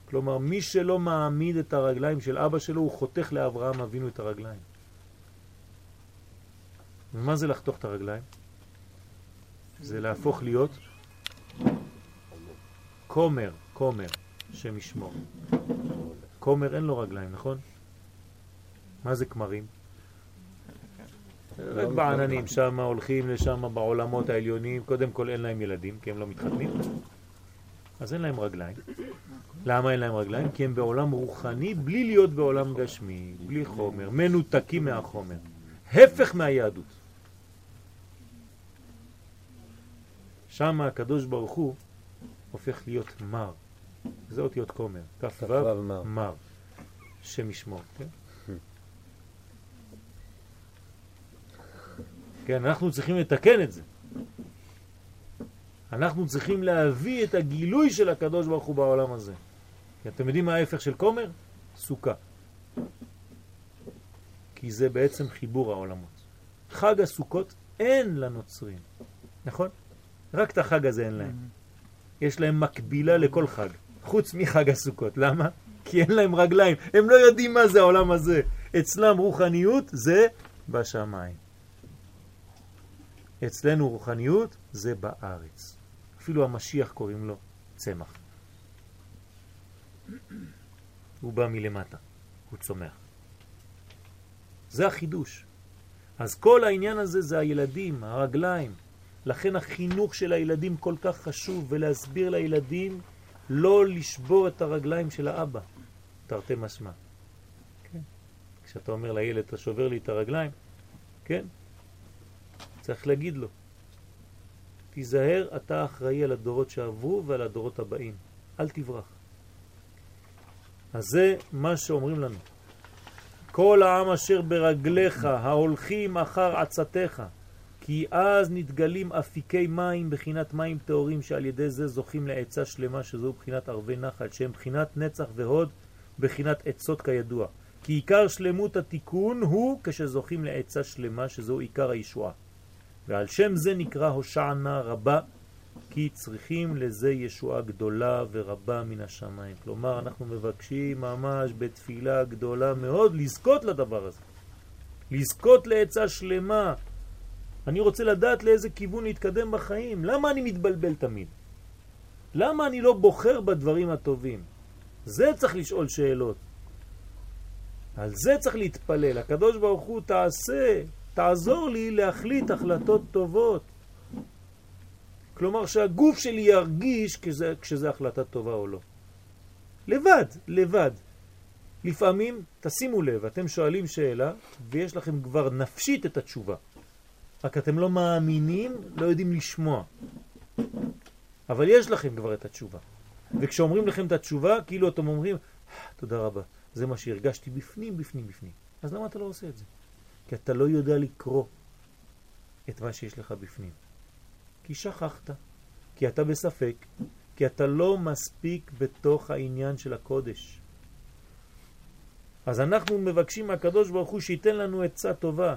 כלומר, מי שלא מעמיד את הרגליים של אבא שלו, הוא חותך לאברהם אבינו את הרגליים. ומה זה לחתוך את הרגליים? זה להפוך להיות כומר, כומר, שם ישמור. כומר אין לו רגליים, נכון? מה זה כמרים? רק בעננים, שם הולכים לשם בעולמות העליונים, קודם כל אין להם ילדים, כי הם לא מתחתנים, אז אין להם רגליים. למה אין להם רגליים? כי הם בעולם רוחני בלי להיות בעולם גשמי, בלי חומר, מנותקים מהחומר. הפך מהיהדות. שם הקדוש ברוך הוא הופך להיות מר. זה אותיות כומר, כ"ו מר, שם ישמור, כן? כן, אנחנו צריכים לתקן את זה. אנחנו צריכים להביא את הגילוי של הקדוש ברוך הוא בעולם הזה. כי אתם יודעים מה ההפך של כומר? סוכה. כי זה בעצם חיבור העולמות. חג הסוכות אין לנוצרים, נכון? רק את החג הזה אין להם. יש להם מקבילה לכל חג, חוץ מחג הסוכות. למה? כי אין להם רגליים, הם לא יודעים מה זה העולם הזה. אצלם רוחניות זה בשמיים. אצלנו רוחניות זה בארץ. אפילו המשיח קוראים לו צמח. הוא בא מלמטה, הוא צומח. זה החידוש. אז כל העניין הזה זה הילדים, הרגליים. לכן החינוך של הילדים כל כך חשוב, ולהסביר לילדים לא לשבור את הרגליים של האבא, תרתי משמע. כן. כשאתה אומר לילד, אתה שובר לי את הרגליים, כן? צריך להגיד לו, תיזהר, אתה אחראי על הדורות שעברו ועל הדורות הבאים. אל תברח. אז זה מה שאומרים לנו. כל העם אשר ברגליך, ההולכים אחר עצתך, כי אז נתגלים אפיקי מים בחינת מים טהורים שעל ידי זה זוכים לעצה שלמה שזו בחינת ערבי נחל שהם בחינת נצח והוד בחינת עצות כידוע. כי עיקר שלמות התיקון הוא כשזוכים לעצה שלמה שזו עיקר הישועה. ועל שם זה נקרא הושענה רבה כי צריכים לזה ישועה גדולה ורבה מן השמיים. כלומר, אנחנו מבקשים ממש בתפילה גדולה מאוד לזכות לדבר הזה. לזכות לעצה שלמה. אני רוצה לדעת לאיזה כיוון להתקדם בחיים. למה אני מתבלבל תמיד? למה אני לא בוחר בדברים הטובים? זה צריך לשאול שאלות. על זה צריך להתפלל. הקדוש ברוך הוא תעשה, תעזור לי להחליט החלטות טובות. כלומר שהגוף שלי ירגיש כשזה, כשזה החלטה טובה או לא. לבד, לבד. לפעמים, תשימו לב, אתם שואלים שאלה ויש לכם כבר נפשית את התשובה. רק אתם לא מאמינים, לא יודעים לשמוע. אבל יש לכם כבר את התשובה. וכשאומרים לכם את התשובה, כאילו אתם אומרים, תודה רבה, זה מה שהרגשתי בפנים, בפנים, בפנים. אז למה אתה לא עושה את זה? כי אתה לא יודע לקרוא את מה שיש לך בפנים. כי שכחת, כי אתה בספק, כי אתה לא מספיק בתוך העניין של הקודש. אז אנחנו מבקשים מהקדוש ברוך הוא שייתן לנו עצה טובה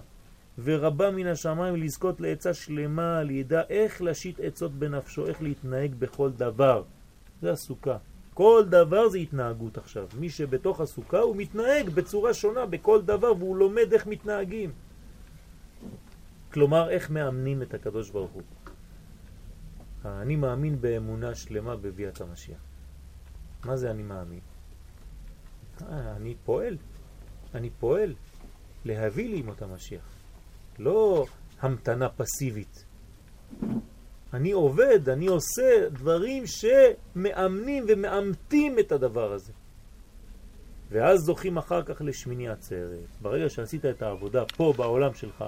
ורבה מן השמיים לזכות לעצה שלמה, לידע איך להשית עצות בנפשו, איך להתנהג בכל דבר. זה הסוכה. כל דבר זה התנהגות עכשיו. מי שבתוך הסוכה הוא מתנהג בצורה שונה בכל דבר והוא לומד איך מתנהגים. כלומר, איך מאמנים את הקדוש ברוך הוא. אני מאמין באמונה שלמה בביאת המשיח. מה זה אני מאמין? אה, אני פועל. אני פועל להביא לי מות המשיח. לא המתנה פסיבית. אני עובד, אני עושה דברים שמאמנים ומאמתים את הדבר הזה. ואז זוכים אחר כך לשמיני עצרת. ברגע שעשית את העבודה פה בעולם שלך,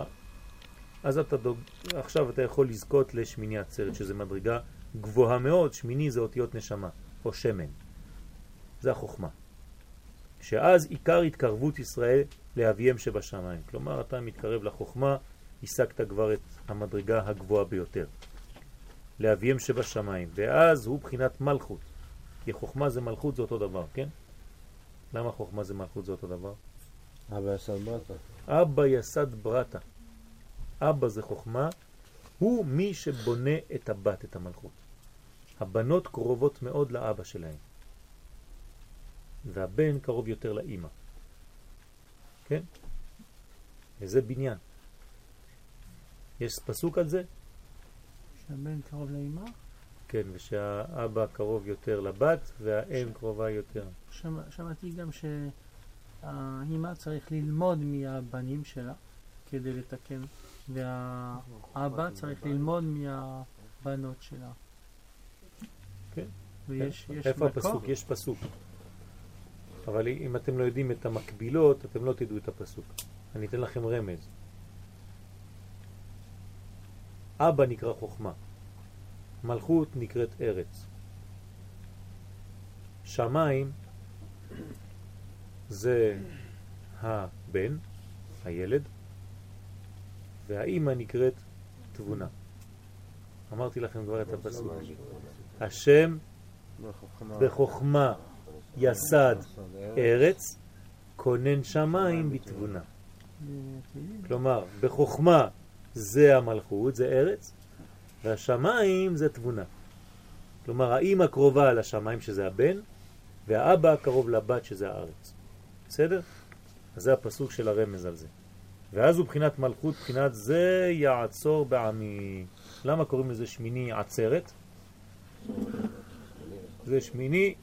אז אתה דוג... עכשיו אתה יכול לזכות לשמיני עצרת, שזה מדרגה גבוהה מאוד. שמיני זה אותיות נשמה, או שמן. זה החוכמה. שאז עיקר התקרבות ישראל לאביהם שבשמיים. כלומר, אתה מתקרב לחוכמה, השגת כבר את המדרגה הגבוהה ביותר. לאביהם שבשמיים, ואז הוא בחינת מלכות. כי חוכמה זה מלכות זה אותו דבר, כן? למה חוכמה זה מלכות זה אותו דבר? אבא יסד ברטה. אבא יסד ברטה. אבא זה חוכמה, הוא מי שבונה את הבת, את המלכות. הבנות קרובות מאוד לאבא שלהם, והבן קרוב יותר לאימא. כן? וזה בניין. יש פסוק על זה? שהבן קרוב לאימא? כן, ושהאבא קרוב יותר לבת והאם קרובה יותר. שמע, שמעתי גם שהאימא צריך ללמוד מהבנים שלה כדי לתקן, והאבא צריך ללמוד מהבנות שלה. כן. ויש יש איפה מקור? הפסוק? יש פסוק. אבל אם אתם לא יודעים את המקבילות, אתם לא תדעו את הפסוק. אני אתן לכם רמז. אבא נקרא חוכמה, מלכות נקראת ארץ. שמיים זה הבן, הילד, והאימא נקראת תבונה. אמרתי לכם כבר את הפסוק. השם בחוכמה יסד ארץ, כונן שמיים בתבונה. כלומר, בחוכמה זה המלכות, זה ארץ, והשמיים זה תבונה. כלומר, האמא קרובה לשמיים שזה הבן, והאבא קרוב לבת שזה הארץ. בסדר? אז זה הפסוק של הרמז על זה. ואז הוא בחינת מלכות, בחינת זה יעצור בעמי. למה קוראים לזה שמיני עצרת? זה שמיני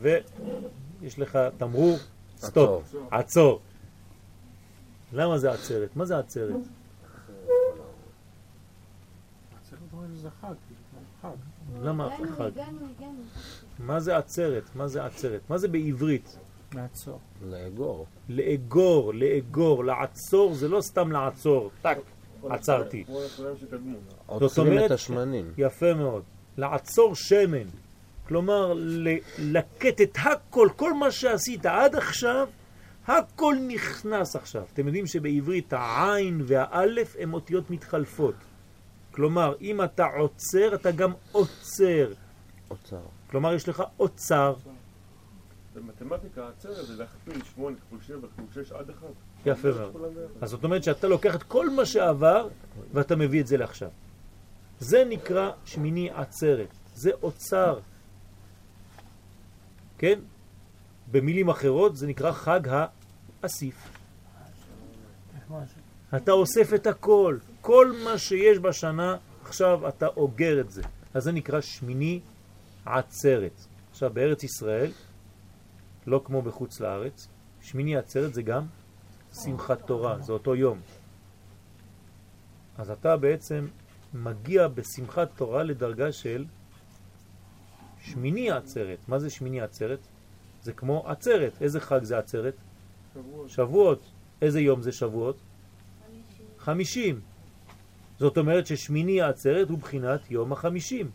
ויש לך תמרור סטופ, עצור. למה זה עצרת? מה זה עצרת? למה חג? מה זה עצרת? מה זה עצרת? מה זה בעברית? לעצור. לאגור. לאגור, לאגור, לעצור זה לא סתם לעצור, טק, עצרתי. עוצרים את השמנים. יפה מאוד. לעצור שמן. כלומר, לקט את הכל, כל מה שעשית עד עכשיו, הכל נכנס עכשיו. אתם יודעים שבעברית העין והאלף הן אותיות מתחלפות. כלומר, אם אתה עוצר, אתה גם עוצר. עוצר. כלומר, יש לך עוצר. במתמטיקה העצרת זה להכפיל 8 כפול 7 כפול 6 עד 1. יפה מאוד. אז זאת אומרת שאתה לוקח את כל מה שעבר ואתה מביא את זה לעכשיו. זה נקרא שמיני עצרת. זה אוצר. כן? במילים אחרות זה נקרא חג האסיף. אתה אוסף את הכל, כל מה שיש בשנה, עכשיו אתה אוגר את זה. אז זה נקרא שמיני עצרת. עכשיו בארץ ישראל, לא כמו בחוץ לארץ, שמיני עצרת זה גם שמחת תורה, זה אותו יום. אז אתה בעצם מגיע בשמחת תורה לדרגה של שמיני עצרת. מה זה שמיני עצרת? זה כמו עצרת. איזה חג זה עצרת? שבועות. שבועות. איזה יום זה שבועות? חמישים. זאת אומרת ששמיני העצרת הוא בחינת יום החמישים.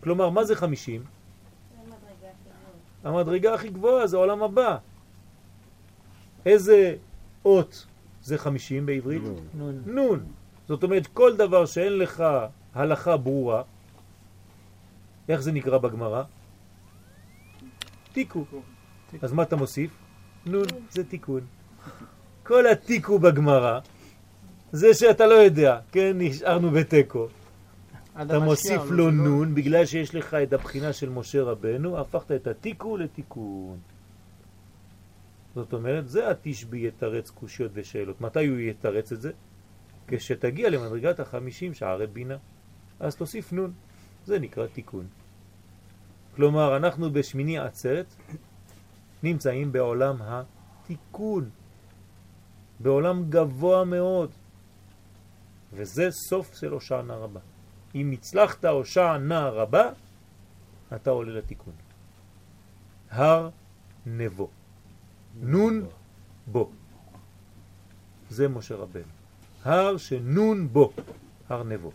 כלומר, מה זה חמישים? המדרגה הכי גבוהה זה העולם הבא. איזה אות זה חמישים בעברית? נון. נון. זאת אומרת, כל דבר שאין לך הלכה ברורה, איך זה נקרא בגמרא? תיקו. אז מה אתה מוסיף? נון, זה תיקון. כל התיקו בגמרא זה שאתה לא יודע, כן, נשארנו בתיקו. אתה מוסיף לו נון, בגלל שיש לך את הבחינה של משה רבנו, הפכת את התיקו לתיקון. זאת אומרת, זה התשבי יתרץ קושיות ושאלות. מתי הוא יתרץ את זה? כשתגיע למדרגת החמישים שערי בינה. אז תוסיף נון. זה נקרא תיקון. כלומר, אנחנו בשמיני עצרת נמצאים בעולם התיקון, בעולם גבוה מאוד, וזה סוף של הושענא רבה. אם הצלחת הושענא רבה, אתה עולה לתיקון. הר נבו. נון בו. זה משה רבנו. הר שנון בו, הר נבו.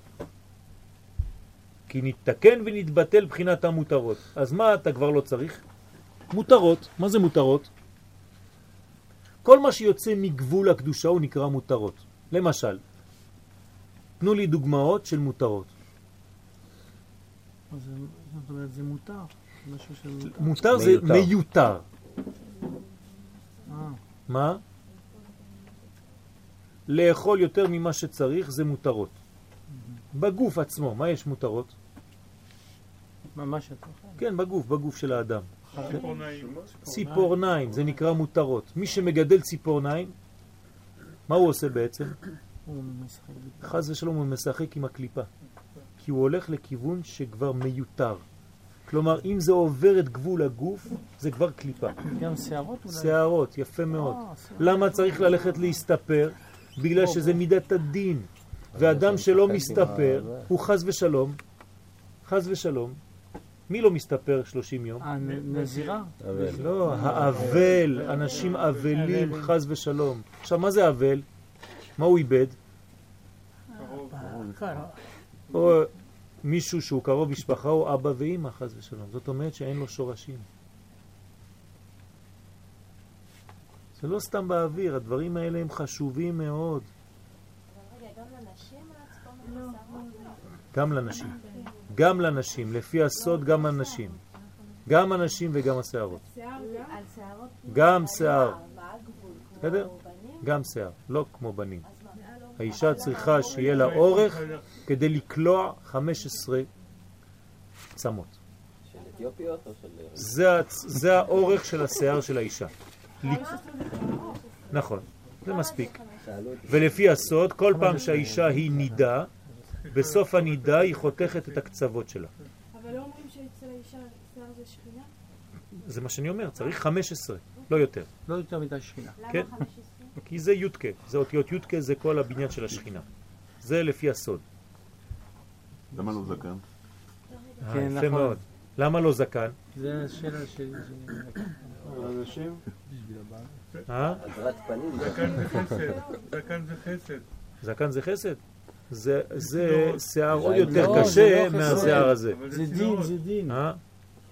כי נתקן ונתבטל בחינת המותרות. אז מה אתה כבר לא צריך? מותרות. מה זה מותרות? כל מה שיוצא מגבול הקדושה הוא נקרא מותרות. למשל, תנו לי דוגמאות של מותרות. זה- זאת אומרת, זה מותר. משהו מותר. זה מיותר. מיותר. אה, מה? לאכול יותר ממה שצריך זה מותרות. בגוף עצמו, מה יש מותרות? ממש אוכל. כן, בגוף, בגוף של האדם. ציפורניים. ציפורניים, זה נקרא מותרות. מי שמגדל ציפורניים, מה הוא עושה בעצם? חז ושלום הוא משחק עם הקליפה. כי הוא הולך לכיוון שכבר מיותר. כלומר, אם זה עובר את גבול הגוף, זה כבר קליפה. גם שערות אולי. שערות, יפה מאוד. אה. למה צריך ללכת להסתפר? בגלל שזה מידת הדין. ואדם שלא מסתפר, הוא חז ושלום. חז ושלום. מי לא מסתפר 30 יום? אה, נ- נזירה? אבל לא, האבל, אנשים אבלים, חז ושלום. עכשיו, מה זה אבל? מה הוא איבד? קרוב. או מישהו שהוא קרוב משפחה או אבא ואימא, חז ושלום. זאת אומרת שאין לו שורשים. זה לא סתם באוויר, הדברים האלה הם חשובים מאוד. רגע, גם לנשים גם לנשים. גם לנשים, לפי הסוד גם הנשים. גם הנשים וגם השערות. גם שיער. בסדר? גם שיער, לא כמו בנים. האישה צריכה שיהיה לה אורך כדי לקלוע 15 צמות. זה, האורך של השיער של האישה. נכון, זה מספיק. ולפי הסוד, כל פעם שהאישה היא נידה, בסוף הנידה היא חותכת את הקצוות שלה. אבל לא אומרים שאצל האישה שיער זה שכינה? זה מה שאני אומר, צריך 15, לא יותר. לא יותר מדי שכינה. למה כן. 15? כי זה יודקה, זה אותיות יודקה, זה כל הבניין של השכינה. זה לפי הסוד. למה לא זקן? אה, כן, יפה נכון. מאוד. למה לא זקן? זה השאלה שלי. אנשים, אה? זקן זה חסד, זקן זה חסד. זקן זה חסד? זה, זה שיער עוד יותר לא, קשה לא חסד. מהשיער הזה. זה דין. זה דין. אה?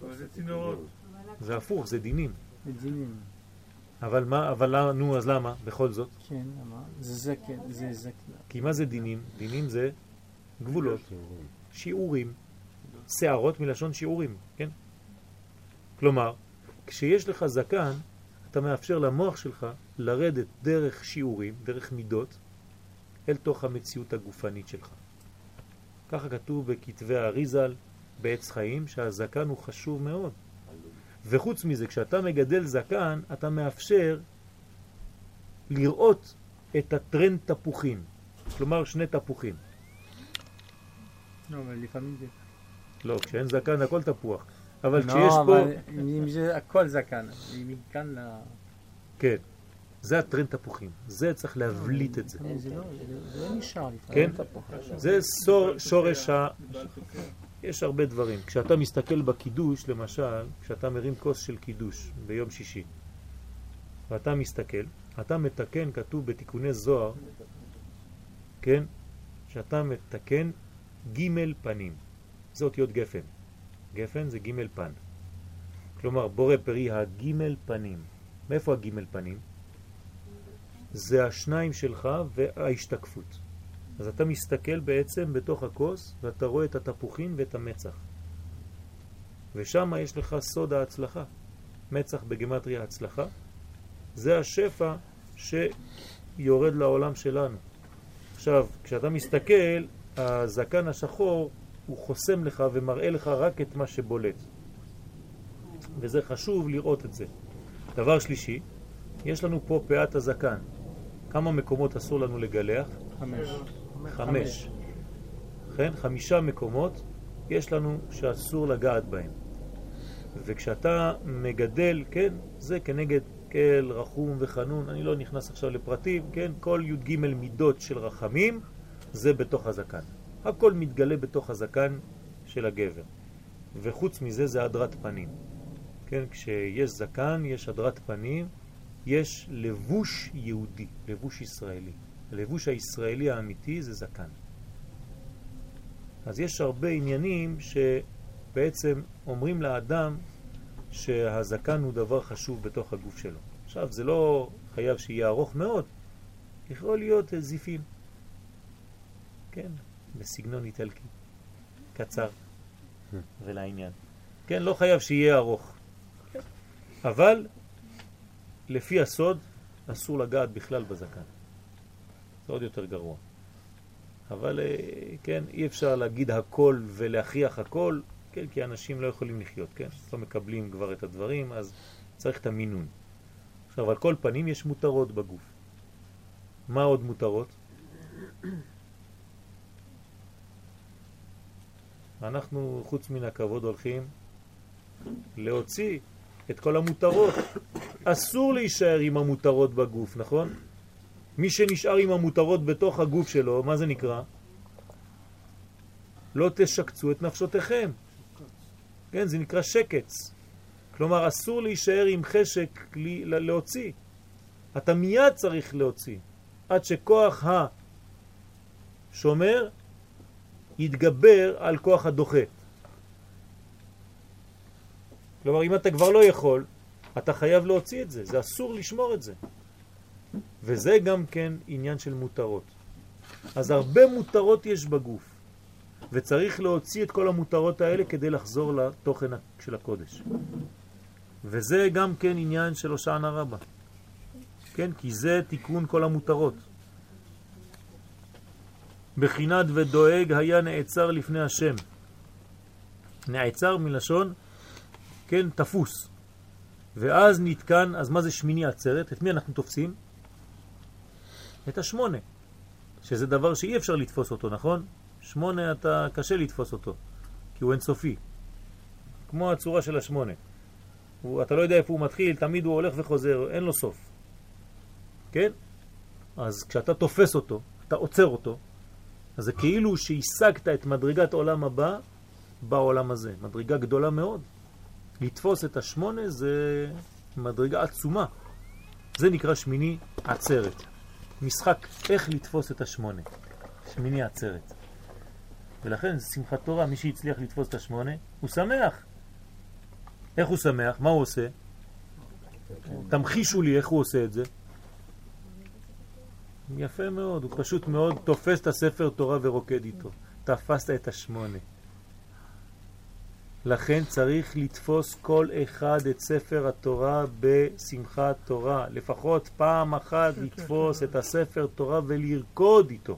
אבל זה צינורות. זה הפוך, זה דינים. זה דינים. אבל מה, אבל נו, אז למה? בכל זאת? כן, למה? זה זקן, זה זקנה. כי מה זה דינים? דינים זה גבולות, שיעורים, שערות מלשון שיעורים, כן? כלומר, כשיש לך זקן, אתה מאפשר למוח שלך לרדת דרך שיעורים, דרך מידות, אל תוך המציאות הגופנית שלך. ככה כתוב בכתבי האריזל, בעץ חיים, שהזקן הוא חשוב מאוד. וחוץ מזה, כשאתה מגדל זקן, אתה מאפשר לראות את הטרנד תפוחים. כלומר, שני תפוחים. לא, אבל לפעמים זה... לא, כשאין זקן הכל תפוח. אבל לא, כשיש פה... אבל אם זה הכל זקן, מכאן ל... כן, זה הטרנד תפוחים. זה צריך להבליט את זה. זה לא, זה לא נשאר כן? לפעמים. זה שורש ה... יש הרבה דברים. כשאתה מסתכל בקידוש, למשל, כשאתה מרים כוס של קידוש ביום שישי, ואתה מסתכל, אתה מתקן, כתוב בתיקוני זוהר, כן? שאתה מתקן ג' פנים. זה אותיות גפן. גפן זה ג' פן. כלומר, בורא פרי הג' פנים. מאיפה הג' פנים? זה השניים שלך וההשתקפות. אז אתה מסתכל בעצם בתוך הכוס ואתה רואה את התפוחים ואת המצח. ושם יש לך סוד ההצלחה. מצח בגמטריה הצלחה. זה השפע שיורד לעולם שלנו. עכשיו, כשאתה מסתכל, הזקן השחור הוא חוסם לך ומראה לך רק את מה שבולט. וזה חשוב לראות את זה. דבר שלישי, יש לנו פה פאת הזקן. כמה מקומות אסור לנו לגלח? חמש. חמש. כן? חמישה מקומות יש לנו שאסור לגעת בהם. וכשאתה מגדל, כן, זה כנגד כל רחום וחנון, אני לא נכנס עכשיו לפרטים, כן, כל י"ג מידות של רחמים זה בתוך הזקן. הכל מתגלה בתוך הזקן של הגבר. וחוץ מזה זה הדרת פנים. כן, כשיש זקן, יש הדרת פנים, יש לבוש יהודי, לבוש ישראלי. הלבוש הישראלי האמיתי זה זקן. אז יש הרבה עניינים שבעצם אומרים לאדם שהזקן הוא דבר חשוב בתוך הגוף שלו. עכשיו, זה לא חייב שיהיה ארוך מאוד, יכול להיות זיפים. כן, בסגנון איטלקי. קצר ולעניין. כן, לא חייב שיהיה ארוך. אבל לפי הסוד אסור לגעת בכלל בזקן. זה עוד יותר גרוע. אבל אה, כן, אי אפשר להגיד הכל ולהכריח הכל, כן, כי אנשים לא יכולים לחיות, כן? לא מקבלים כבר את הדברים, אז צריך את המינון. עכשיו, על כל פנים יש מותרות בגוף. מה עוד מותרות? אנחנו, חוץ מן הכבוד, הולכים להוציא את כל המותרות. אסור להישאר עם המותרות בגוף, נכון? מי שנשאר עם המותרות בתוך הגוף שלו, מה זה נקרא? לא תשקצו את נפשותיכם. כן, זה נקרא שקץ. כלומר, אסור להישאר עם חשק להוציא. אתה מיד צריך להוציא, עד שכוח השומר יתגבר על כוח הדוחה. כלומר, אם אתה כבר לא יכול, אתה חייב להוציא את זה, זה אסור לשמור את זה. וזה גם כן עניין של מותרות. אז הרבה מותרות יש בגוף, וצריך להוציא את כל המותרות האלה כדי לחזור לתוכן של הקודש. וזה גם כן עניין של הושענא רבה. כן, כי זה תיקון כל המותרות. בחינת ודואג היה נעצר לפני השם. נעצר מלשון, כן, תפוס. ואז נתקן, אז מה זה שמיני עצרת? את מי אנחנו תופסים? את השמונה, שזה דבר שאי אפשר לתפוס אותו, נכון? שמונה אתה קשה לתפוס אותו, כי הוא אינסופי. כמו הצורה של השמונה. הוא, אתה לא יודע איפה הוא מתחיל, תמיד הוא הולך וחוזר, אין לו סוף. כן? אז כשאתה תופס אותו, אתה עוצר אותו, אז זה כאילו שהשגת את מדרגת עולם הבא בעולם הזה. מדרגה גדולה מאוד. לתפוס את השמונה זה מדרגה עצומה. זה נקרא שמיני עצרת. משחק איך לתפוס את השמונה. שמיני עצרת. ולכן שמחת תורה, מי שהצליח לתפוס את השמונה, הוא שמח. איך הוא שמח? מה הוא עושה? תמחישו לי איך הוא עושה את זה. יפה מאוד, הוא פשוט מאוד תופס את הספר תורה ורוקד איתו. תפסת את השמונה. לכן צריך לתפוס כל אחד את ספר התורה בשמחת תורה. לפחות פעם אחת לתפוס את הספר תורה ולרקוד איתו.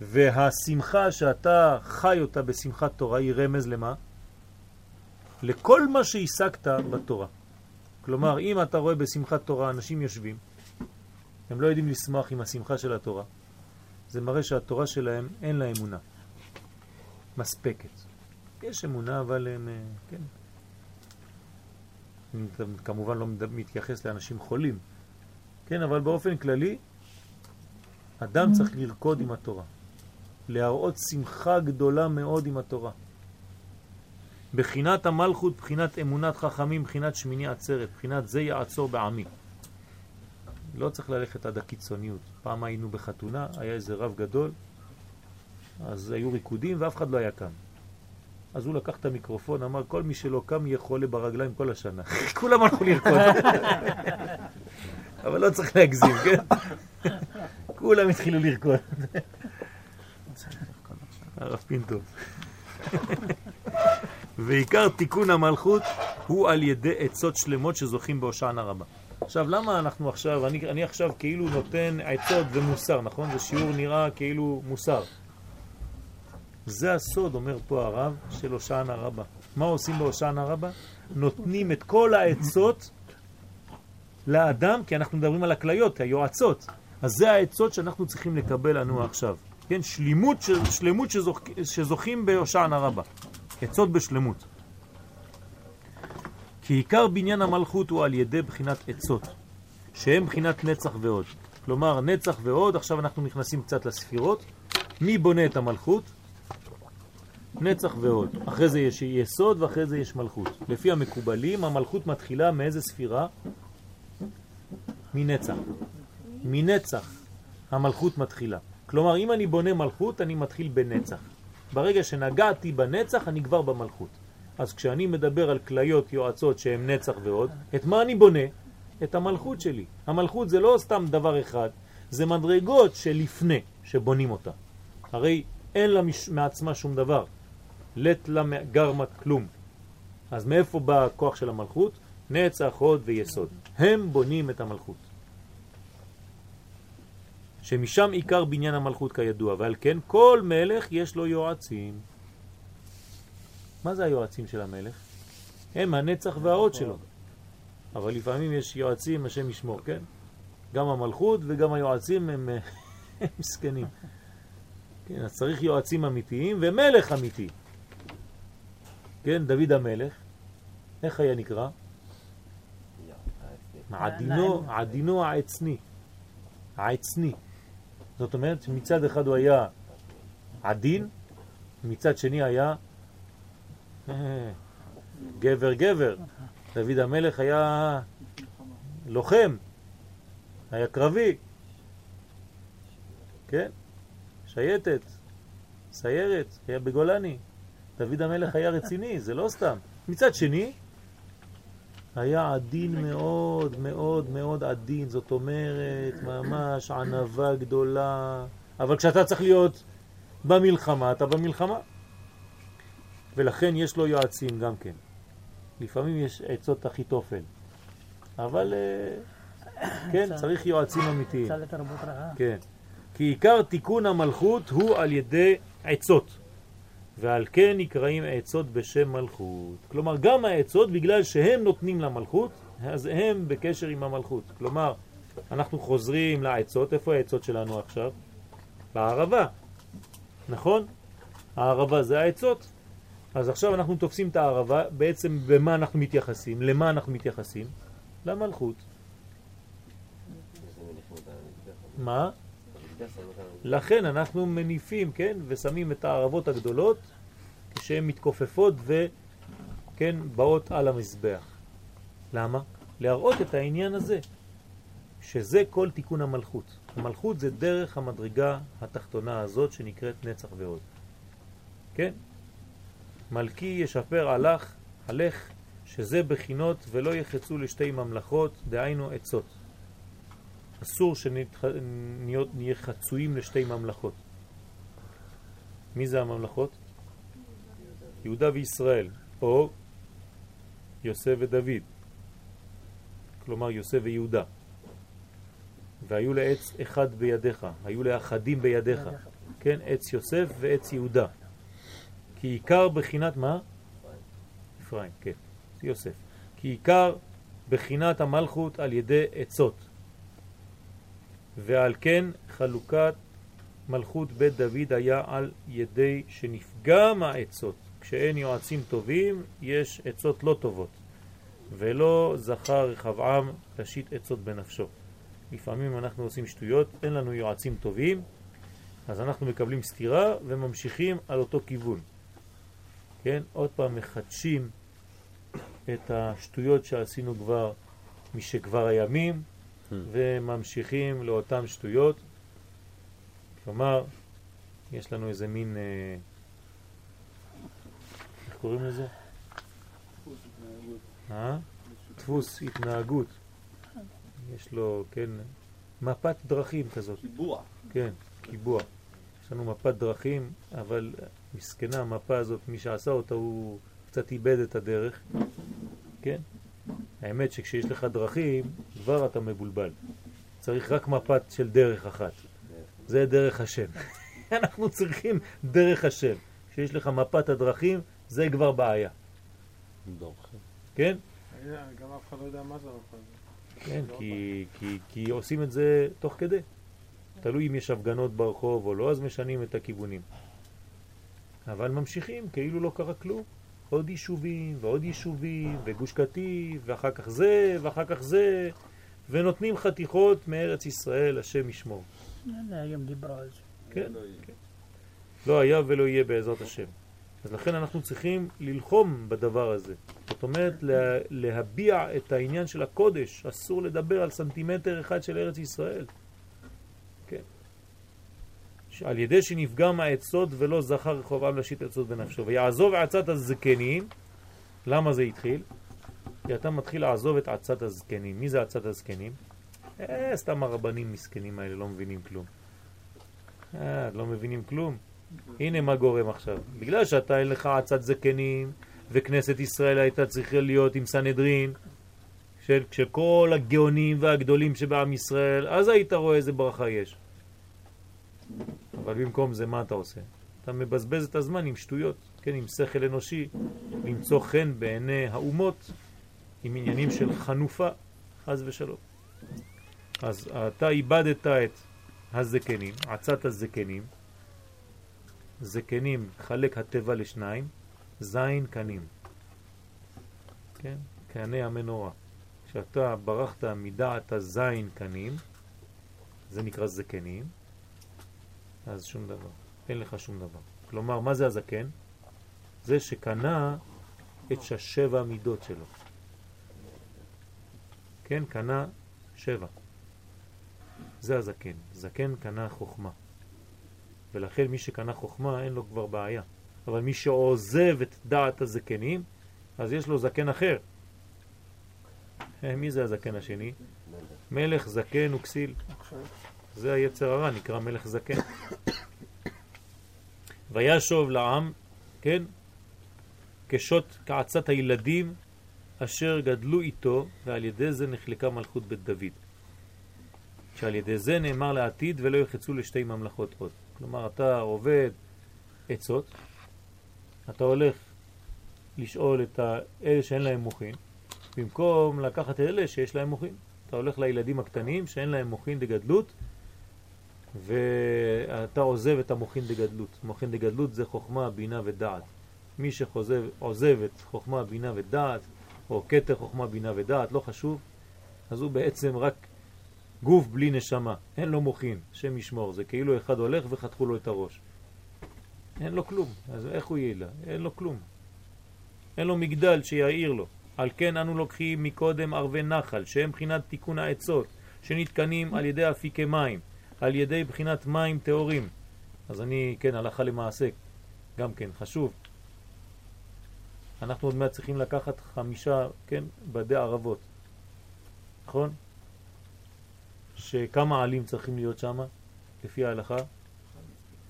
והשמחה שאתה חי אותה בשמחת תורה היא רמז למה? לכל מה שהשגת בתורה. כלומר, אם אתה רואה בשמחת תורה אנשים יושבים, הם לא יודעים לשמוח עם השמחה של התורה, זה מראה שהתורה שלהם אין לה אמונה מספקת. יש אמונה, אבל הם, אה, כן. אני כמובן לא מתייחס לאנשים חולים, כן, אבל באופן כללי, אדם צריך לרקוד עם התורה, להראות שמחה גדולה מאוד עם התורה. בחינת המלכות, בחינת אמונת חכמים, בחינת שמיני עצרת, בחינת זה יעצור בעמי. לא צריך ללכת עד הקיצוניות. פעם היינו בחתונה, היה איזה רב גדול, אז היו ריקודים ואף אחד לא היה קם. אז הוא לקח את המיקרופון, אמר, כל מי שלא קם יהיה חולה ברגליים כל השנה. [LAUGHS] כולם הלכו לרקוד. [LAUGHS] אבל לא צריך להגזים, כן? [LAUGHS] כולם התחילו לרקוד. הרב פינטו. ועיקר תיקון המלכות הוא על ידי עצות שלמות שזוכים בהושענא רבה. עכשיו, למה אנחנו עכשיו, אני, אני עכשיו כאילו נותן עצות ומוסר, נכון? זה שיעור נראה כאילו מוסר. זה הסוד, אומר פה הרב, של הושענא רבה. מה עושים בהושענא רבה? נותנים את כל העצות לאדם, כי אנחנו מדברים על הכליות, היועצות. אז זה העצות שאנחנו צריכים לקבל לנו עכשיו. כן, שלימות, שלמות שזוכ, שזוכים בהושענא רבה. עצות בשלמות. כי עיקר בניין המלכות הוא על ידי בחינת עצות, שהם בחינת נצח ועוד. כלומר, נצח ועוד, עכשיו אנחנו נכנסים קצת לספירות. מי בונה את המלכות? נצח ועוד. אחרי זה יש יסוד ואחרי זה יש מלכות. לפי המקובלים, המלכות מתחילה מאיזה ספירה? מנצח. מנצח המלכות מתחילה. כלומר, אם אני בונה מלכות, אני מתחיל בנצח. ברגע שנגעתי בנצח, אני כבר במלכות. אז כשאני מדבר על כליות יועצות שהן נצח ועוד, את מה אני בונה? את המלכות שלי. המלכות זה לא סתם דבר אחד, זה מדרגות שלפני שבונים אותה. הרי אין לה. מעצמה שום דבר. לת לה גרמת כלום. אז מאיפה בא הכוח של המלכות? נצח, הוד ויסוד. הם בונים את המלכות. שמשם עיקר בניין המלכות כידוע, ועל כן כל מלך יש לו יועצים. מה זה היועצים של המלך? הם הנצח והעוד שלו. אבל לפעמים יש יועצים, השם ישמור, כן? גם המלכות וגם היועצים הם [LAUGHS] מסכנים. כן, אז צריך יועצים אמיתיים ומלך אמיתי. כן, דוד המלך, איך היה נקרא? עדינו, עדינו העצני. העצני. זאת אומרת, מצד אחד הוא היה עדין, מצד שני היה גבר גבר. דוד המלך היה לוחם, היה קרבי, כן? שייטת, סיירת, היה בגולני. דוד המלך היה רציני, זה לא סתם. מצד שני, היה עדין מאוד מאוד מאוד עדין, זאת אומרת, ממש ענבה גדולה. אבל כשאתה צריך להיות במלחמה, אתה במלחמה. ולכן יש לו יועצים גם כן. לפעמים יש עצות אחיתופל, אבל uh, כן, צריך יועצים אמיתיים. צל לתרבות רעה. כן. כי עיקר תיקון המלכות הוא על ידי עצות. ועל כן נקראים עצות בשם מלכות. כלומר, גם העצות, בגלל שהם נותנים למלכות, אז הם בקשר עם המלכות. כלומר, אנחנו חוזרים לעצות, איפה העצות שלנו עכשיו? בערבה, נכון? הערבה זה העצות. אז עכשיו אנחנו תופסים את הערבה, בעצם במה אנחנו מתייחסים? למה אנחנו מתייחסים? למלכות. מה? לכן אנחנו מניפים, כן, ושמים את הערבות הגדולות כשהן מתכופפות וכן, באות על המזבח. למה? להראות את העניין הזה, שזה כל תיקון המלכות. המלכות זה דרך המדרגה התחתונה הזאת שנקראת נצח ועוד. כן? מלכי ישפר הלך, הלך, שזה בחינות ולא יחצו לשתי ממלכות, דהיינו עצות. אסור שנהיה חצויים לשתי ממלכות. מי זה הממלכות? יהודה וישראל, או יוסף ודוד, כלומר יוסף ויהודה. והיו לעץ אחד בידיך, היו לאחדים בידיך, כן, עץ יוסף ועץ יהודה. כי עיקר בחינת מה? אפרים, כן, יוסף. כי עיקר בחינת המלכות על ידי עצות. ועל כן חלוקת מלכות בית דוד היה על ידי שנפגע מהעצות. כשאין יועצים טובים, יש עצות לא טובות. ולא זכר רחבעם להשית עצות בנפשו. לפעמים אנחנו עושים שטויות, אין לנו יועצים טובים, אז אנחנו מקבלים סתירה וממשיכים על אותו כיוון. כן? עוד פעם מחדשים את השטויות שעשינו כבר משכבר הימים. וממשיכים לאותן שטויות. כלומר, יש לנו איזה מין, אה, איך קוראים לזה? דפוס התנהגות. יש לו, כן, מפת דרכים כזאת. קיבוע. כן, קיבוע. יש לנו מפת דרכים, אבל מסכנה המפה הזאת, מי שעשה אותה הוא קצת איבד את הדרך, כן? האמת שכשיש לך דרכים, כבר אתה מבולבל. צריך רק מפת של דרך אחת. זה דרך השם. [LAUGHS] אנחנו צריכים דרך השם. כשיש לך מפת הדרכים, זה כבר בעיה. כן? גם אף אחד לא יודע מה זה המפה כן, כי, כי, כי עושים את זה תוך כדי. תלוי אם יש הפגנות ברחוב או לא, אז משנים את הכיוונים. אבל ממשיכים כאילו לא קרה כלום. עוד יישובים ועוד יישובים וגוש קטיף ואחר כך זה ואחר כך זה ונותנים חתיכות מארץ ישראל, השם ישמור. היום דיברו על זה. כן, כן. לא היה ולא יהיה בעזרת השם. אז לכן אנחנו צריכים ללחום בדבר הזה. זאת אומרת, לה, להביע את העניין של הקודש. אסור לדבר על סנטימטר אחד של ארץ ישראל. על ידי שנפגע מהעצות ולא זכר רחובם להשית עצות בנפשו. ויעזוב עצת הזקנים, למה זה התחיל? כי אתה מתחיל לעזוב את עצת הזקנים. מי זה עצת הזקנים? אה, סתם הרבנים מסכנים האלה לא מבינים כלום. אה, לא מבינים כלום? הנה מה גורם עכשיו. בגלל שאתה אין לך עצת זקנים, וכנסת ישראל הייתה צריכה להיות עם סנהדרין, של, של כל הגאונים והגדולים שבעם ישראל, אז היית רואה איזה ברכה יש. אבל במקום זה מה אתה עושה? אתה מבזבז את הזמן עם שטויות, כן, עם שכל אנושי, למצוא חן בעיני האומות, עם עניינים של חנופה, חז ושלום. אז אתה איבדת את הזקנים, עצת הזקנים, זקנים חלק הטבע לשניים, זין קנים. כן? קני המנורה. כשאתה ברחת מדעת הזין קנים, זה נקרא זקנים, אז שום דבר. אין לך שום דבר. כלומר, מה זה הזקן? זה שקנה את ששבע המידות שלו. כן, קנה שבע. זה הזקן. זקן קנה חוכמה. ולכן מי שקנה חוכמה אין לו כבר בעיה. אבל מי שעוזב את דעת הזקנים, אז יש לו זקן אחר. אה, מי זה הזקן השני? מלך זקן וכסיל. זה היצר הרע, נקרא מלך זקן. וישוב לעם, כן, כשוט כעצת הילדים אשר גדלו איתו, ועל ידי זה נחלקה מלכות בית דוד. שעל ידי זה נאמר לעתיד ולא יחצו לשתי ממלכות עוד. כלומר, אתה עובד עצות, אתה הולך לשאול את אלה שאין להם מוחין, במקום לקחת אלה שיש להם מוחין. אתה הולך לילדים הקטנים שאין להם מוחין דגדלות, ואתה עוזב את המוחין דגדלות. מוחין דגדלות זה חוכמה, בינה ודעת. מי שעוזב את חוכמה, בינה ודעת, או קטר חוכמה, בינה ודעת, לא חשוב, אז הוא בעצם רק גוף בלי נשמה, אין לו מוחין, שם ישמור, זה כאילו אחד הולך וחתכו לו את הראש. אין לו כלום, אז איך הוא יהיה לה? אין לו כלום. אין לו מגדל שיעיר לו. על כן אנו לוקחים מקודם ערבי נחל, שהם בחינת תיקון העצות, שנתקנים על ידי אפיקי מים, על ידי בחינת מים טהורים. אז אני, כן, הלכה למעשה, גם כן, חשוב. אנחנו עוד מעט צריכים לקחת חמישה, כן, בדי ערבות. נכון? שכמה עלים צריכים להיות שם, לפי ההלכה?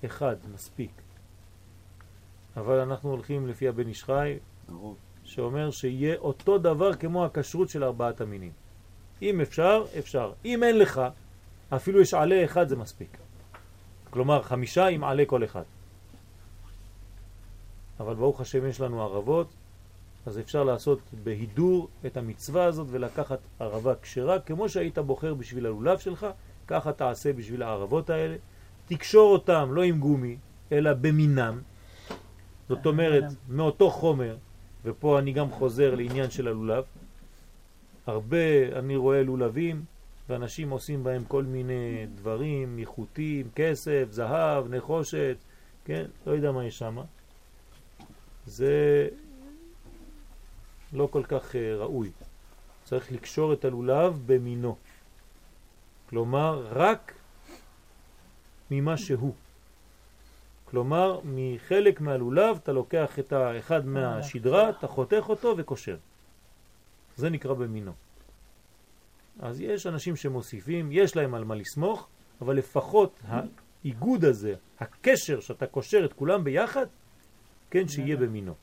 אחד, מספיק. אבל אנחנו הולכים לפי הבן איש חי, שאומר שיהיה אותו דבר כמו הכשרות של ארבעת המינים. אם אפשר, אפשר. אם אין לך, אפילו יש עלה אחד זה מספיק. כלומר, חמישה עם עלה כל אחד. אבל ברוך השם יש לנו ערבות, אז אפשר לעשות בהידור את המצווה הזאת ולקחת ערבה כשרה, כמו שהיית בוחר בשביל הלולב שלך, ככה תעשה בשביל הערבות האלה. תקשור אותם לא עם גומי, אלא במינם. זאת אומרת, מאותו חומר, ופה אני גם חוזר לעניין של הלולב. הרבה אני רואה לולבים, ואנשים עושים בהם כל מיני דברים, איכותיים, כסף, זהב, נחושת, כן? לא יודע מה יש שם. זה לא כל כך uh, ראוי. צריך לקשור את הלולב במינו. כלומר, רק ממה שהוא. כלומר, מחלק מהלולב אתה לוקח את האחד מהשדרה, אתה חותך אותו וקושר. זה נקרא במינו. אז יש אנשים שמוסיפים, יש להם על מה לסמוך, אבל לפחות האיגוד הזה, הקשר שאתה קושר את כולם ביחד, כן, שיהיה במינו.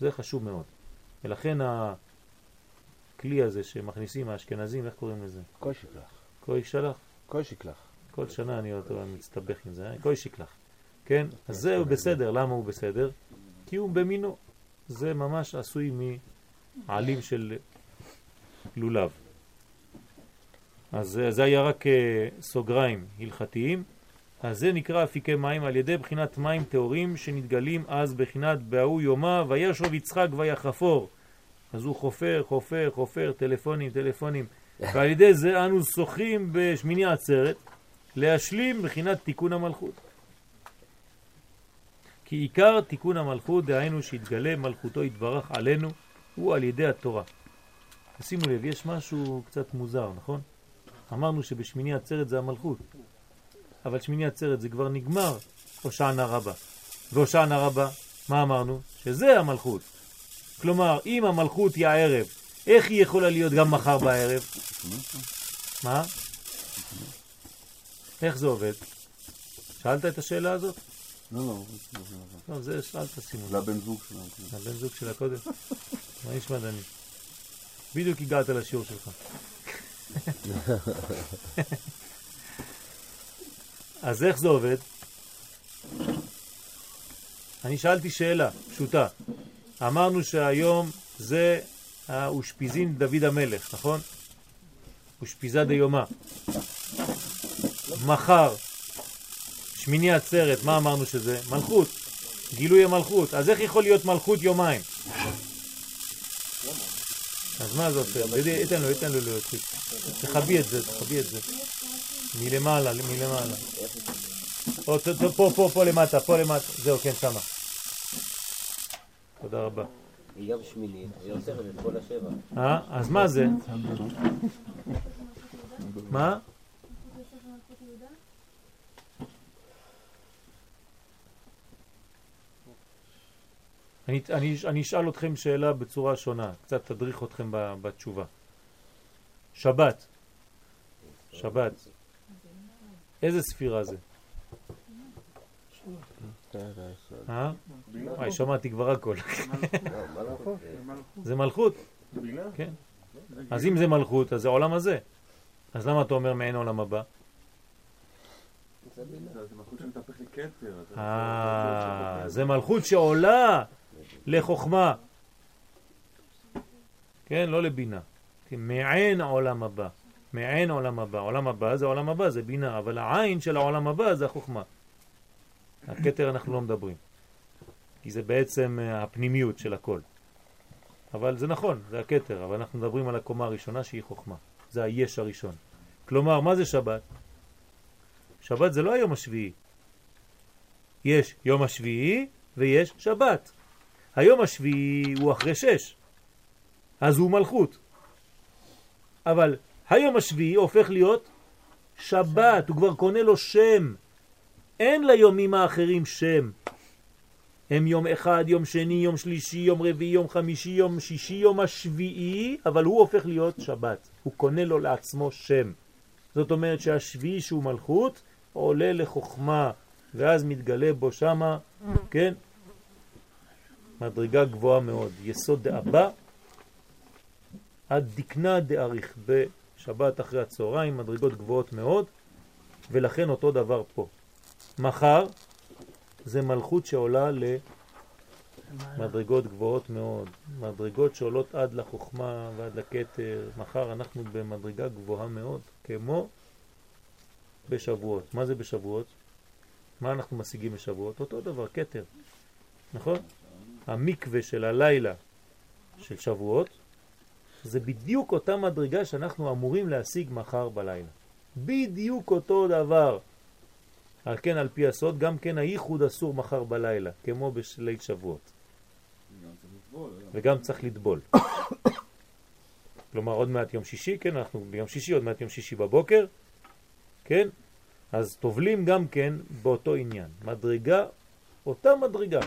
זה חשוב מאוד. ולכן הכלי הזה שמכניסים האשכנזים, איך קוראים לזה? קוי שקלח. קוי שלח? שקלח. כל שנה אני אותו מצטבח עם זה, קוי שקלח. כן? אז זה בסדר. למה הוא בסדר? כי הוא במינו. זה ממש עשוי מעלים של לולב. אז זה היה רק אה, סוגריים הלכתיים. אז זה נקרא אפיקי מים על ידי בחינת מים טהורים שנתגלים אז בחינת בהוא יומה וישוב יצחק ויחפור. אז הוא חופר, חופר, חופר, טלפונים, טלפונים. [LAUGHS] ועל ידי זה אנו שוחים בשמיני עצרת להשלים בחינת תיקון המלכות. כי עיקר תיקון המלכות, דהיינו שהתגלה מלכותו יתברך עלינו, הוא על ידי התורה. שימו לב, יש משהו קצת מוזר, נכון? אמרנו שבשמיני עצרת זה המלכות. אבל שמיני עצרת זה כבר נגמר הושענא רבה. והושענא רבה, מה אמרנו? שזה המלכות. כלומר, אם המלכות היא הערב, איך היא יכולה להיות גם מחר בערב? מה? איך זה עובד? שאלת את השאלה הזאת? לא, לא. לא, זה שאלת סימון. זה הבן זוג שלה. הבן זוג שלה קודם. [LAUGHS] מה נשמע דני? בדיוק הגעת לשיעור שלך. [LAUGHS] אז איך זה עובד? אני שאלתי שאלה פשוטה. אמרנו שהיום זה האושפיזין דוד המלך, נכון? אושפיזה דיומה. מחר, שמיני עצרת, מה אמרנו שזה? מלכות, גילוי המלכות. אז איך יכול להיות מלכות יומיים? אז מה זה עושה? תן לו, תן לו להוציא. תחבי את זה, תחבי את זה. מלמעלה, מלמעלה. פה, פה, פה למטה, פה למטה. זהו, כן, שמה. תודה רבה. היא גם שמינית, היא עוצרת את כל השבע. אה? אז מה זה? מה? אני, אני, אני אשאל אתכם שאלה בצורה שונה, קצת תדריך אתכם בתשובה. שבת. שבת. איזה ספירה זה? אה? וואי, שמעתי כבר הכל. זה מלכות. כן. אז אם זה מלכות, אז זה עולם הזה. אז למה אתה אומר מעין עולם הבא? אה, זה מלכות שעולה לחוכמה. כן, לא לבינה. מעין העולם הבא. מעין עולם הבא. עולם הבא זה עולם הבא, זה בינה, אבל העין של העולם הבא זה החוכמה. הכתר אנחנו לא מדברים, כי זה בעצם אה, הפנימיות של הכל. אבל זה נכון, זה הכתר, אבל אנחנו מדברים על הקומה הראשונה שהיא חוכמה. זה היש הראשון. כלומר, מה זה שבת? שבת זה לא היום השביעי. יש יום השביעי ויש שבת. היום השביעי הוא אחרי שש, אז הוא מלכות. אבל היום השביעי הופך להיות שבת, הוא כבר קונה לו שם. אין ליומים האחרים שם. הם יום אחד, יום שני, יום שלישי, יום רביעי, יום חמישי, יום שישי, יום השביעי, אבל הוא הופך להיות שבת. הוא קונה לו לעצמו שם. זאת אומרת שהשביעי שהוא מלכות עולה לחוכמה, ואז מתגלה בו שמה, כן, מדרגה גבוהה מאוד. יסוד דאבא עד דקנה דאריך בשבת אחרי הצהריים, מדרגות גבוהות מאוד, ולכן אותו דבר פה. מחר זה מלכות שעולה למדרגות גבוהות מאוד, מדרגות שעולות עד לחוכמה ועד לקטר. מחר אנחנו במדרגה גבוהה מאוד, כמו בשבועות. מה זה בשבועות? מה אנחנו משיגים בשבועות? אותו דבר, קטר, נכון? המקווה של הלילה של שבועות זה בדיוק אותה מדרגה שאנחנו אמורים להשיג מחר בלילה. בדיוק אותו דבר. על כן על פי הסוד גם כן הייחוד אסור מחר בלילה, כמו בשליל שבועות. וגם צריך לטבול. [COUGHS] כלומר עוד מעט יום שישי, כן, אנחנו ביום שישי, עוד מעט יום שישי בבוקר, כן? אז טובלים גם כן באותו עניין. מדרגה, אותה מדרגה.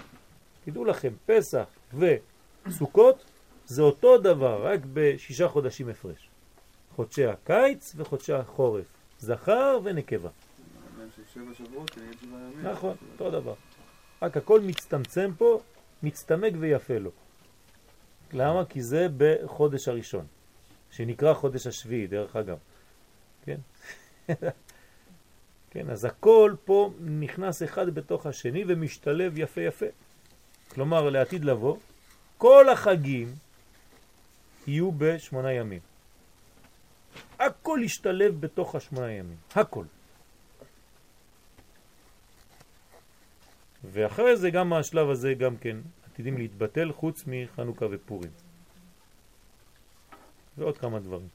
תדעו לכם, פסח וסוכות זה אותו דבר, רק בשישה חודשים הפרש. חודשי הקיץ וחודשי החורף. זכר ונקבה. נכון, אותו דבר. רק הכל מצטמצם פה, מצטמק ויפה לו. למה? כי זה בחודש הראשון, שנקרא חודש השביעי, דרך אגב. כן? [LAUGHS] כן, אז הכל פה נכנס אחד בתוך השני ומשתלב יפה יפה. כלומר, לעתיד לבוא, כל החגים יהיו בשמונה ימים. הכל ישתלב בתוך השמונה ימים, הכל. ואחרי זה גם השלב הזה גם כן עתידים להתבטל חוץ מחנוכה ופורים. ועוד כמה דברים.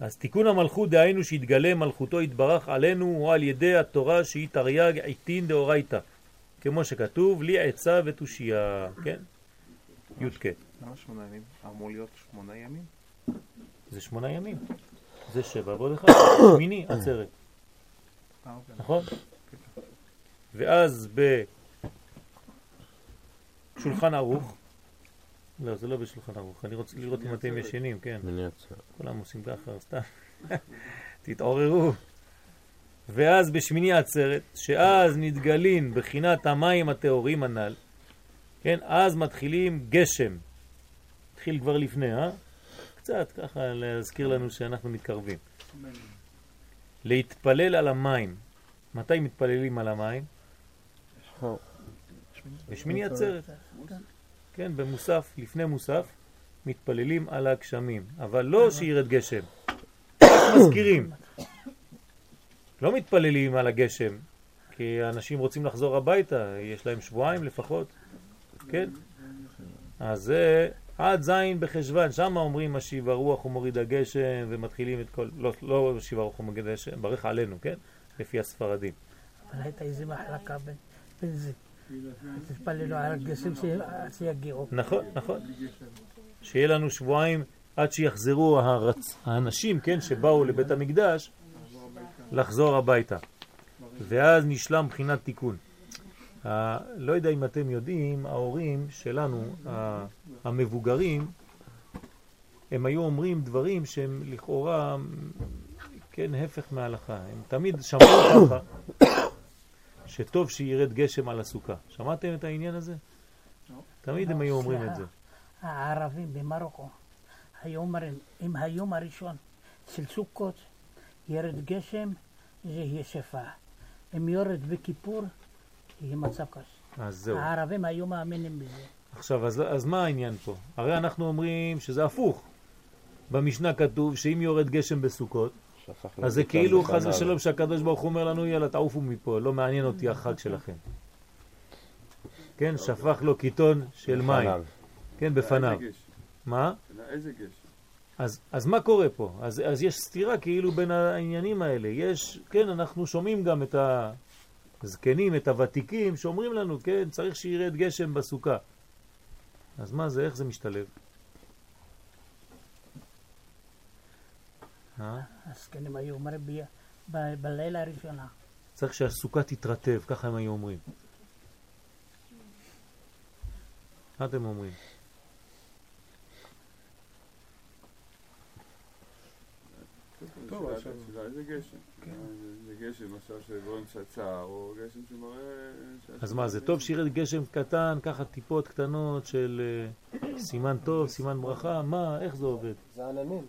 אז תיקון המלכות דהיינו שהתגלה מלכותו יתברך עלינו הוא על ידי התורה שהיא תרי"ג עיתין דאורייתא כמו שכתוב לי עצה ותושייה, כן? י"ק. למה שמונה ימים? אמור להיות שמונה ימים? זה שמונה ימים. זה שבע ועוד אחד, [COUGHS] שמיני עצרת. אה, אוקיי. נכון? ואז בשולחן ערוך, לא, זה לא בשולחן ערוך, אני רוצה לראות אם אתם ישנים, כן. כולם עושים ככה, סתם. [LAUGHS] תתעוררו. ואז בשמיני עצרת, שאז נתגלין בחינת המים הטהורים הנ"ל, כן, אז מתחילים גשם. התחיל כבר לפני, אה? קצת ככה להזכיר לנו שאנחנו מתקרבים. להתפלל על המים. מתי מתפללים על המים? בשמיני עצרת. כן, במוסף, לפני מוסף, מתפללים על הגשמים, אבל לא שירד גשם, מזכירים. לא מתפללים על הגשם, כי אנשים רוצים לחזור הביתה, יש להם שבועיים לפחות, כן? אז זה עד זין בחשבן, שם אומרים משיב הרוח ומוריד הגשם ומתחילים את כל, לא, לא משיב הרוח ומוריד הגשם, ברך עלינו, כן? לפי הספרדים. אבל הייתה איזה מחלקה בין זה. תתפללו על הגשם שיגיעו. נכון, נכון. שיהיה לנו שבועיים עד שיחזרו הרצ... האנשים, כן, שבאו לבית המקדש, לחזור הביתה. ואז נשלם בחינת תיקון. לא יודע אם אתם יודעים, ההורים שלנו, המבוגרים, הם היו אומרים דברים שהם לכאורה, כן, הפך מההלכה. הם תמיד שמעו [COUGHS] ככה, שטוב שירד גשם על הסוכה. שמעתם את העניין הזה? תמיד הם היו אומרים את זה. הערבים במרוקו היו אומרים, אם היום הראשון של סוכות ירד גשם, זה יהיה שפע. אם יורד בכיפור, יהיה מצב קשה. אז זהו. הערבים היו מאמינים בזה. עכשיו, אז, אז מה העניין פה? הרי אנחנו אומרים שזה הפוך. במשנה כתוב שאם יורד גשם בסוכות, אז זה כאילו חס ושלום שהקדוש ברוך הוא אומר לנו, יאללה, תעופו מפה, לא מעניין אותי החג שלכם. כן, שפך לו קיטון של מים. כן, בפניו. מה? איזה גשם? אז, אז מה קורה פה? אז, אז יש סתירה כאילו בין העניינים האלה. יש, כן, אנחנו שומעים גם את הזקנים, את הוותיקים, שאומרים לנו, כן, צריך שירד גשם בסוכה. אז מה זה, איך זה משתלב? אה? הזקנים היו אומרים בלילה הראשונה. צריך שהסוכה תתרטב, ככה הם היו אומרים. מה אתם אומרים? טוב, השאלה איזה גשם. כן. זה גשם, למשל שגורם צצר, או גשם שמראה... אז מה, זה טוב שירד גשם קטן, ככה טיפות קטנות של אה, סימן טוב, סימן ברכה? מה, איך זה עובד? זה עננים.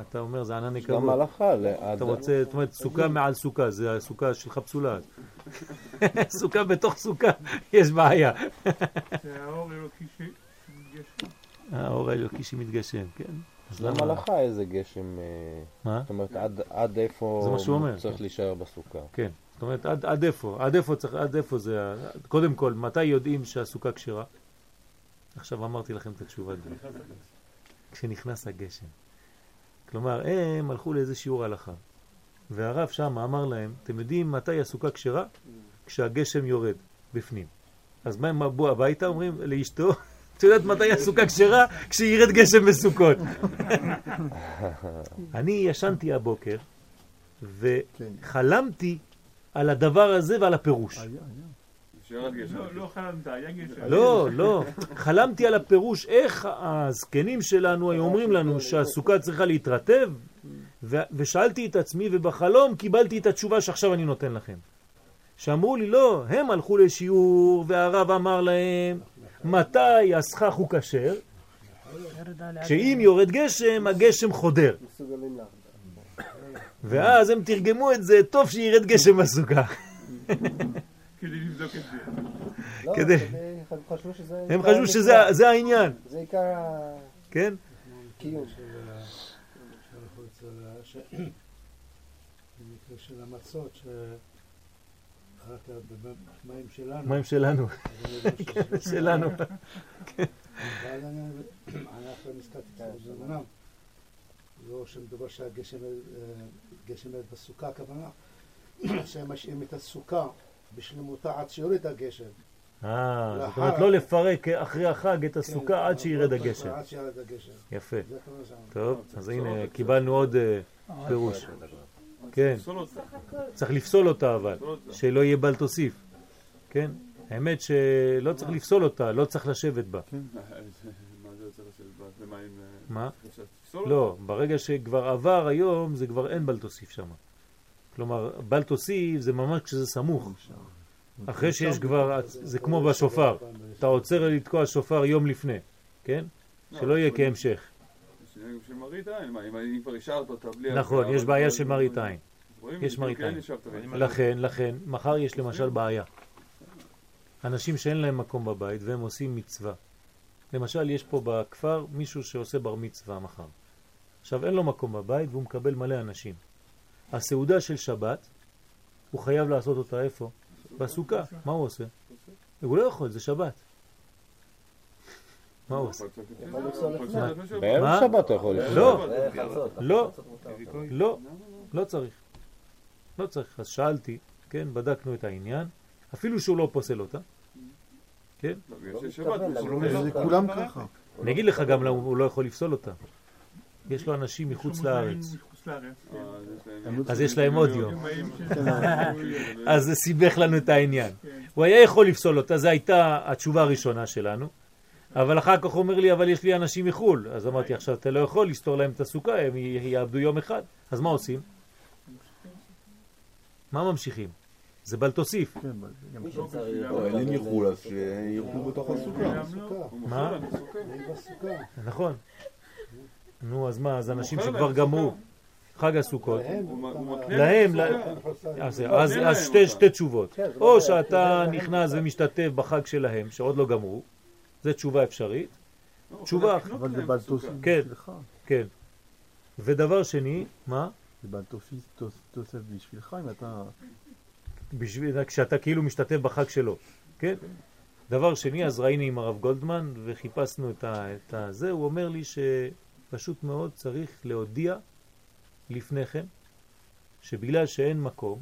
אתה אומר, זה ענני כבוד. גם הלכה. אתה רוצה, זאת אומרת, סוכה מעל סוכה, זה הסוכה שלך פסולה. [LAUGHS] סוכה בתוך סוכה, יש בעיה. זה האור האלוקי שמתגשם. [LAUGHS] האור האלוקי שמתגשם, כן. אז למה לך איזה גשם? אה, מה? זאת אומרת, עד איפה צריך כן. להישאר בסוכה? כן, זאת אומרת, עד איפה? עד איפה צריך, עד איפה זה... קודם כל, מתי יודעים שהסוכה כשרה? עכשיו אמרתי לכם את התשובה. כשנכנס הגשם. כלומר, הם הלכו לאיזה שיעור הלכה, והרב שם אמר להם, אתם יודעים מתי הסוכה כשרה? כשהגשם יורד בפנים. אז מה הם בואו הביתה? אומרים לאשתו, את יודעת מתי הסוכה כשרה? כשירד גשם בסוכות. [LAUGHS] אני ישנתי הבוקר וחלמתי על הדבר הזה ועל הפירוש. לא גשם. לא, לא. חלמתי על הפירוש, איך הזקנים שלנו היו אומרים לנו שהסוכה צריכה להתרטב, ושאלתי את עצמי, ובחלום קיבלתי את התשובה שעכשיו אני נותן לכם. שאמרו לי, לא, הם הלכו לשיעור, והרב אמר להם, מתי הסכך הוא כשר? שאם יורד גשם, הגשם חודר. ואז הם תרגמו את זה, טוב שירד גשם בסוכה. כדי לבדוק את זה. לא, כדי... הם חשבו שזה... הם חשבו שזה העניין. זה עיקר כן? הקיום. במקרה של [COUGHS] המצות, במים שלנו. מים שלנו. שלנו. אבל אנחנו נזכרתי זה אמנם, לא שמדובר שהגשם בסוכה, הכוונה [CLEARS THROAT] שהם משאירים את הסוכה בשלמותה עד שיורד הגשם. אה, זאת אומרת לא לפרק אחרי החג את הסוכה עד שירד הגשם. עד שירד הגשם. יפה. טוב, אז הנה קיבלנו עוד פירוש. כן, צריך לפסול אותה אבל, שלא יהיה בל תוסיף. כן, האמת שלא צריך לפסול אותה, לא צריך לשבת בה. [LAUGHS] מה? לא, ברגע שכבר עבר היום זה כבר אין בל תוסיף שם. כלומר, בל תוסיף זה ממש כשזה סמוך. אחרי שיש כבר, זה כמו בשופר. אתה עוצר לתקוע שופר יום לפני, כן? שלא יהיה כהמשך. אם כבר השארת אותה בלי... נכון, יש בעיה של מראית עין. יש מראית עין. לכן, לכן, מחר יש למשל בעיה. אנשים שאין להם מקום בבית והם עושים מצווה. למשל, יש פה בכפר מישהו שעושה בר מצווה מחר. עכשיו, אין לו מקום בבית והוא מקבל מלא אנשים. הסעודה של שבת, הוא חייב לעשות אותה איפה? בסוכה. מה הוא עושה? הוא לא יכול, זה שבת. מה הוא עושה? בערב שבת אתה יכול לפסול. לא, לא, לא, לא צריך. לא צריך. אז שאלתי, כן, בדקנו את העניין, אפילו שהוא לא פוסל אותה, כן? כולם ככה. אני אגיד לך גם למה הוא לא יכול לפסול אותה. יש לו אנשים מחוץ לארץ. אז יש להם עוד יום. [LAUGHS] אז זה סיבך לנו את העניין. הוא היה יכול לפסול אותה, זו הייתה התשובה הראשונה שלנו, אבל אחר כך הוא אומר לי, אבל יש לי אנשים מחו"ל. אז אמרתי, עכשיו אתה לא יכול לסתור להם את הסוכה, הם יעבדו יום אחד. אז מה עושים? מה ממשיכים? זה בל תוסיף. אין יחול, אז שירחו בתוך הסוכה. מה? נכון. נו, אז מה, אז אנשים שכבר גמרו. חג הסוכות. להם. אז לא, אז- להם אז שתי- תשובות. כן, או לא- שאתה זה- נכנס ומשתתף בחג שלהם, שעוד לא גמרו, זה תשובה אפשרית. תשובה אחת. אבל זה תוס- כן, בשבילך. כן. ודבר שני, מה? זה תוס- תוסף בשבילך אם אתה... בשביל, כשאתה כאילו משתתף בחג שלו, כן? דבר שני, אז ראינו עם הרב גולדמן וחיפשנו את, ה, את ה, זה, הוא אומר לי שפשוט מאוד צריך להודיע לפני כן, שבגלל שאין מקום,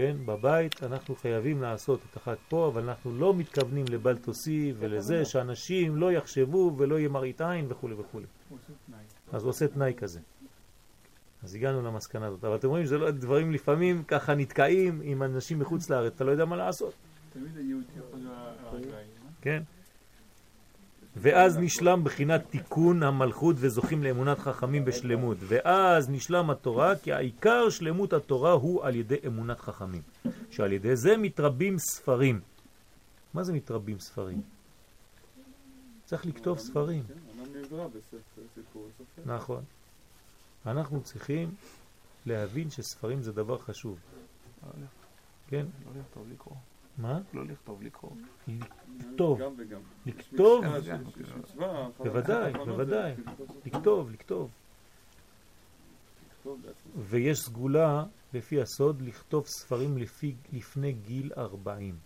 כן, בבית אנחנו חייבים לעשות את אחת פה, אבל אנחנו לא מתכוונים לבל תוסיף ולזה שאנשים לא יחשבו ולא יהיה מראית עין וכו' וכו'. אז הוא עושה תנאי כזה. אז הגענו למסקנה הזאת. אבל אתם רואים שזה לא דברים לפעמים ככה נתקעים עם אנשים מחוץ לארץ, אתה לא יודע מה לעשות. תמיד היהודי יכול להיות הרגליים. כן? ואז נשלם בחינת תיקון המלכות וזוכים לאמונת חכמים בשלמות. ואז נשלם התורה, כי העיקר שלמות התורה הוא על ידי אמונת חכמים. שעל ידי זה מתרבים ספרים. מה זה מתרבים ספרים? צריך לכתוב ספרים. נכון. אנחנו צריכים להבין שספרים זה דבר חשוב. כן? לא. מה? לא לכתוב לקרוא. לכתוב. גם וגם. לכתוב. מצווה, בוודאי, בוודאי. לכתוב, לכתוב. ויש סגולה לפי הסוד לכתוב ספרים לפי, לפני גיל 40.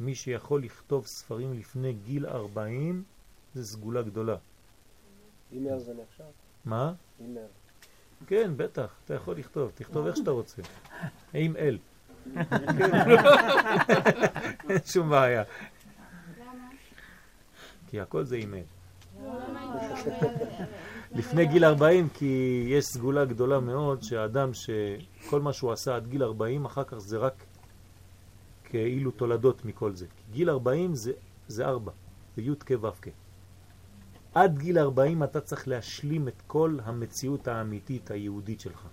מי שיכול לכתוב ספרים לפני גיל 40 זה סגולה גדולה. אימר זה נחשב? מה? אימר. כן, בטח, אתה יכול לכתוב, תכתוב איך שאתה רוצה. עם אל. אין [LAUGHS] שום בעיה. כי הכל זה אל. לפני גיל 40, כי יש סגולה גדולה מאוד שהאדם שכל מה שהוא עשה עד גיל 40, אחר כך זה רק כאילו תולדות מכל זה. גיל 40 זה, זה 4, זה י' כ' ו' כ'. עד גיל 40 אתה צריך להשלים את כל המציאות האמיתית היהודית שלך.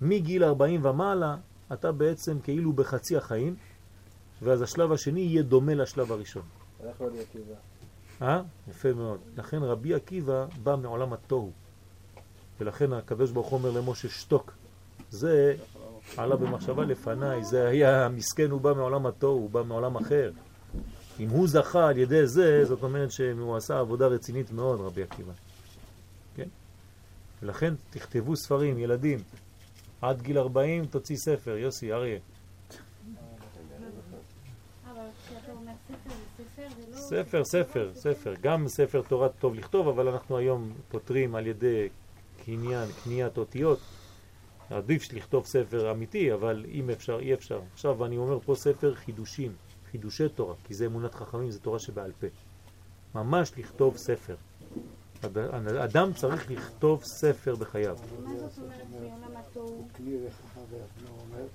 מגיל 40 ומעלה אתה בעצם כאילו בחצי החיים, ואז השלב השני יהיה דומה לשלב הראשון. הלך רבי עקיבא. אה? יפה מאוד. לכן רבי עקיבא בא מעולם התוהו. ולכן הקדוש ברוך הוא אומר למשה שתוק. זה עלה במחשבה לפניי, זה היה מסכן, הוא בא מעולם התוהו, הוא בא מעולם אחר. אם הוא זכה על ידי זה, זאת אומרת שהוא עשה עבודה רצינית מאוד, רבי עקיבא. כן? ולכן תכתבו ספרים, ילדים. עד גיל 40 תוציא ספר, יוסי, אריה. לא... ספר, ספר, ספר. גם ספר תורה טוב לכתוב, אבל אנחנו היום פותרים על ידי קניין, קניית אותיות. עדיף לכתוב ספר אמיתי, אבל אם אפשר, אי אפשר. עכשיו אני אומר פה ספר חידושים, חידושי תורה, כי זה אמונת חכמים, זה תורה שבעל פה. ממש לכתוב ספר. אד- אדם צריך לכתוב ספר בחייו. מה זאת אומרת אומר,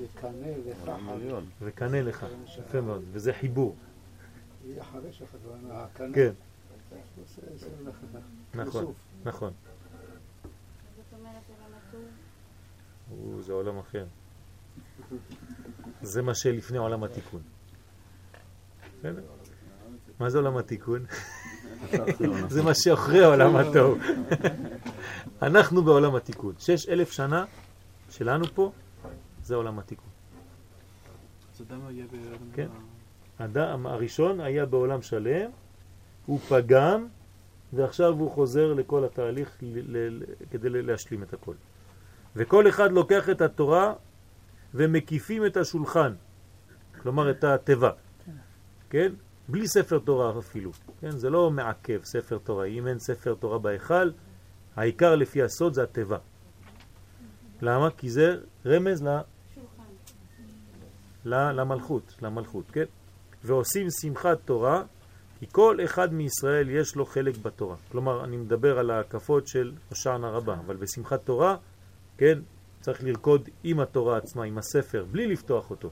וקנה לך מיליון. וקנה לך, יפה מאוד, וזה חיבור. כן. נכון. נכון. זאת אומרת עולם התוהו? הוא, זה עולם אחר. זה מה שלפני עולם התיקון. מה זה עולם התיקון? [LAUGHS] זה מה שאחרי עולם התוהו. [LAUGHS] אנחנו בעולם התיקון. שש אלף שנה שלנו פה, זה עולם התיקון. אז אדם היה בעולם... כן. האדם הראשון היה בעולם שלם, הוא פגם, ועכשיו הוא חוזר לכל התהליך כדי להשלים את הכל. וכל אחד לוקח את התורה ומקיפים את השולחן, כלומר את התיבה, כן? בלי ספר תורה אפילו, כן? זה לא מעכב ספר תורה, אם אין ספר תורה בהיכל, העיקר לפי הסוד זה התיבה. למה? כי זה רמז ל... ל- למלכות, למלכות, כן? ועושים שמחת תורה, כי כל אחד מישראל יש לו חלק בתורה. כלומר, אני מדבר על ההקפות של הושענא רבה, אבל בשמחת תורה, כן, צריך לרקוד עם התורה עצמה, עם הספר, בלי לפתוח אותו.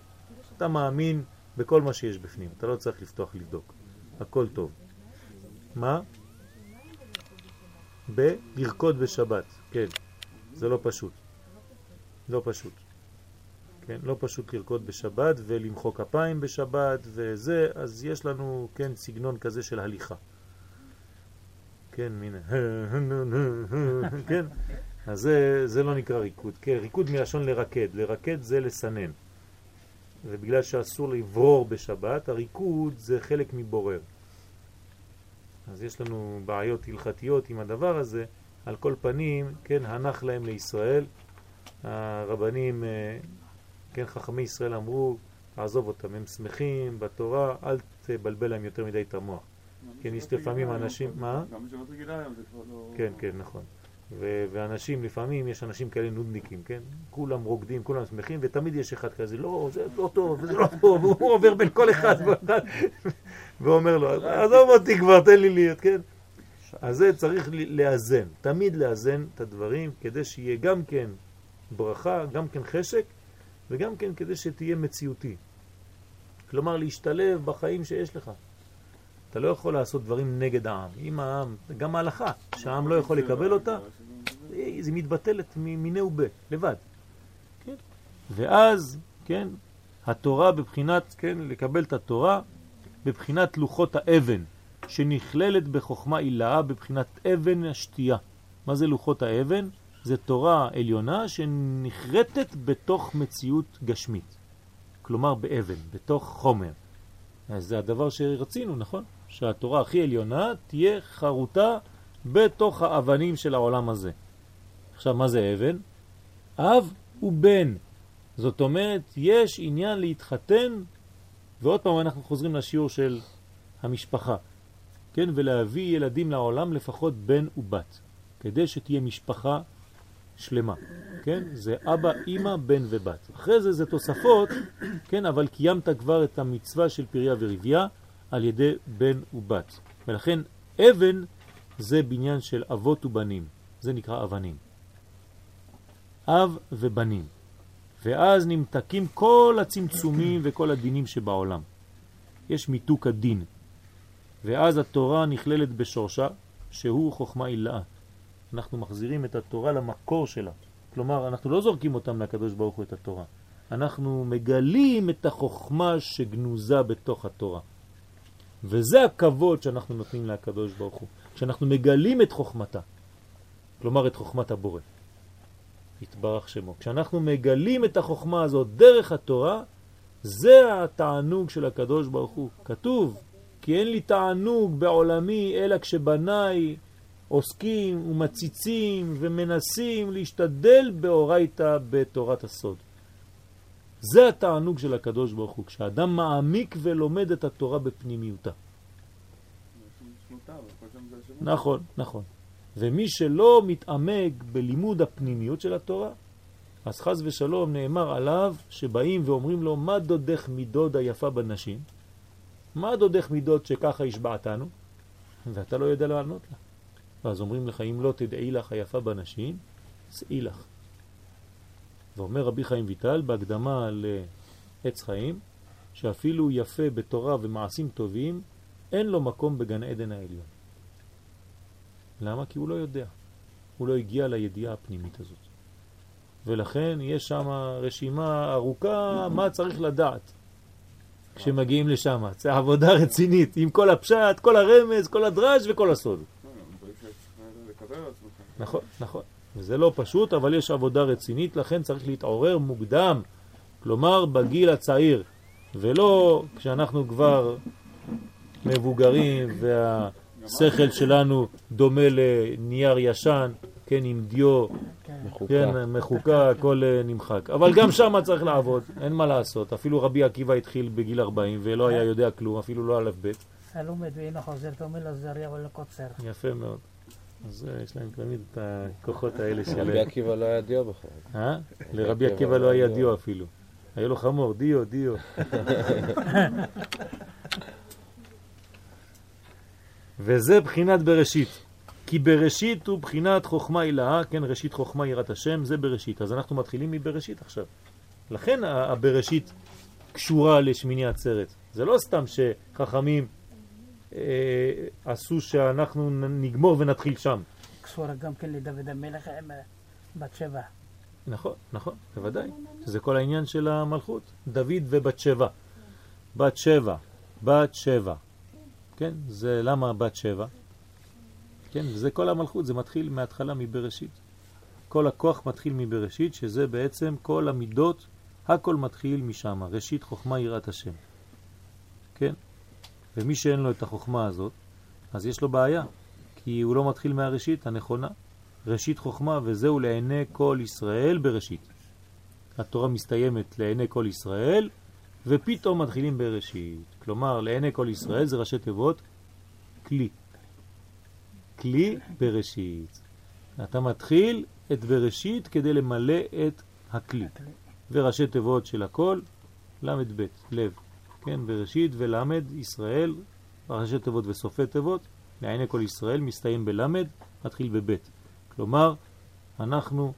אתה מאמין בכל מה שיש בפנים, אתה לא צריך לפתוח לבדוק. הכל טוב. מה? בלרקוד בשבת, כן. זה לא פשוט. לא פשוט. כן, לא פשוט לרקוד בשבת ולמחוא כפיים בשבת וזה, אז יש לנו, כן, סגנון כזה של הליכה. כן, מין, [LAUGHS] כן, אז זה, זה לא נקרא ריקוד, כן, ריקוד מלשון לרקד, לרקד זה לסנן, ובגלל שאסור לברור בשבת, הריקוד זה חלק מבורר. אז יש לנו בעיות הלכתיות עם הדבר הזה, על כל פנים, כן, הנח להם לישראל, הרבנים, אה, כן, חכמי ישראל אמרו, תעזוב אותם, הם שמחים בתורה, אל תבלבל להם יותר מדי את המוח. כן, יש לפעמים אנשים, מה? גם בשבת רגילה היום זה כבר לא... כן, כן, נכון. ואנשים, לפעמים יש אנשים כאלה נודניקים, כן? כולם רוקדים, כולם שמחים, ותמיד יש אחד כזה, לא, זה לא טוב, זה לא טוב, והוא עובר בין כל אחד ואחד, ואומר לו, עזוב אותי כבר, תן לי להיות, כן? אז זה צריך לאזן, תמיד לאזן את הדברים, כדי שיהיה גם כן ברכה, גם כן חשק, וגם כן כדי שתהיה מציאותי. כלומר, להשתלב בחיים שיש לך. אתה לא יכול לעשות דברים נגד העם. אם העם, גם ההלכה, שהעם לא יכול לקבל אותה, היא מתבטלת מיני ובה, לבד. כן? ואז, כן, התורה בבחינת, כן, לקבל את התורה בבחינת לוחות האבן, שנכללת בחוכמה עילאה בבחינת אבן השתייה. מה זה לוחות האבן? זה תורה עליונה שנחרטת בתוך מציאות גשמית. כלומר באבן, בתוך חומר. אז זה הדבר שרצינו, נכון? שהתורה הכי עליונה תהיה חרוטה בתוך האבנים של העולם הזה. עכשיו, מה זה אבן? אב ובן. זאת אומרת, יש עניין להתחתן, ועוד פעם אנחנו חוזרים לשיעור של המשפחה, כן? ולהביא ילדים לעולם לפחות בן ובת, כדי שתהיה משפחה שלמה, כן? זה אבא, אמא, בן ובת. אחרי זה זה תוספות, כן? אבל קיימת כבר את המצווה של פריה ורביה על ידי בן ובת. ולכן אבן זה בניין של אבות ובנים, זה נקרא אבנים. אב ובנים. ואז נמתקים כל הצמצומים וכל הדינים שבעולם. יש מיתוק הדין. ואז התורה נכללת בשורשה, שהוא חוכמה אילאה. אנחנו מחזירים את התורה למקור שלה. כלומר, אנחנו לא זורקים אותם לקדוש ברוך הוא את התורה. אנחנו מגלים את החוכמה שגנוזה בתוך התורה. וזה הכבוד שאנחנו נותנים לקדוש ברוך הוא. כשאנחנו מגלים את חוכמתה, כלומר את חוכמת הבורא. יתברך שמו. כשאנחנו מגלים את החוכמה הזאת דרך התורה, זה התענוג של הקדוש ברוך הוא. כתוב, כי אין לי תענוג בעולמי אלא כשבניי עוסקים ומציצים ומנסים להשתדל באורייתא בתורת הסוד. זה התענוג של הקדוש ברוך הוא, כשאדם מעמיק ולומד את התורה בפנימיותה. נכון, נכון. ומי שלא מתעמק בלימוד הפנימיות של התורה, אז חז ושלום נאמר עליו שבאים ואומרים לו, מה דודך מידוד היפה בנשים? מה דודך מידוד שככה השבעתנו? ואתה לא יודע לענות לה. ואז אומרים לך, אם לא תדעי לך היפה בנשים, שאי לך. ואומר רבי חיים ויטל בהקדמה לעץ חיים, שאפילו יפה בתורה ומעשים טובים, אין לו מקום בגן עדן העליון. למה? כי הוא לא יודע. הוא לא הגיע לידיעה הפנימית הזאת. ולכן יש שם רשימה ארוכה מה צריך לדעת כשמגיעים לשם. זה עבודה רצינית עם כל הפשט, כל הרמז, כל הדרש וכל הסוד. נכון, נכון. וזה לא פשוט, אבל יש עבודה רצינית, לכן צריך להתעורר מוקדם, כלומר בגיל הצעיר, ולא כשאנחנו כבר מבוגרים והשכל שלנו דומה לנייר ישן, כן, עם דיו, מחוקה. כן, מחוקה, הכל אה, נמחק. אבל גם שם צריך לעבוד, אין מה לעשות. אפילו רבי עקיבא התחיל בגיל 40 ולא היה יודע כלום, אפילו לא א' ב'. הלומד ואינו חוזר, תאמר לו זריה ולא קוצר. יפה מאוד. אז אה, יש להם תמיד את הכוחות האלה של... רבי עקיבא לא היה דיו בכלל. אה? לרבי עקיבא לא היה דיו אפילו. היה לו חמור, דיו, דיו. [LAUGHS] וזה בחינת בראשית. כי בראשית הוא בחינת חוכמה הילאה, כן, ראשית חוכמה יראת השם, זה בראשית. אז אנחנו מתחילים מבראשית עכשיו. לכן הבראשית קשורה לשמיני עצרת. זה לא סתם שחכמים עשו שאנחנו נגמור ונתחיל שם. קשורה גם כן לדוד המלך עם אה, בת שבע. נכון, נכון, בוודאי. זה כל העניין של המלכות. דוד ובת שבע. בת שבע, בת שבע. כן, זה למה בת שבע? כן, וזה כל המלכות, זה מתחיל מההתחלה מבראשית. כל הכוח מתחיל מבראשית, שזה בעצם כל המידות, הכל מתחיל משם, ראשית חוכמה יראת השם. כן? ומי שאין לו את החוכמה הזאת, אז יש לו בעיה, כי הוא לא מתחיל מהראשית הנכונה. ראשית חוכמה, וזהו לעיני כל ישראל בראשית. התורה מסתיימת לעיני כל ישראל, ופתאום מתחילים בראשית. כלומר, לעיני כל ישראל זה ראשי תיבות כלי. כלי בראשית. אתה מתחיל את בראשית כדי למלא את הכלי. וראשי תיבות של הכל, למד ב', לב. כן, בראשית ולמד ישראל, ראשי תיבות וסופי תיבות, לעיני כל ישראל מסתיים בלמד, מתחיל בבית. כלומר, אנחנו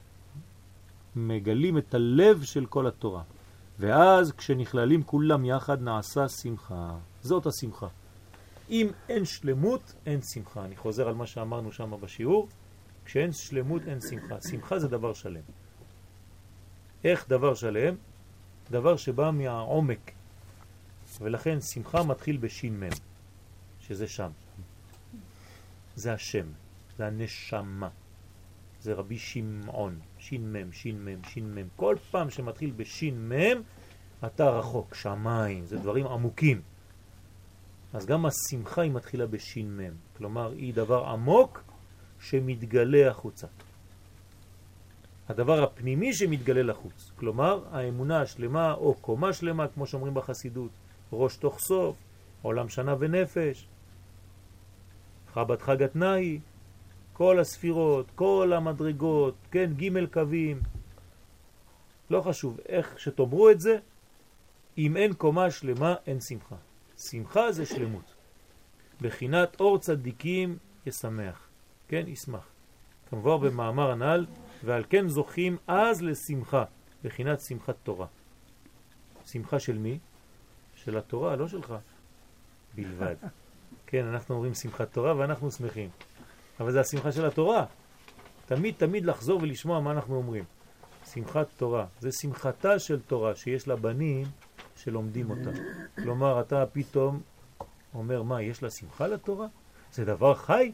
מגלים את הלב של כל התורה. ואז כשנכללים כולם יחד נעשה שמחה. זאת השמחה. אם אין שלמות, אין שמחה. אני חוזר על מה שאמרנו שם בשיעור. כשאין שלמות, אין שמחה. שמחה זה דבר שלם. איך דבר שלם? דבר שבא מהעומק. ולכן שמחה מתחיל בשין מם, שזה שם. זה השם, זה הנשמה. זה רבי שמעון, שין מם, שין מם, שין מם. כל פעם שמתחיל בשין מם, אתה רחוק, שמיים, זה דברים עמוקים. אז גם השמחה היא מתחילה בשין מם, כלומר היא דבר עמוק שמתגלה החוצה. הדבר הפנימי שמתגלה לחוץ, כלומר האמונה השלמה או קומה שלמה, כמו שאומרים בחסידות, ראש תוך סוף, עולם שנה ונפש, חבת חג התנאי, כל הספירות, כל המדרגות, כן, ג' קווים, לא חשוב איך שתאמרו את זה, אם אין קומה שלמה אין שמחה. שמחה זה שלמות. בחינת אור צדיקים ישמח, כן, ישמח. כמובן במאמר הנ"ל, ועל כן זוכים אז לשמחה, בחינת שמחת תורה. שמחה של מי? של התורה, לא שלך, בלבד. [LAUGHS] כן, אנחנו אומרים שמחת תורה ואנחנו שמחים. אבל זה השמחה של התורה. תמיד תמיד לחזור ולשמוע מה אנחנו אומרים. שמחת תורה, זה שמחתה של תורה שיש לה בנים שלומדים אותה. כלומר, אתה פתאום אומר, מה, יש לה שמחה לתורה? זה דבר חי?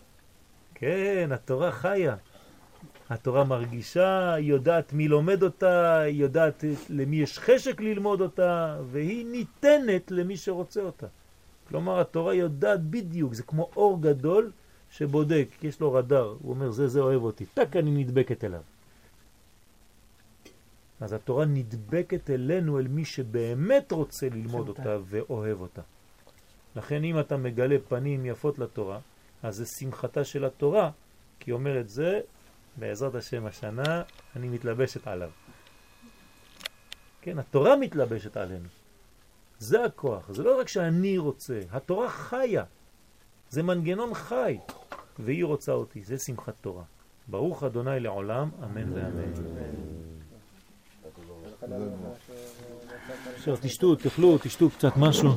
כן, התורה חיה. התורה מרגישה, היא יודעת מי לומד אותה, היא יודעת למי יש חשק ללמוד אותה, והיא ניתנת למי שרוצה אותה. כלומר, התורה יודעת בדיוק, זה כמו אור גדול שבודק, יש לו רדאר, הוא אומר, זה, זה אוהב אותי, טק, אני נדבקת אליו. אז התורה נדבקת אלינו, אל מי שבאמת רוצה ללמוד אותה ואוהב אותה. לכן אם אתה מגלה פנים יפות לתורה, אז זה שמחתה של התורה, כי אומרת זה, בעזרת השם השנה, אני מתלבשת עליו. כן, התורה מתלבשת עלינו. זה הכוח, זה לא רק שאני רוצה, התורה חיה. זה מנגנון חי, והיא רוצה אותי, זה שמחת תורה. ברוך אדוני לעולם, אמן ואמן. עכשיו תשתו, תאכלו, תשתו קצת משהו.